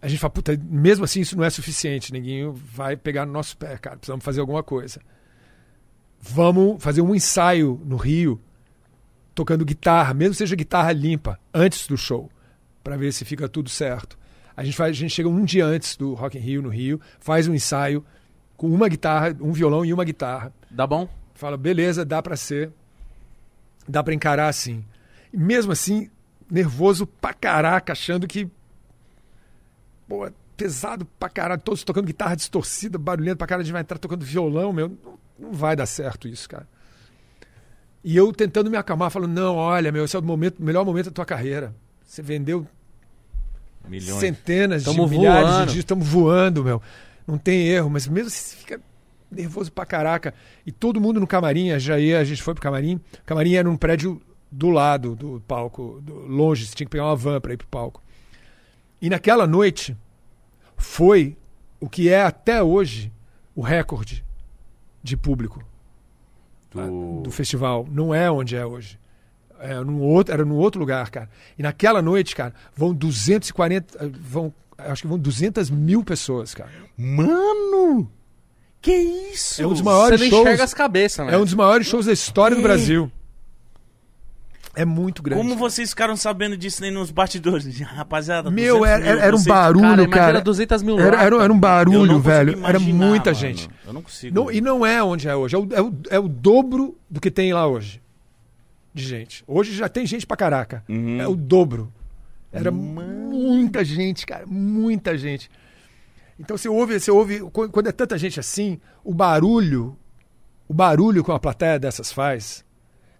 A gente fala, puta, mesmo assim isso não é suficiente, ninguém vai pegar no nosso pé, cara, precisamos fazer alguma coisa. Vamos fazer um ensaio no Rio, tocando guitarra, mesmo seja guitarra limpa, antes do show, para ver se fica tudo certo. A gente, faz, a gente chega um dia antes do Rock in Rio, no Rio, faz um ensaio com uma guitarra, um violão e uma guitarra. Dá bom? Fala, beleza, dá pra ser, dá pra encarar assim. E mesmo assim, nervoso pra caraca, achando que. Pô, é pesado pra caralho, todos tocando guitarra distorcida, barulhento pra caralho, a gente vai entrar tocando violão, meu. Não, não vai dar certo isso, cara. E eu tentando me acalmar, falando, não, olha, meu, esse é o momento, melhor momento da tua carreira. Você vendeu Milhões. centenas Tamo de milhares voando. de discos, estamos voando, meu. Não tem erro, mas mesmo assim você fica nervoso pra caraca. E todo mundo no camarim, já ia, a gente foi pro camarim. O camarim era um prédio do lado do palco, do- longe, você tinha que pegar uma van pra ir pro palco. E naquela noite foi o que é até hoje o recorde de público Do... do festival. Não é onde é hoje. É num outro, era num outro lugar, cara. E naquela noite, cara, vão 240. eh, Vão, acho que vão 200 mil pessoas, cara. Mano! Que isso? É um dos Você maiores não shows. enxerga as cabeças, né? É um dos maiores shows da história do. Brasil. É muito grande. Como vocês ficaram sabendo disso nem nos bastidores? Rapaziada, Meu, 200 era, mil, era um vocês- barulho, Cara, cara. imagina 200 mil Era, era, era um Eu não barulho, velho. Era imaginar, muita mano. gente. Eu não consigo. Não, e não é onde é hoje. É o, é, o, é o dobro do que tem lá hoje. De gente. Hoje já tem gente pra caraca. Uhum. É o dobro. Era muita gente, cara. Muita gente. Então você ouve, você ouve. Quando é tanta gente assim, o barulho. O barulho que uma plateia dessas faz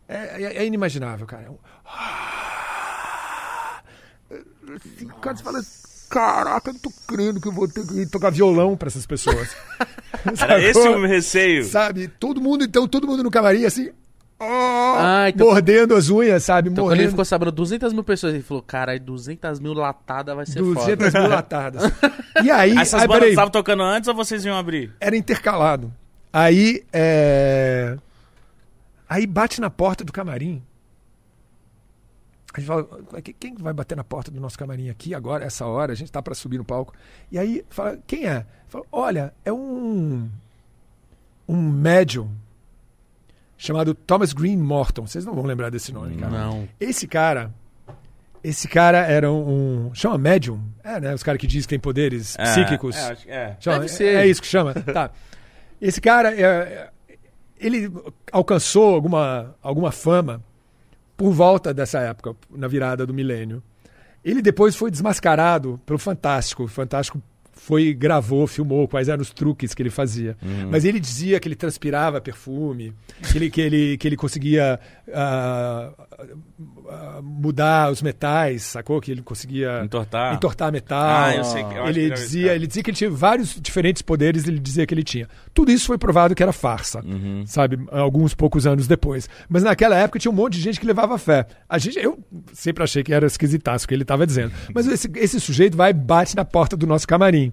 é, é- é inimaginável, cara. É Assim, cara, você fala. Caraca, eu não tô crendo que eu vou ter que tocar violão pra essas pessoas. Era esse o receio. Sabe? Todo mundo, então, todo mundo no camarim, assim. Ah, então- mordendo as unhas, sabe? Então quando ele ficou sabendo 200 mil pessoas, ele falou, caralho, 200 mil latada vai ser 200 foda. mil latadas. E aí, Essas aí bandas estavam tocando antes ou vocês iam abrir? era intercalado. Aí, é... Aí bate na porta do camarim. A gente fala, "Quem- quem vai bater na porta do nosso camarim aqui agora, essa hora? A gente tá para subir no palco. E aí, fala, quem é? Fala, olha, é um um médium chamado Thomas Green Morton. Vocês não vão lembrar desse nome, cara. Não. Esse cara, esse cara era um, chama médium, é, né? Os caras que dizem que tem poderes psíquicos. É, acho que é. Chama- é-. É isso que chama. tá. Esse cara, é, é, ele alcançou alguma, alguma fama por volta dessa época, na virada do milênio. Ele depois foi desmascarado pelo Fantástico. O Fantástico foi, gravou, filmou quais eram os truques que ele fazia. Mas ele dizia que ele transpirava perfume, que ele, que ele, que ele conseguia ah, mudar os metais, sacou? Que ele conseguia Entortar. entortar metal. Ah, eu sei que- eu que ele, dizia, cara. ele dizia que ele tinha vários diferentes poderes, ele dizia que ele tinha. Tudo isso foi provado que era farsa, Uhum. sabe? Alguns poucos anos depois. Mas naquela época tinha um monte de gente que levava fé. A gente, eu sempre achei que era esquisitaço o que ele estava dizendo. Mas esse, esse sujeito vai e bate na porta do nosso camarim.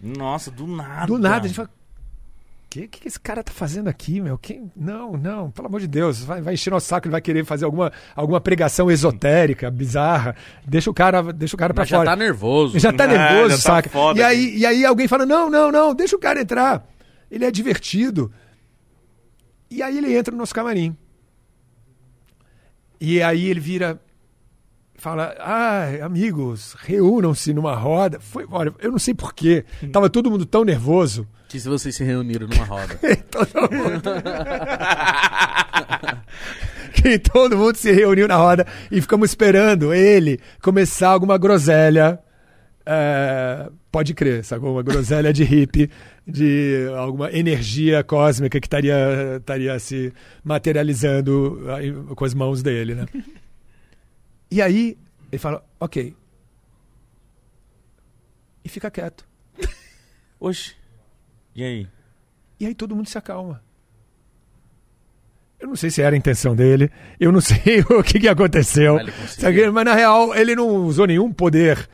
Nossa, do nada. Do nada, a gente fala. O que, que esse cara tá fazendo aqui, meu? Quem? Não, não, pelo amor de Deus, vai, vai encher nosso saco, ele vai querer fazer alguma, alguma pregação esotérica, bizarra. Deixa o cara, deixa o cara pra Mas já fora. tá nervoso. Já tá É, nervoso, já tá saca? foda e, aí, e aí alguém fala: não, não, não, deixa o cara entrar. Ele é divertido. E aí ele entra no nosso camarim. E aí ele vira. Fala, ah, amigos, reúnam-se numa roda. Foi, olha, eu não sei porquê. Tava todo mundo tão nervoso. Que se vocês se reuniram numa roda. todo mundo. que todo mundo se reuniu na roda e ficamos esperando ele começar alguma groselha. é, pode crer, sacou? Uma groselha de hippie, de alguma energia cósmica que estaria, estaria se materializando com as mãos dele, né? E aí ele fala, ok. E fica quieto. Oxe. E aí? E aí todo mundo se acalma. Eu não sei se era a intenção dele, eu não sei o que, que aconteceu. Mas na real, ele não usou nenhum poder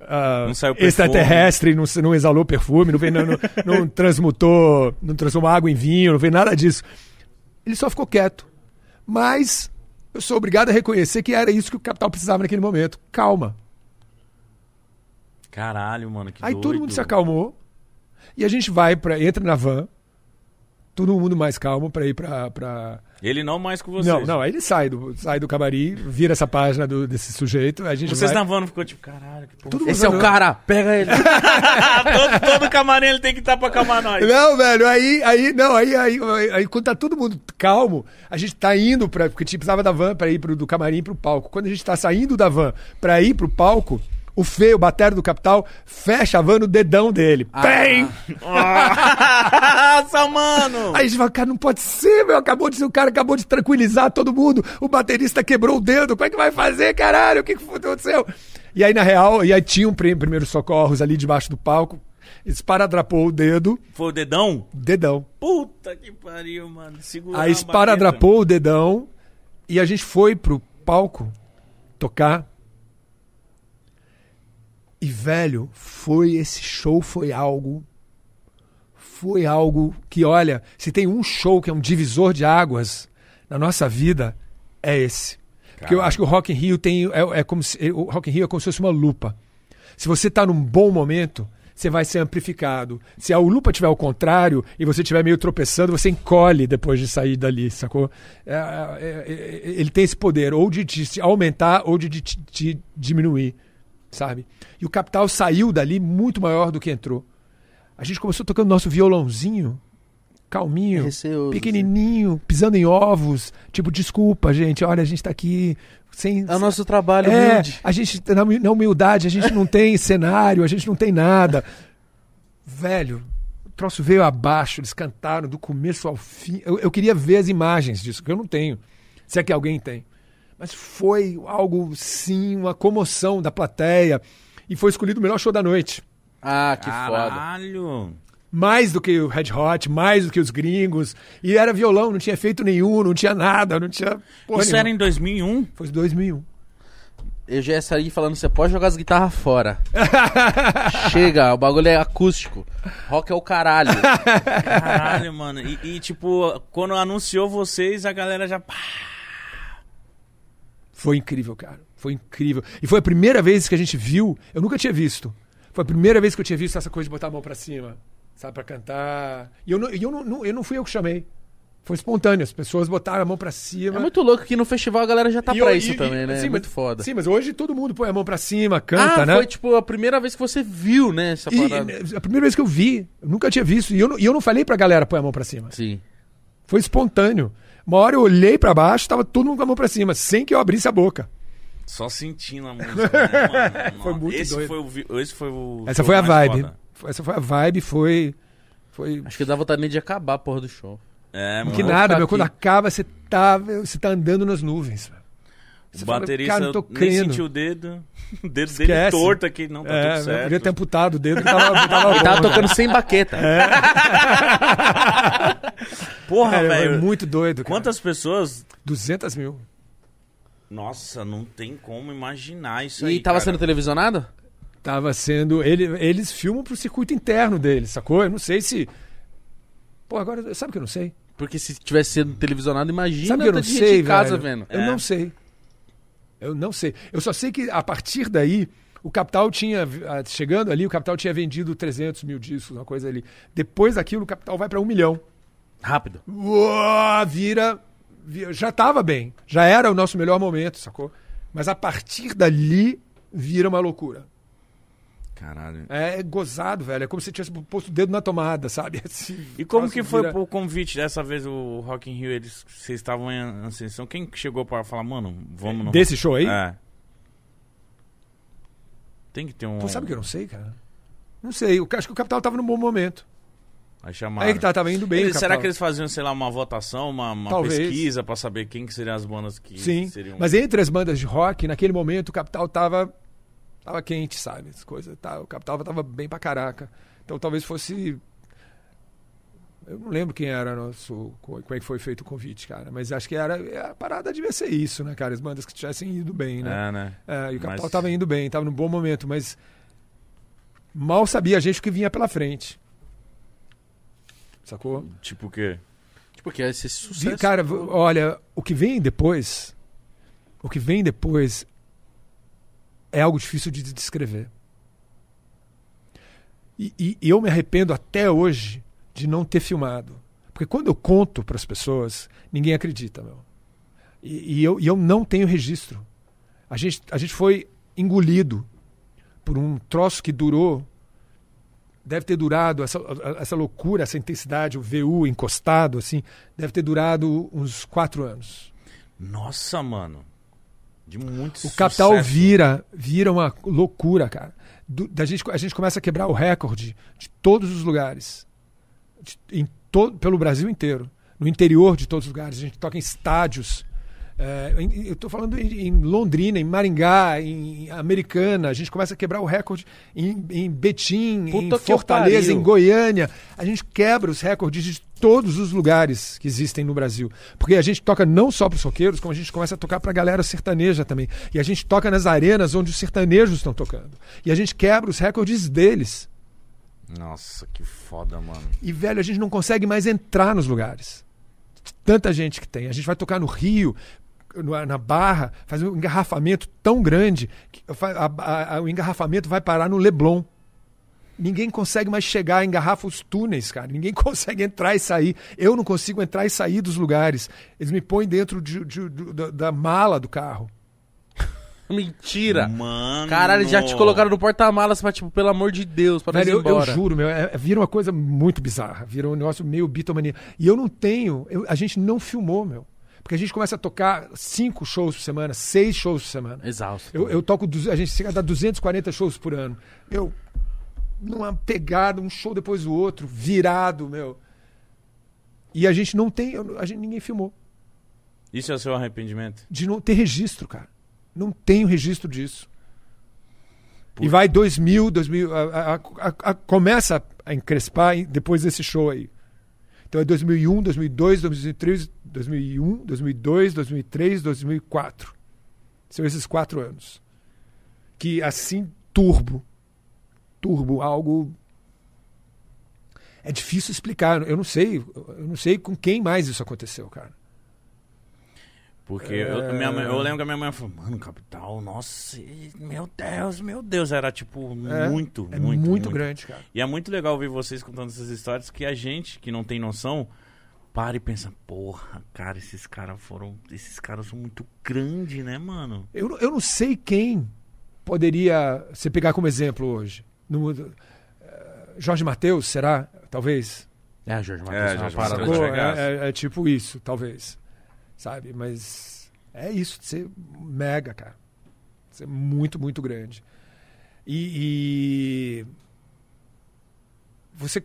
ah, Não extraterrestre, não, não exalou perfume, não, não, não transmutou, não transformou água em vinho, não fez nada disso. Ele só ficou quieto. Mas eu sou obrigado a reconhecer que era isso que o capital precisava naquele momento. Calma. Caralho, mano, que Aí doido. todo mundo se acalmou e a gente vai para entra na van, todo mundo mais calmo para ir para pra... Ele não mais com vocês. Não, não, aí ele sai do sai do camarim, vira essa página do- desse sujeito, a gente Vocês vai... na van não ficou tipo, caralho, que porra. Esse é o cara, pega ele. todo, todo camarim ele tem que estar pra acalmar nós. Não, velho, aí, aí, não, aí, aí, aí, aí quando tá todo mundo calmo, a gente tá indo pra. Porque a gente precisava da van pra ir pro, do camarim pro palco. Quando a gente tá saindo da van pra ir pro palco, o feio, o batera do capital, fecha a van no dedão dele. Ah. Bem! Nossa, mano! Aí a gente fala, cara, não pode ser, meu. Acabou de ser, o cara acabou de tranquilizar todo mundo. O baterista quebrou o dedo. Como é que vai fazer, caralho? O que, que aconteceu? E aí, na real, e aí tinha um pri- primeiros socorros ali debaixo do palco. Esparadrapou o dedo, Foi o dedão? dedão. Puta que pariu, mano. Segura Aí esparadrapou o dedão e a gente foi pro palco tocar. E, velho, foi esse show foi algo. Foi algo que, olha, se tem um show que é um divisor de águas na nossa vida, é esse. Porque eu acho que o Rock in Rio tem. É, é como se, o Rock in Rio é como se fosse uma lupa. Se você está num bom momento, você vai ser amplificado. Se a lupa tiver ao contrário e você estiver meio tropeçando, você encolhe depois de sair dali, sacou? É, é, é, ele tem esse poder, ou de te aumentar ou de te diminuir, sabe? E o Capital saiu dali muito maior do que entrou. A gente começou tocando nosso violãozinho, calminho, Receoso, pequenininho, pisando em ovos. Tipo, desculpa, gente, olha, a gente tá aqui sem... É o nosso trabalho É, humilde. a gente, na na humildade, a gente não tem cenário, a gente não tem nada. Velho, o troço veio abaixo, eles cantaram do começo ao fim. Eu, eu queria ver as imagens disso, que eu não tenho. Se é que alguém tem. Mas foi algo, sim, uma comoção da plateia. E foi escolhido o melhor show da noite. Ah, que foda. Caralho. Mais do que o Red Hot, mais do que os gringos. E era violão, não tinha efeito nenhum, não tinha nada, não tinha. porra Isso nenhuma. era em 2001? Foi 2001. Eu já ia sair falando, você pode jogar as guitarras fora. Chega, o bagulho é acústico. Rock é o caralho. Caralho, mano. E, e, tipo, quando anunciou vocês, a galera já. Foi incrível, cara. Foi incrível. E foi a primeira vez que a gente viu. Eu nunca tinha visto. Foi a primeira vez que eu tinha visto essa coisa de botar a mão pra cima, sabe, pra cantar. E eu não, eu não, eu não fui eu que chamei. Foi espontâneo. As pessoas botaram a mão pra cima. É muito louco que no festival a galera já tá E pra eu- isso e- também, e- né? sim, é muito mas- foda. Sim, mas hoje todo mundo põe a mão pra cima, canta, ah, né? foi tipo a primeira vez que você viu, né, essa parada. a primeira vez que eu vi, eu nunca tinha visto. E eu, e eu não falei pra galera pôr a mão pra cima. Sim. Foi espontâneo. Uma hora eu olhei pra baixo, tava todo mundo com a mão pra cima, sem que eu abrisse a boca. Só sentindo a música, né, mano? Foi muito esse doido. Foi o, esse foi o. Essa foi a vibe. foda. Essa foi a vibe, foi. Foi. Acho que dá vontade nem de acabar a porra do show. É, mano. Que nada, meu. aqui. Quando acaba, você tá, você tá andando nas nuvens. Você O fala, baterista cara, não tô nem sentiu o dedo. O dedo dele Esquece. torto aqui, não tá É, tudo certo. podia ter amputado o dedo. que Tava, tava Ele tava bom, tocando sem baqueta. Porra, Cara, é velho. muito doido. cara. Quantas pessoas. 200 mil. Nossa, não tem como imaginar isso aí. E tava cara. sendo televisionado? Tava sendo. Ele, eles filmam pro circuito interno deles, sacou? Eu não sei se. Pô, agora. Sabe que eu não sei? Porque se tivesse sendo televisionado, imagina Sabe que eu não gente sei, em casa velho? vendo. Eu É. não sei. Eu não sei. Eu só sei que a partir daí, o Capital tinha. ah, Chegando ali, o Capital tinha vendido 300 mil discos, uma coisa ali. Depois daquilo, o Capital vai pra um milhão. Rápido. Uou, vira, vira- Já tava bem. Já era o nosso melhor momento, sacou? Mas a partir dali, vira uma loucura. Caralho. É gozado, velho. É como se tivesse posto o dedo na tomada, sabe? Assim, E como que foi vira- o convite dessa vez o Rock in Rio? Eles, vocês estavam em ascensão. Quem que chegou pra falar, mano, vamos no... Desse show aí? É. Tem que ter um... Pô, sabe que eu não sei, cara? Não sei. Eu acho que o Capital tava num bom momento. Aí chamaram. Aí que tá, tava indo bem. Eles- será Capital. que eles faziam, sei lá, uma votação, uma, uma pesquisa pra saber quem que seriam as bandas que Sim. seriam... Mas entre as bandas de rock, naquele momento, o Capital tava, tava quente, sabe? As coisas. Tá, o Capital tava bem pra caraca. Então talvez fosse. Eu não lembro quem era nosso. Como é que foi feito o convite, cara. Mas acho que era. A parada devia ser isso, né, cara? As bandas que tivessem ido bem, né? É, né? É, e o Capital Mas- tava indo bem, tava num bom momento, mas. Mal sabia a gente o que vinha pela frente. Sacou? Tipo o quê? Porque ia ser Vi- sucesso. Cara, olha, o que vem depois, o que vem depois é algo difícil de descrever. E, e- e eu me arrependo até hoje de não ter filmado. Porque quando eu conto para as pessoas, ninguém acredita, meu. E, e eu, e eu não tenho registro. A gente, a gente foi engolido por um troço que durou. Deve ter durado, essa, essa loucura, essa intensidade, o VU encostado, assim, deve ter durado uns quatro anos. Nossa, mano. De muito O capital sucesso. vira, vira uma loucura, cara. Do- da gente, a gente começa a quebrar o recorde de todos os lugares. De- em to, pelo Brasil inteiro. No interior de todos os lugares. A gente toca em estádios. É, eu estou falando em, Londrina, em Maringá, em Americana. A gente começa a quebrar o recorde em, em Betim, Puta em Fortaleza, em Goiânia. A gente quebra os recordes de todos os lugares que existem no Brasil. Porque a gente toca não só para os roqueiros, como a gente começa a tocar para a galera sertaneja também. E a gente toca nas arenas onde os sertanejos estão tocando. E a gente quebra os recordes deles. Nossa, que foda, mano. E, velho, a gente não consegue mais entrar nos lugares. Tanta gente que tem. A gente vai tocar no Rio, na Barra, fazer um engarrafamento tão grande que a- a- a- o engarrafamento vai parar no Leblon. Ninguém consegue mais chegar, engarrafa os túneis, cara. Ninguém consegue entrar e sair. Eu não consigo entrar e sair dos lugares. Eles me põem dentro de- de- do- da, da mala do carro. Mentira. Mano. Caralho, já te colocaram no porta-malas pra, tipo, pelo amor de Deus, pra Velho, nós ir eu, eu juro, meu, é- é- vira uma coisa muito bizarra. Vira um negócio meio bitomania. E eu não tenho, eu- a gente não filmou, meu. Porque a gente começa a tocar cinco shows por semana, seis shows por semana. Exausto. Eu, eu toco, a gente chega a dar 240 shows por ano. Eu, numa pegada, um show depois do outro, virado, meu. E a gente não tem, a gente, ninguém filmou. Isso é o seu arrependimento? De não ter registro, cara. Não tenho registro disso. E Puta. vai 2000, 2000 a, a- a- começa a encrespar depois desse show aí. Então é 2001, 2002, 2003, 2001, 2002, 2003, 2004. São esses quatro anos. Que assim, turbo. Turbo, algo. É difícil explicar. Eu não sei. Eu não sei com quem mais isso aconteceu, cara. Porque É. eu, minha mãe- eu lembro que a minha mãe falou, mano, capital, nossa, meu Deus, meu Deus. Era tipo É, muito, É muito, muito, grande, cara. E é muito legal ver vocês contando essas histórias que a gente, que não tem noção, para e pensa, porra, cara, esses caras foram. Esses caras são muito grandes, né, mano? Eu, não- eu não sei quem poderia você pegar como exemplo hoje. No, eh, Jorge Mateus, será? Talvez. É, Jorge É, Matheus. É, Jorge. Sacou? chegasse. É, é- é tipo isso, talvez. sabe? Mas é isso, de ser mega, cara. De ser muito, muito grande. E, e você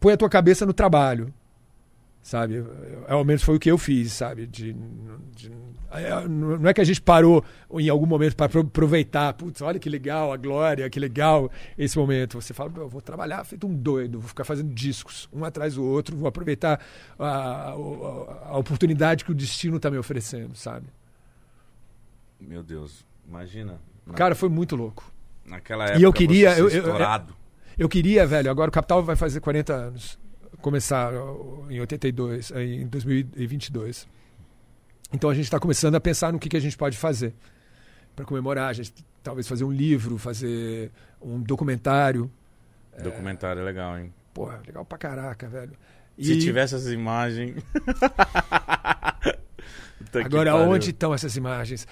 põe a tua cabeça no trabalho, sabe? Ao menos foi o que eu fiz, sabe? De, de- é, não é que a gente parou em algum momento para aproveitar, putz, olha que legal a glória, que legal esse momento. Você fala, "Meu, eu vou trabalhar feito um doido, vou ficar fazendo discos, um atrás do outro, vou aproveitar a, a- a oportunidade que o destino está me oferecendo, sabe? Meu Deus, imagina. Na- Cara, foi muito louco. naquela e época eu queria- você eu- ser eu- estourado. Eu queria, velho, agora o Capital vai fazer 40 anos. Começar em 82, eh, em 2022. Então a gente está começando a pensar no que, que a gente pode fazer para comemorar. A gente talvez fazer um livro, fazer um documentário. Documentário é legal, hein? Porra, legal pra caraca, velho. Se E tivesse essas imagens. Agora pariu. onde estão essas imagens?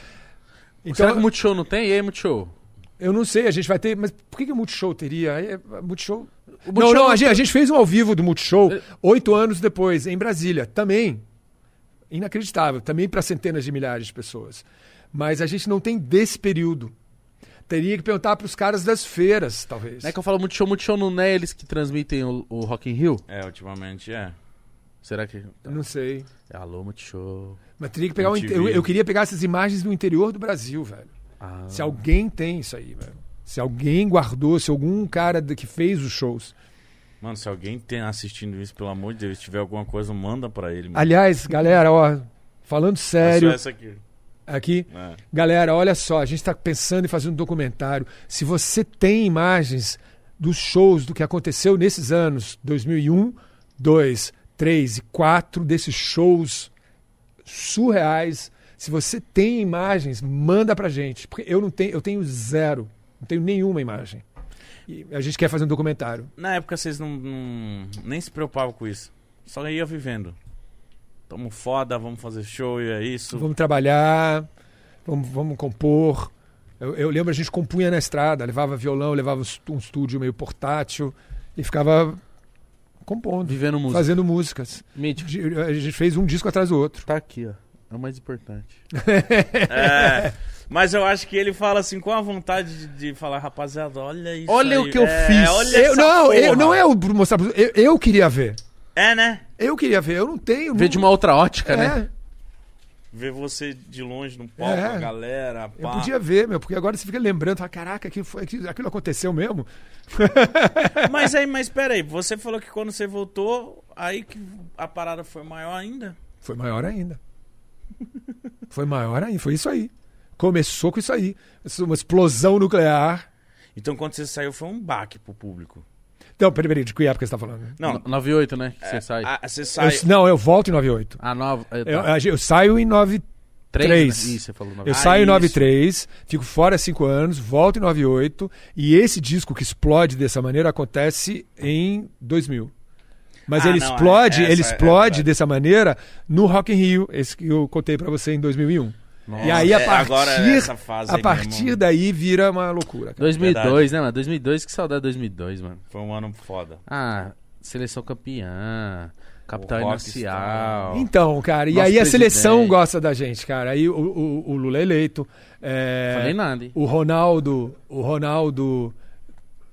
Então, Será que o Multishow não tem? E aí, Multishow? eu não sei, a gente vai ter. Mas por que, que o Multishow teria? É- Multishow Não, não, a gente, a gente fez um ao vivo do Multishow É. oito anos depois, em Brasília. Também. Inacreditável. Também para centenas de milhares de pessoas. Mas a gente não tem desse período. Teria que perguntar para os caras das feiras, talvez. Não é que eu falo Multishow, Multishow não é eles que transmitem o, o Rock in Rio? É, ultimamente é. Será que... Não sei. Alô, Multishow. Mas teria que pegar. um eu, eu queria pegar essas imagens do interior do Brasil, velho. Ah. Se alguém tem isso aí, velho. Se alguém guardou, se algum cara que fez os shows. Mano, se alguém tem assistindo isso, pelo amor de Deus, se tiver alguma coisa, manda pra ele. mano. Aliás, galera, ó, falando sério essa aqui. aqui. É. Galera, olha só, a gente está pensando em fazer um documentário. Se você tem imagens dos shows do que aconteceu nesses anos, 2001, 2, 3 e 4, desses shows surreais, se você tem imagens, manda pra gente. Porque eu não tenho, eu tenho zero, não tenho nenhuma imagem. E a gente quer fazer um documentário. Na época vocês não, não- nem se preocupavam com isso. Só ia vivendo. Tamo foda, vamos fazer show e é isso. Vamos trabalhar, vamos, vamos compor. Eu, eu lembro a gente compunha na estrada, levava violão, levava um um estúdio meio portátil e ficava compondo, Vivendo música. fazendo músicas. Mítico. A gente fez um disco atrás do outro. Tá aqui, ó. É o mais importante. É. Mas eu acho que ele fala assim com a vontade de, de falar, rapaziada, olha isso. Olha aí. o que eu É, fiz. Olha Eu, essa não, eu, porra. não é o mostrar pro- eu, eu queria ver. É, né? Eu queria ver, eu não tenho. Vê não- de uma outra ótica, é, né? Ver você de longe no palco, É. a galera, Eu pá. podia ver, meu, porque agora você fica lembrando, fala, caraca, aquilo, foi, aquilo aquilo aconteceu mesmo. Mas aí, mas peraí, você falou que quando você voltou, aí que a parada foi maior ainda? Foi maior ainda. Foi maior ainda, foi isso aí. Começou com isso aí. Uma explosão nuclear. Então quando você saiu foi um baque pro público. Não, peraí, peraí, de que época você tá falando? Não, No- 98, né? Que é, você sai. a- você Eu- sai. não, eu volto em 98. A nova. é, tá. Eu, eu saio em 93. Três, né? Isso, você falou. Eu nova. Ah, saio em isso. 93, fico fora há 5 anos, volto em 98, e esse disco que explode dessa maneira acontece em 2000. Mas Ah, ele não, explode, é- essa ele é explode verdade. dessa maneira no Rock in Rio, esse que eu contei pra você em 2001. Nossa. E aí a É, agora partir, essa fase a aí partir mesmo. daí vira uma loucura. cara. 2002, né, mano? 2002, que saudade de 2002, mano. Foi um ano foda. Ah, seleção campeã, capital inicial. Então, cara, e Nosso aí a seleção gosta da gente, cara. Aí o, o- o Lula é eleito. é, Falei nada, hein? o Ronaldo, o Ronaldo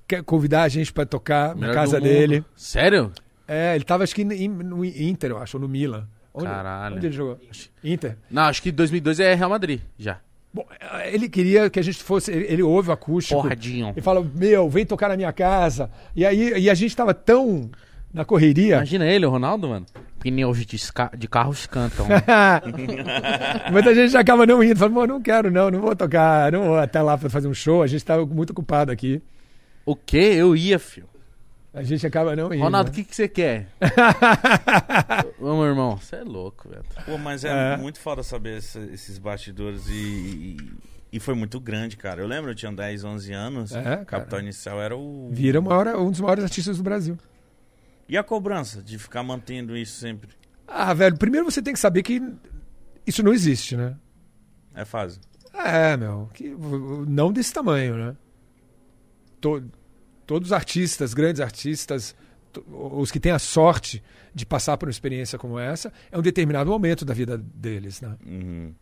quer convidar a gente pra tocar na Melhor casa do mundo. dele. Sério? É, ele tava acho que em- no Inter, eu acho, ou no Milan. Onde, Caralho. Onde ele jogou? Inter. Não, acho que 2002 é Real Madrid, já. Bom, ele queria que a gente fosse. Ele, ele ouve o acústico. Porradinho. E fala: Meu, vem tocar na minha casa. E aí e a gente tava tão na correria. Imagina ele, o Ronaldo, mano. Pneus de, de carros cantam. Muita gente acaba não indo, fala, pô, não quero, não, não vou tocar, não vou até lá pra fazer um show, a gente tá muito ocupado aqui. o quê? Eu ia, filho. A gente acaba não indo. Ronaldo, o né? que, que você quer? Vamos, irmão. Você é louco, velho. Pô, mas é, É. muito foda saber esse- esses bastidores e, e, e foi muito grande, cara. Eu lembro, eu tinha 10, 11 anos. É. Capital Inicial era o. Vira uma hora, um dos maiores artistas do Brasil. E a cobrança de ficar mantendo isso sempre? Ah, velho, primeiro você tem que saber que isso não existe, né? É fácil. É, meu, que, não desse tamanho, né? To- todos os artistas, grandes artistas, os que têm a sorte de passar por uma experiência como essa, é um determinado momento da vida deles, né? Uhum.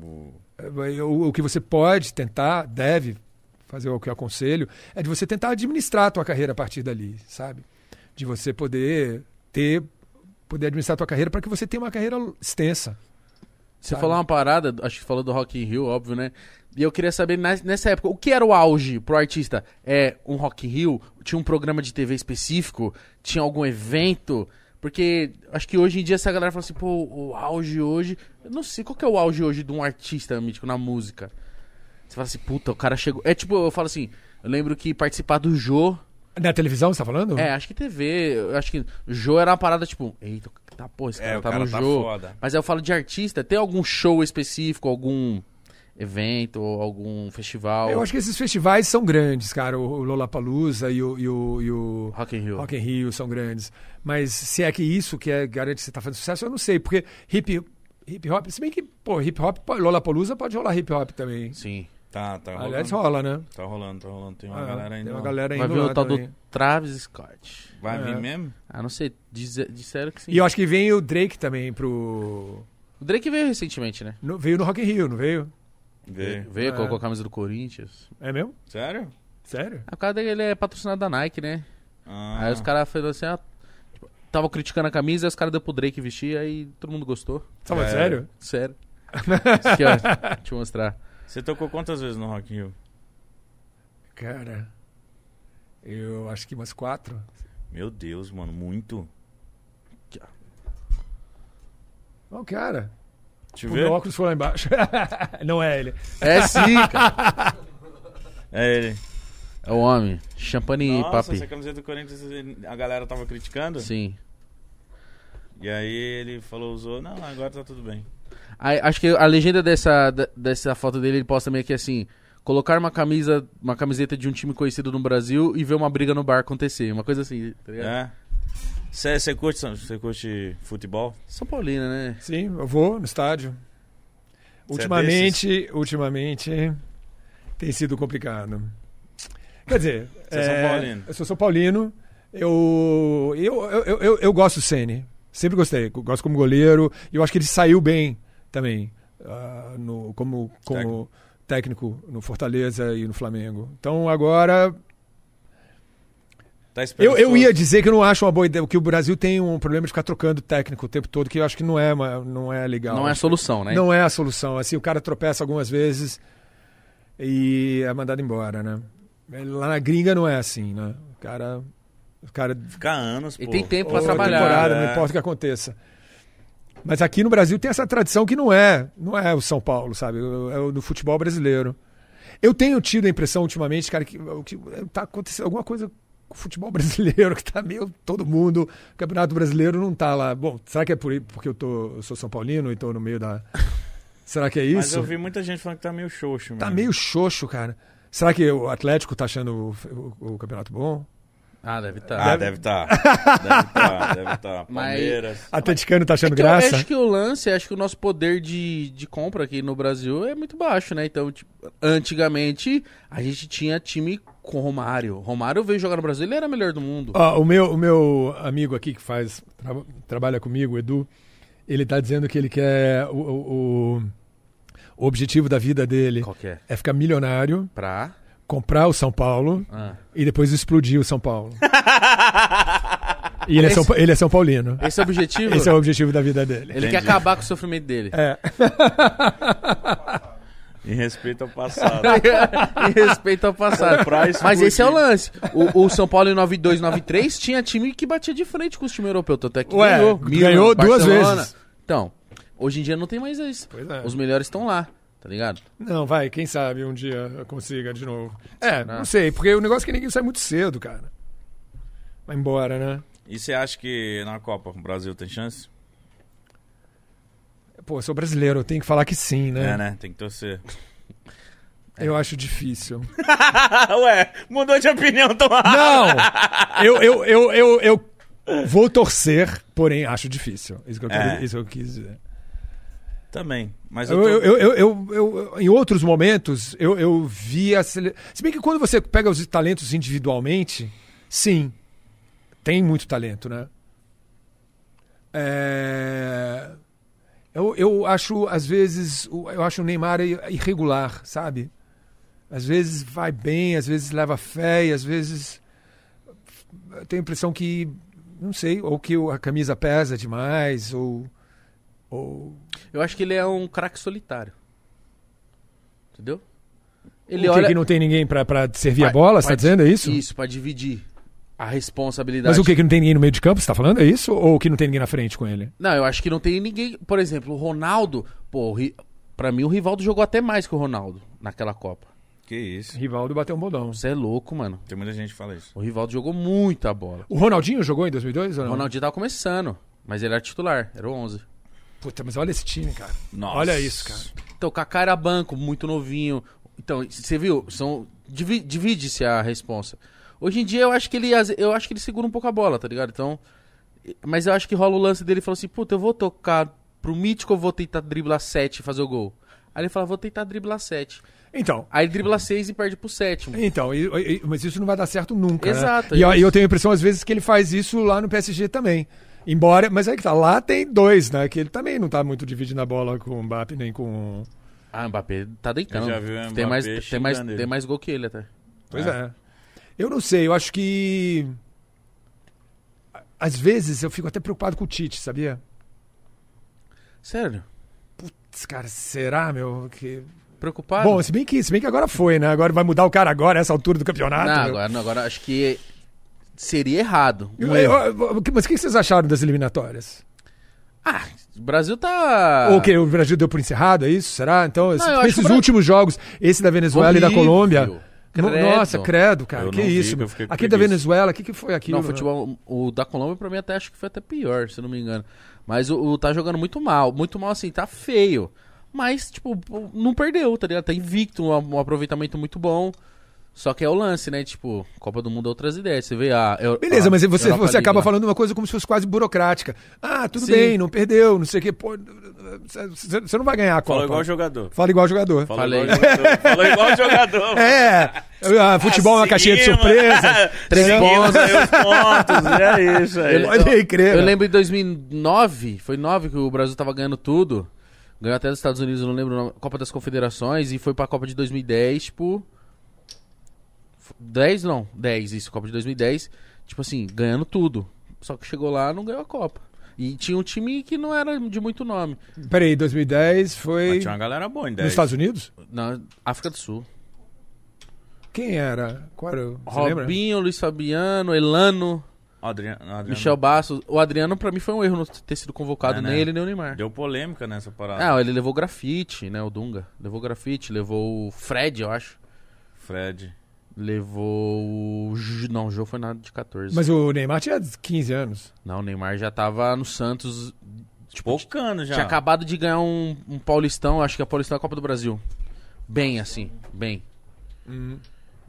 O- É, O, o que você pode tentar, deve fazer o que eu aconselho, é de você tentar administrar a tua carreira a partir dali, sabe? De você poder ter, poder administrar a tua carreira para que você tenha uma carreira extensa. Você Sabe? falou uma parada, acho que falou do Rock in Rio, óbvio, né? E eu queria saber, nessa época, o que era o auge pro artista? É um Rock in Rio? Tinha um programa de TV específico? Tinha algum evento? Porque acho que hoje em dia essa galera fala assim, pô, o auge hoje... Eu não sei, qual que é o auge hoje de um artista mítico na música? Você fala assim, puta, o cara chegou... É tipo, eu falo assim, eu lembro que participar do Jô... Na televisão, você tá falando? É, acho que TV, eu acho que Jô era uma parada tipo, eita, tá, pô, esse cara É, tá cara no tá Jô. foda. Mas aí eu falo de artista, tem algum show específico, algum evento, ou algum festival? Eu acho que esses festivais são grandes, cara. O Lollapalooza e o, e o, e o Rock in Rio. Rock in Rio são grandes. Mas se é que isso que é, garante que você tá fazendo sucesso, eu não sei. Porque hip, hip hop, se bem que, pô, hip hop, Lollapalooza pode rolar hip hop também. Sim. Tá, tá rolando. Aliás, rola, né? Tá rolando, tá rolando. Tem uma Ah, galera ainda. Tem uma lá. galera Vai indo ver lá o tal também. do Travis Scott. Vai É. vir mesmo? Ah, não sei, diz- disseram que sim. E eu acho que vem o Drake também pro... O Drake veio recentemente, né? no- veio no Rock in Rio, não veio? Vê. Veio, É. colocou a camisa do Corinthians. É mesmo? Sério? Sério? A cara dele é patrocinado da Nike, né? Ah. Aí os caras falaram assim, ah, tipo, tava criticando a camisa, aí os caras deu pro Drake vestir, aí todo mundo gostou. Falando É. sério? Sério. Isso aqui, ó, deixa eu mostrar. Você tocou quantas vezes no Rock in Rio? Cara, eu acho que umas quatro. Meu Deus, mano, muito. Não, cara. Deixa eu O ver. meu óculos foi lá embaixo. não é ele. É sim, cara. É ele. É o homem. Champagne Nossa, papi. essa camiseta do Corinthians a galera tava criticando. Sim. E aí ele falou, usou, não, agora tá tudo bem. Aí, acho que a legenda dessa, dessa foto dele, ele posta meio que assim: colocar uma camisa, uma camiseta de um time conhecido no Brasil e ver uma briga no bar acontecer. Uma coisa assim, tá ligado? É. Você curte, você curte futebol? São Paulina, né? Sim, eu vou no estádio. Você é Ultimamente, ultimamente tem sido complicado. Quer dizer, Você é São Paulino. eu sou São Paulino. Eu, eu, eu, eu, eu, eu gosto do Ceni. Sempre gostei. Gosto como goleiro. E eu acho que ele saiu bem também ah, no, como, como técnico no Fortaleza e no Flamengo. Então agora Tá Eu, eu ia dizer que eu não acho uma boa ideia, que o Brasil tem um problema de ficar trocando técnico o tempo todo, que eu acho que não é, não é legal. Não é a solução, né? Não é a solução. Assim, o cara tropeça algumas vezes e é mandado embora, né? Lá na gringa não é assim, né? O cara. O cara Ficar anos, E pô. tem tempo ou pra trabalhar. temporada, É. não importa o que aconteça. Mas aqui no Brasil tem essa tradição que não é, não é o São Paulo, sabe? É o do futebol brasileiro. Eu tenho tido a impressão ultimamente, cara, que, que tá acontecendo alguma coisa o futebol brasileiro que tá meio todo mundo, o Campeonato Brasileiro não tá lá. Bom, será que é por, porque eu tô, eu sou São Paulino e tô no meio da Será que é isso? Mas eu vi muita gente falando que tá meio xoxo, Tá mesmo. meio xoxo, cara. Será que o Atlético tá achando o, o- o campeonato bom? Ah, deve estar. Ah, deve estar. deve estar, deve estar. Mas- Palmeiras. Atleticano tá achando É que eu graça? acho que o lance, acho que o nosso poder de, de compra aqui no Brasil é muito baixo, né? Então, tipo, antigamente a gente tinha time com Romário. Romário veio jogar no Brasil, ele era o melhor do mundo. Ó, o, meu, o meu amigo aqui que faz tra- trabalha comigo, o Edu, ele tá dizendo que ele quer o, o, o- o objetivo da vida dele Qual é? é ficar milionário, Pra. Comprar o São Paulo Ah. e depois explodir o São Paulo. e ele é, São, ele é São Paulino. Esse é o objetivo? Esse é o objetivo da vida dele. Ele quer Entendi. acabar com o sofrimento dele. É. Em respeito ao passado. em respeito ao passado. Mas esse é o lance. O, o São Paulo em 92, 93 tinha time que batia de frente com os times europeus. Tanto é que Ué, ganhou. ganhou duas vezes. Então, hoje em dia não tem mais isso. Pois é. Os melhores estão lá, tá ligado? Não, vai, quem sabe um dia eu consiga de novo. É, Ah. não sei, porque o negócio é que ninguém sai muito cedo, cara. Vai embora, né? E você acha que na Copa o Brasil tem chance? Pô, eu sou brasileiro, eu tenho que falar que sim, né? É, né? Tem que torcer. Eu acho difícil. Ué, mudou de opinião, então. Não! Eu, eu, eu, eu, eu vou torcer, porém acho difícil. Isso que eu, quero- É. isso que eu quis dizer. Também. Mas eu, Eu, tô... eu, eu, eu, eu- em outros momentos, eu, eu vi a sele... Se bem que quando você pega os talentos individualmente, sim. tem muito talento, né? É, Eu, eu acho, às vezes, eu acho o Neymar irregular, sabe? Às vezes vai bem, às vezes leva fé, e às vezes eu tenho a impressão que, não sei, ou que a camisa pesa demais, ou. Ou Eu acho que ele é um craque solitário. Entendeu? Ele o que, que não tem ninguém pra, pra servir a bola, você tá dizendo? É isso? Isso, pra dividir a responsabilidade. Mas o que, que não tem ninguém no meio de campo, você tá falando? É isso? Ou que não tem ninguém na frente com ele? Não, eu acho que não tem ninguém. Por exemplo, o Ronaldo. Pô, o Ri- pra mim o Rivaldo jogou até mais que o Ronaldo naquela Copa. Que isso. Rivaldo bateu um bodão. Você é louco, mano. Tem muita gente que fala isso. O Rivaldo jogou muita bola. O Ronaldinho jogou em 2002 ou O não? Ronaldinho tava começando, mas ele era titular, era o 11. Puta, mas olha esse time, cara. Nossa. Olha isso, cara. Então, o Kaká era banco, muito novinho. Então, você viu? São divi- divide-se a responsa. Hoje em dia eu acho que ele eu acho que ele segura um pouco a bola, tá ligado? Então, mas eu acho que rola o lance dele e falou assim: "Puta, eu vou tocar pro mítico, eu vou tentar driblar 7 e fazer o gol". Aí ele fala: "Vou tentar driblar 7". Então, Aí ele dribla 6 e perde pro sétimo. Então, e- e- mas isso não vai dar certo nunca. né? Exato, E eu, é e eu isso. tenho a impressão, às vezes, que ele faz isso lá no PSG também. Embora, mas aí que tá, lá tem dois, né? Que ele também não tá muito dividindo a bola com o Mbappé nem com. Ah, o Mbappé tá deitando. Eu já vi o Mbappé tem mais tem mais ele. tem mais gol que ele até. Pois É. é. Eu não sei, eu acho que. Às vezes eu fico até preocupado com o Tite, sabia? Sério? Putz, cara, será, meu? Que... Preocupado? Bom, se bem, que, se bem que agora foi, né? Agora vai mudar o cara agora, essa altura do campeonato. não, agora, não, agora acho que seria errado. Um Eu- erro. eu- mas o que vocês acharam das eliminatórias? Ah, o Brasil tá. Ou que o Brasil deu por encerrado, é isso? Será? Então, acho esses o últimos jogos, esse da Venezuela e da Horrível. Colômbia. Credo. Nossa, credo, cara. Eu que não vi, isso? com Aquele da. Venezuela, o que, que foi aquilo? Não, futebol, o da Colômbia pra mim até acho que foi até pior, se eu não me engano. Mas o, o tá jogando muito mal, muito mal assim, tá feio. Mas, tipo, não perdeu, tá ligado? Tá invicto, um, um aproveitamento muito bom. Só que é o lance, né? Tipo, Copa do Mundo é outras ideias. Você vê a. Eu- Beleza, a mas você, Europa você acaba lá. falando uma coisa como se fosse quase burocrática. Ah, tudo Sim. bem, não perdeu, não sei o quê. Pô, você não vai ganhar a Copa. Falou igual jogador. Fala igual jogador. Falou Falei. igual jogador. Falou igual jogador. É, ah, futebol é uma caixinha de surpresa. Três pontos. os pontos. É isso aí. Pode aí crer. Eu né? lembro em 2009, foi 9 que o Brasil tava ganhando tudo. Ganhou até dos Estados Unidos, eu não lembro Copa das Confederações e foi pra Copa de 2010, tipo 10 não, 10 isso, Copa de 2010, tipo assim, ganhando tudo. Só que chegou lá, não ganhou a Copa. E tinha um time que não era de muito nome. Peraí, 2010 foi Mas tinha uma galera boa em nos 10. Estados Unidos? Na África do Sul. Quem era? Qual era? Você lembra? Robinho, Luiz Fabiano, Elano, Adriano, Adriano Michel Bastos. O Adriano, pra mim, foi um erro não ter sido convocado, É, né? nem ele nem o Neymar. Deu polêmica nessa parada. Ah, ele levou grafite, né? O Dunga. Levou grafite, levou o Fred, eu acho. Fred. Levou o. Não, o Jô foi nada de 14. Mas o Neymar tinha 15 anos. Não, o Neymar já tava no Santos. Tipo, Pocando já. tinha acabado de ganhar um, um Paulistão, acho que é a Paulistão da Copa do Brasil. Bem assim, bem.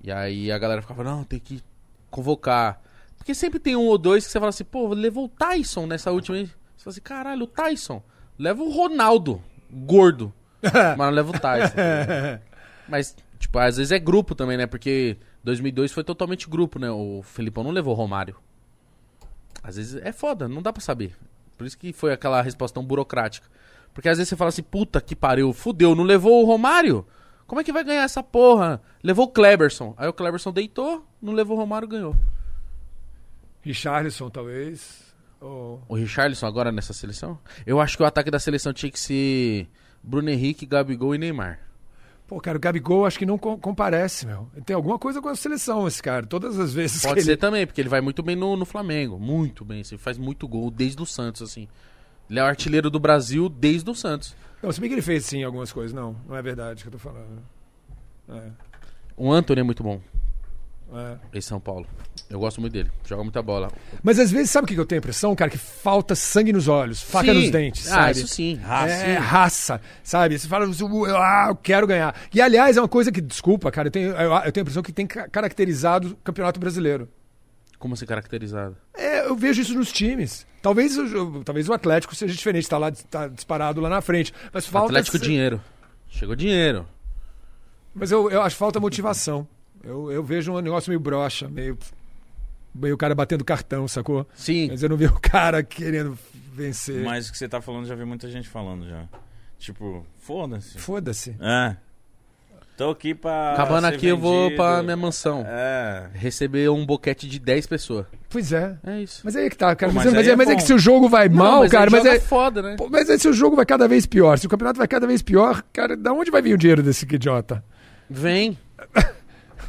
E aí a galera ficava, não, tem que convocar. Porque sempre tem um ou dois que você fala assim, pô, levou o Tyson nessa última. aí. Você fala assim, caralho, o Tyson. Leva o Ronaldo, gordo. mas não leva o Tyson. Mas, tipo, às vezes é grupo também, né? Porque 2002 foi totalmente grupo, né? O Felipão não levou o Romário. Às vezes é foda, não dá pra saber. Por isso que foi aquela resposta tão burocrática. Porque às vezes você fala assim, puta que pariu, fudeu, não levou o Romário? Como é que vai ganhar essa porra? Levou o Kleberson. Aí o Kleberson deitou, não levou o Romário, ganhou. Richarlison, talvez. Ou... O Richarlison agora nessa seleção? Eu acho que o ataque da seleção tinha que ser Bruno Henrique, Gabigol e Neymar. Pô, cara, o Gabigol acho que não co- comparece, meu. Tem alguma coisa com a seleção, esse cara. Todas as vezes Pode ser ele... também, porque ele vai muito bem no, no Flamengo. Muito bem. Assim, faz muito gol desde o Santos, assim. Ele é o artilheiro do Brasil desde o Santos. Não, se bem que ele fez sim algumas coisas. Não, não é verdade que eu tô falando. É, O Antony é muito bom. Em São Paulo. Eu gosto muito dele. Joga muita bola. Mas às vezes, sabe o que eu tenho a impressão, cara? Que falta sangue nos olhos, faca Sim. nos dentes, Ah, sabe? isso sim. é, raça, sabe? Você fala, eu, ah, eu quero ganhar. E aliás, é uma coisa que, desculpa, cara, eu tenho, eu, eu tenho a impressão que tem ca- caracterizado o Campeonato Brasileiro. Como ser caracterizado? É, eu vejo isso nos times. Talvez, o- talvez o Atlético seja diferente, tá lá tá disparado lá na frente. Mas falta. Atlético dinheiro. Chegou dinheiro. Mas eu, eu acho que falta motivação. Eu, eu vejo um negócio meio broxa, meio. Veio o cara batendo cartão, sacou? Sim. Mas eu não vi o cara querendo vencer. Mas o que você tá falando, já vi muita gente falando já. Tipo, foda-se. Foda-se. É. Tô aqui pra. Acabando ser aqui, eu vou vendido. pra minha mansão. É. Receber um boquete de 10 pessoas. Pois é. É isso. Mas aí é que tá, cara. Pô, mas, mas é- mas é, é mas é que se o jogo vai mal, mas cara, mas joga é. foda, né? Pô, Mas aí se o jogo vai cada vez pior, se o campeonato vai cada vez pior, cara, da onde vai vir o dinheiro desse idiota? Vem.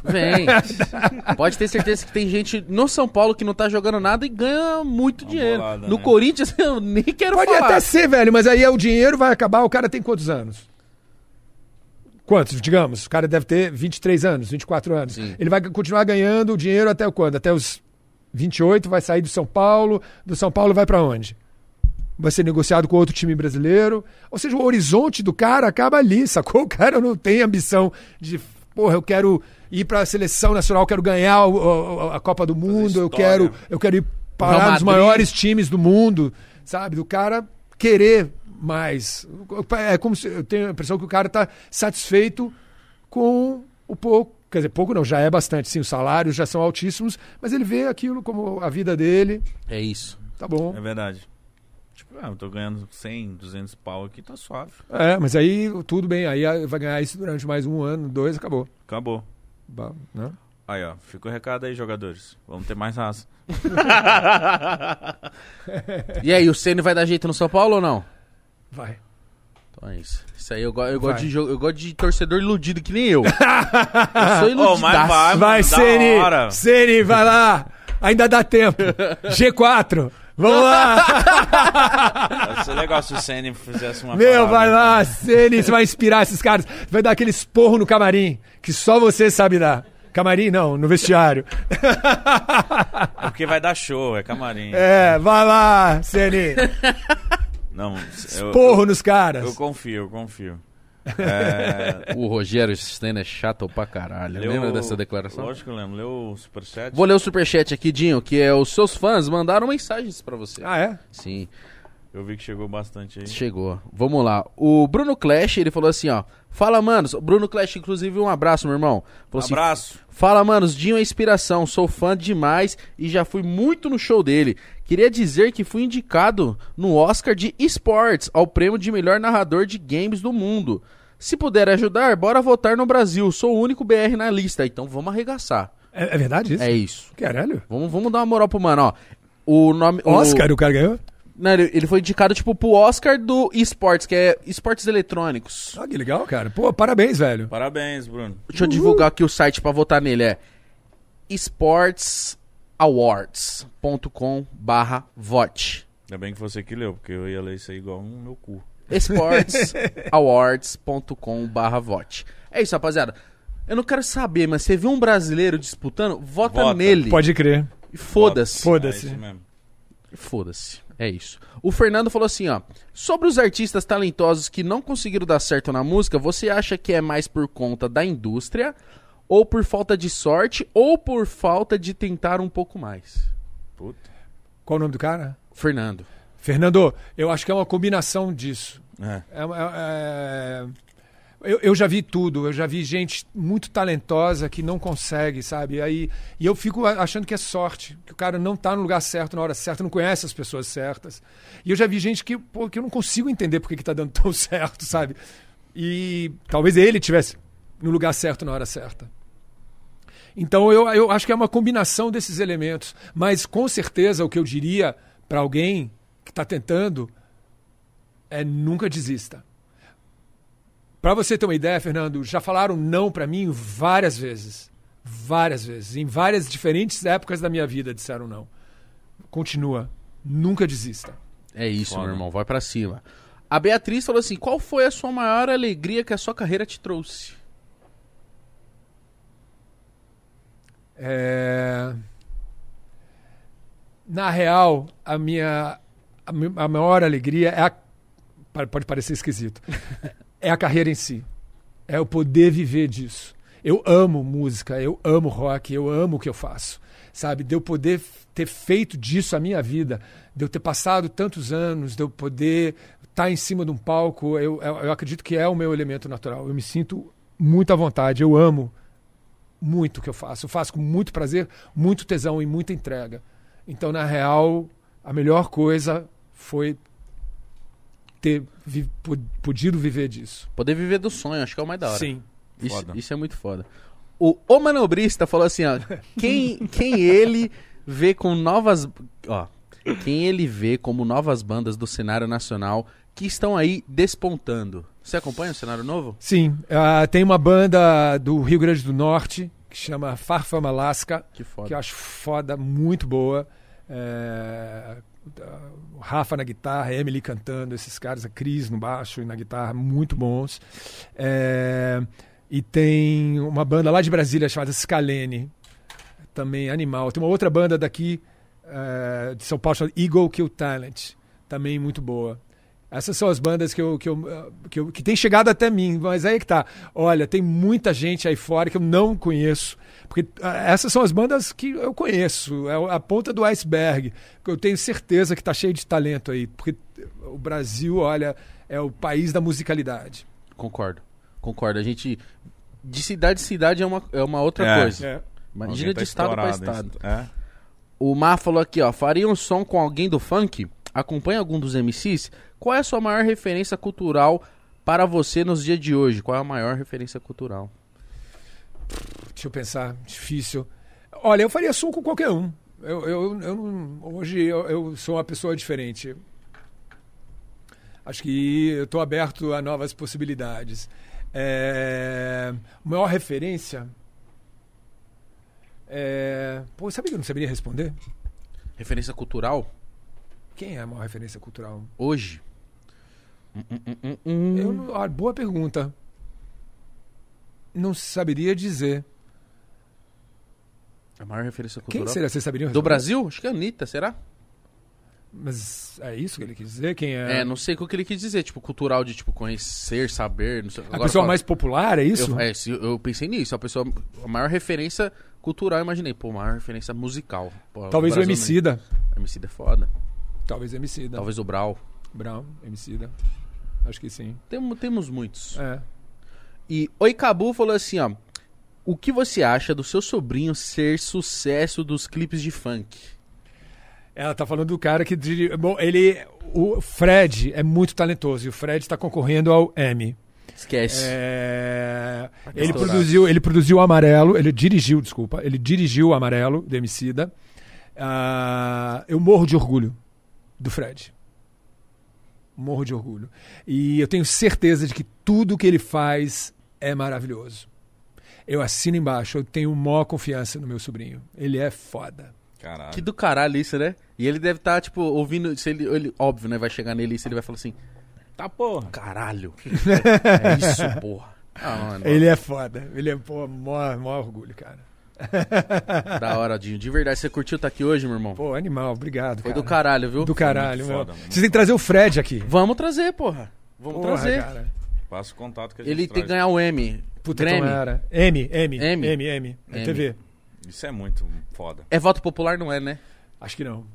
Vem. Pode ter certeza que tem gente no São Paulo que não tá jogando nada e ganha muito Uma dinheiro. bolada, no né? Corinthians eu nem quero Pode falar. até ser, velho, mas aí é o dinheiro vai acabar, o cara tem quantos anos? Quantos, digamos? O cara deve ter 23 anos, 24 anos. Sim. Ele vai continuar ganhando o dinheiro até o quando? Até os 28, vai sair do São Paulo. Do São Paulo vai pra onde? Vai ser negociado com outro time brasileiro. Ou seja, o horizonte do cara acaba ali, sacou? O cara não tem ambição de, porra, eu quero ir pra seleção nacional, eu quero ganhar o- o- a Copa do Mundo, eu quero, eu quero ir parar nos maiores times do mundo, sabe? Do cara querer mais. É como se eu tenho a impressão que o cara tá satisfeito com o pouco. Quer dizer, pouco não, já é bastante, sim, os salários já são altíssimos, mas ele vê aquilo como a vida dele, É isso. tá bom. É verdade. Tipo, ah, eu tô ganhando 100, 200 pau aqui, tá suave. É, mas aí tudo bem, aí vai ganhar isso durante mais um ano, dois, acabou. Acabou. Né? Aí, ó, fica o recado aí, jogadores. Vamos ter mais raça. E aí, o Ceni vai dar jeito no São Paulo ou não? Vai. Então é isso. Isso aí eu, go- eu, gosto de, jo- eu gosto de torcedor iludido que nem eu. eu sou iludido. Ô, mas vai, Vai, Ceni! Ceni, vai lá! Ainda dá tempo. G4, vamos lá! Vai ser legal se o Senna fizesse uma Meu, vai lá, Ceni, você vai inspirar esses caras. Vai dar aquele esporro no camarim, que só você sabe dar. Camarim não, no vestiário. É porque vai dar show, é camarim. É, vai lá, Ceni. Não, eu, Porro nos caras. eu confio, eu confio. É, O Rogério Senna é chato pra caralho. leu- Lembra dessa declaração? Lógico que eu lembro. Leu o superchat? Vou ler o superchat aqui, Dinho, que é os seus fãs mandaram mensagens pra você. Ah, é? Sim, Eu vi que chegou bastante aí. chegou. Vamos lá. O Bruno Clash, ele falou assim, ó. Fala, manos. O Bruno Clash, inclusive, um abraço, meu irmão. Falou assim, Abraço. Fala, manos, Dinho é inspiração, sou fã demais e já fui muito no show dele. Queria dizer que fui indicado no Oscar de Esports ao prêmio de melhor narrador de games do mundo. Se puder ajudar, bora votar no Brasil. Sou o único BR na lista, então vamos arregaçar. É, é verdade isso? É isso. Caralho. Vamos, vamos dar uma moral pro mano, ó. O nome. o- Oscar, o cara ganhou? Não, ele, ele foi indicado, tipo, pro Oscar do Esports, que é esportes eletrônicos. Ah, que legal, cara. Pô, parabéns, velho. Parabéns, Bruno. Deixa eu divulgar aqui o site pra votar nele. É esportsawards.com barra vote. Ainda bem que você que leu, porque eu ia ler isso aí igual um meu cu. esportsawards.com barra vote. É isso, rapaziada. Eu não quero saber, mas você viu um brasileiro disputando? Vota, Vota. nele. Pode crer. E foda-se. É Foda-se. isso mesmo. Foda-se. É isso. O Fernando falou assim, ó. Sobre os artistas talentosos que não conseguiram dar certo na música, você acha que é mais por conta da indústria, ou por falta de sorte, ou por falta de tentar um pouco mais? Puta. Qual o nome do cara? Fernando. Fernando, eu acho que é uma combinação disso. É. É, é- é- eu, eu já vi tudo, eu já vi gente muito talentosa que não consegue, sabe? Aí, e eu fico achando que é sorte, que o cara não tá no lugar certo na hora certa, não conhece as pessoas certas. E eu já vi gente que, pô, que eu não consigo entender por que, que tá dando tão certo, sabe? E talvez ele tivesse no lugar certo na hora certa. Então eu, eu acho que é uma combinação desses elementos. Mas com certeza o que eu diria para alguém que está tentando é nunca desista. Para você ter uma ideia, Fernando, já falaram não para mim várias vezes. Várias vezes. Em várias diferentes épocas da minha vida disseram não. Continua. Nunca desista. É isso, Foda. meu irmão. Vai pra cima. A Beatriz falou assim: qual foi a sua maior alegria que a sua carreira te trouxe? É... Na real, a minha a, maior alegria é a... pode parecer esquisito. é a carreira em si. É o poder viver disso. Eu amo música, eu amo rock, eu amo o que eu faço. Sabe, de eu poder ter feito disso a minha vida, de eu ter passado tantos anos, de eu poder estar em cima de um palco, eu, eu acredito que é o meu elemento natural. Eu me sinto muito à vontade, eu amo muito o que eu faço. Eu faço com muito prazer, muito tesão e muita entrega. Então, na real, a melhor coisa foi ter vi- podido viver disso. Poder viver do sonho, acho que é o mais da hora. Sim. Isso, Foda. isso é muito foda. O, o manobrista falou assim, ó. Quem, quem ele vê com novas. Ó. Quem ele vê como novas bandas do cenário nacional que estão aí despontando. Você acompanha o cenário novo? Sim. ah, tem uma banda do Rio Grande do Norte que chama Farfama Alaska. Que foda. que eu acho foda, muito boa. É, Rafa na guitarra, Emily cantando, esses caras, a Cris no baixo e na guitarra, muito bons. É, e tem uma banda lá de Brasília chamada Scalene, também animal. Tem uma outra banda daqui é, de São Paulo chamada Eagle Kill Talent, também muito boa. Essas são as bandas que eu, que eu, que eu que tem chegado até mim, mas aí que tá. Olha, tem muita gente aí fora que eu não conheço, porque ah, essas são as bandas que eu conheço, é a ponta do iceberg, que eu tenho certeza que tá cheio de talento aí, porque o Brasil, olha, é o país da musicalidade. Concordo. Concordo. A gente. De cidade em cidade é uma, é uma outra É. coisa. É. Imagina Alguém de tá estado estourado, estado. É. O Mar falou aqui, ó. Faria um som com alguém do funk? Acompanha algum dos MCs? Qual é a sua maior referência cultural para você nos dias de hoje? Qual é a maior referência cultural? Deixa eu pensar, difícil. Olha, eu faria som com qualquer um. Eu, eu, eu não- hoje eu, eu sou uma pessoa diferente. Acho que eu estou aberto a novas possibilidades. É, maior referência? É, pô, sabe que eu não saberia responder? Referência cultural? Quem é a maior referência cultural? Hoje? Hum, hum, hum. Eu ah, boa pergunta. Não saberia dizer. A maior referência Quem cultural? seria? Vocês saberiam Do? Brasil? Acho que é a Anitta, será? Mas é isso que ele quis dizer? Quem É, é? não sei o que ele quis dizer. Tipo, cultural de, tipo, conhecer, saber. Não sei. a Agora pessoa fala- mais popular, é isso? Eu, é, eu pensei nisso. A pessoa. A maior referência cultural, eu imaginei. Pô, maior referência musical. Pô, Talvez o Brasil Emicida. não- Emicida é foda. Talvez o Emicida. Talvez o Brau. Brown, Emicida. Acho que sim. Temos, temos muitos. É. E Oi Cabu falou assim, ó. O que você acha do seu sobrinho ser sucesso dos clipes de funk? Ela tá falando do cara que. Bom, ele. O Fred é muito talentoso e o Fred está concorrendo ao Emmy. Esquece. É, ele, estourado. produziu, ele produziu o Amarelo, ele dirigiu, desculpa, ele dirigiu o Amarelo, do Emicida. Ah, eu morro de orgulho do Fred. Morro de orgulho. E eu tenho certeza de que tudo que ele faz é maravilhoso. Eu assino embaixo, eu tenho maior confiança no meu sobrinho. Ele é foda. Caralho. Que do caralho isso, né? E ele deve estar, tipo, ouvindo. Se ele, ele, óbvio, né? Vai chegar nele e se ele vai falar assim: Tá porra. caralho. é isso, porra. Ah, mano, Ele é foda. Ele é, pô, maior, maior orgulho, cara. Da hora, Dinho. De verdade, você curtiu estar aqui hoje, meu irmão? Pô, animal, obrigado. Foi cara. do caralho, viu? Do caralho, meu. foda, muito Vocês têm que trazer o Fred aqui. Vamos trazer, porra. Vamos Porra, trazer. cara. Passa o contato que a gente Ele tem traz. que ganhar o M. Puta, Grammy. então era. M, M, M. M, M. É M. TV. Isso é muito foda. É voto popular, não é, né? Acho que não.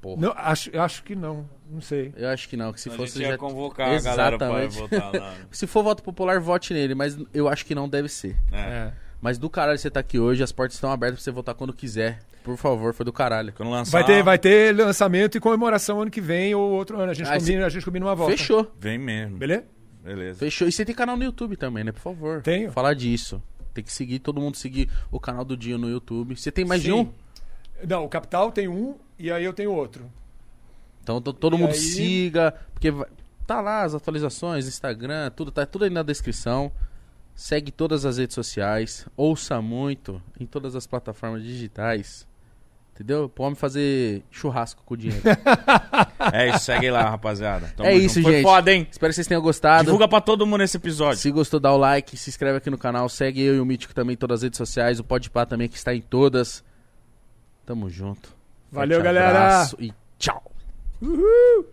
Porra. não acho, acho que não. Não sei. Eu acho que não, que se a fosse gente ia já... convocar a galera pra Exatamente. votar lá. Se for voto popular, vote nele, mas eu acho que não deve ser. É. É. Mas do caralho você tá aqui hoje, as portas estão abertas pra você votar quando quiser. Por favor, foi do caralho. Quando lançar, Vai ter, vai ter lançamento e comemoração ano que vem ou outro ano. A gente, Ah, combina, a gente combina uma volta. Fechou. Vem mesmo. Beleza? Beleza. Fechou. E você tem canal no YouTube também, né? Por favor. Tenho. Falar disso. Tem que seguir, todo mundo seguir o canal do Dinho no YouTube. Você tem mais de Sim. um? Não, o Capital tem um e aí eu tenho outro. Então to- todo E mundo aí? siga, porque vai- tá lá as atualizações, Instagram, tudo tá tudo aí na descrição. Segue todas as redes sociais, ouça muito em todas as plataformas digitais. Entendeu? Pode fazer churrasco com o dinheiro. É isso, segue lá, rapaziada. Tamo é junto. isso, Foi gente. foda, hein? Espero que vocês tenham gostado. Divulga pra todo mundo esse episódio. Se gostou, dá o like, se inscreve aqui no canal, segue eu e o Mítico também em todas as redes sociais, o Podpah também que está em todas. Tamo junto. Valeu, Forte galera. abraço E tchau. Uhul!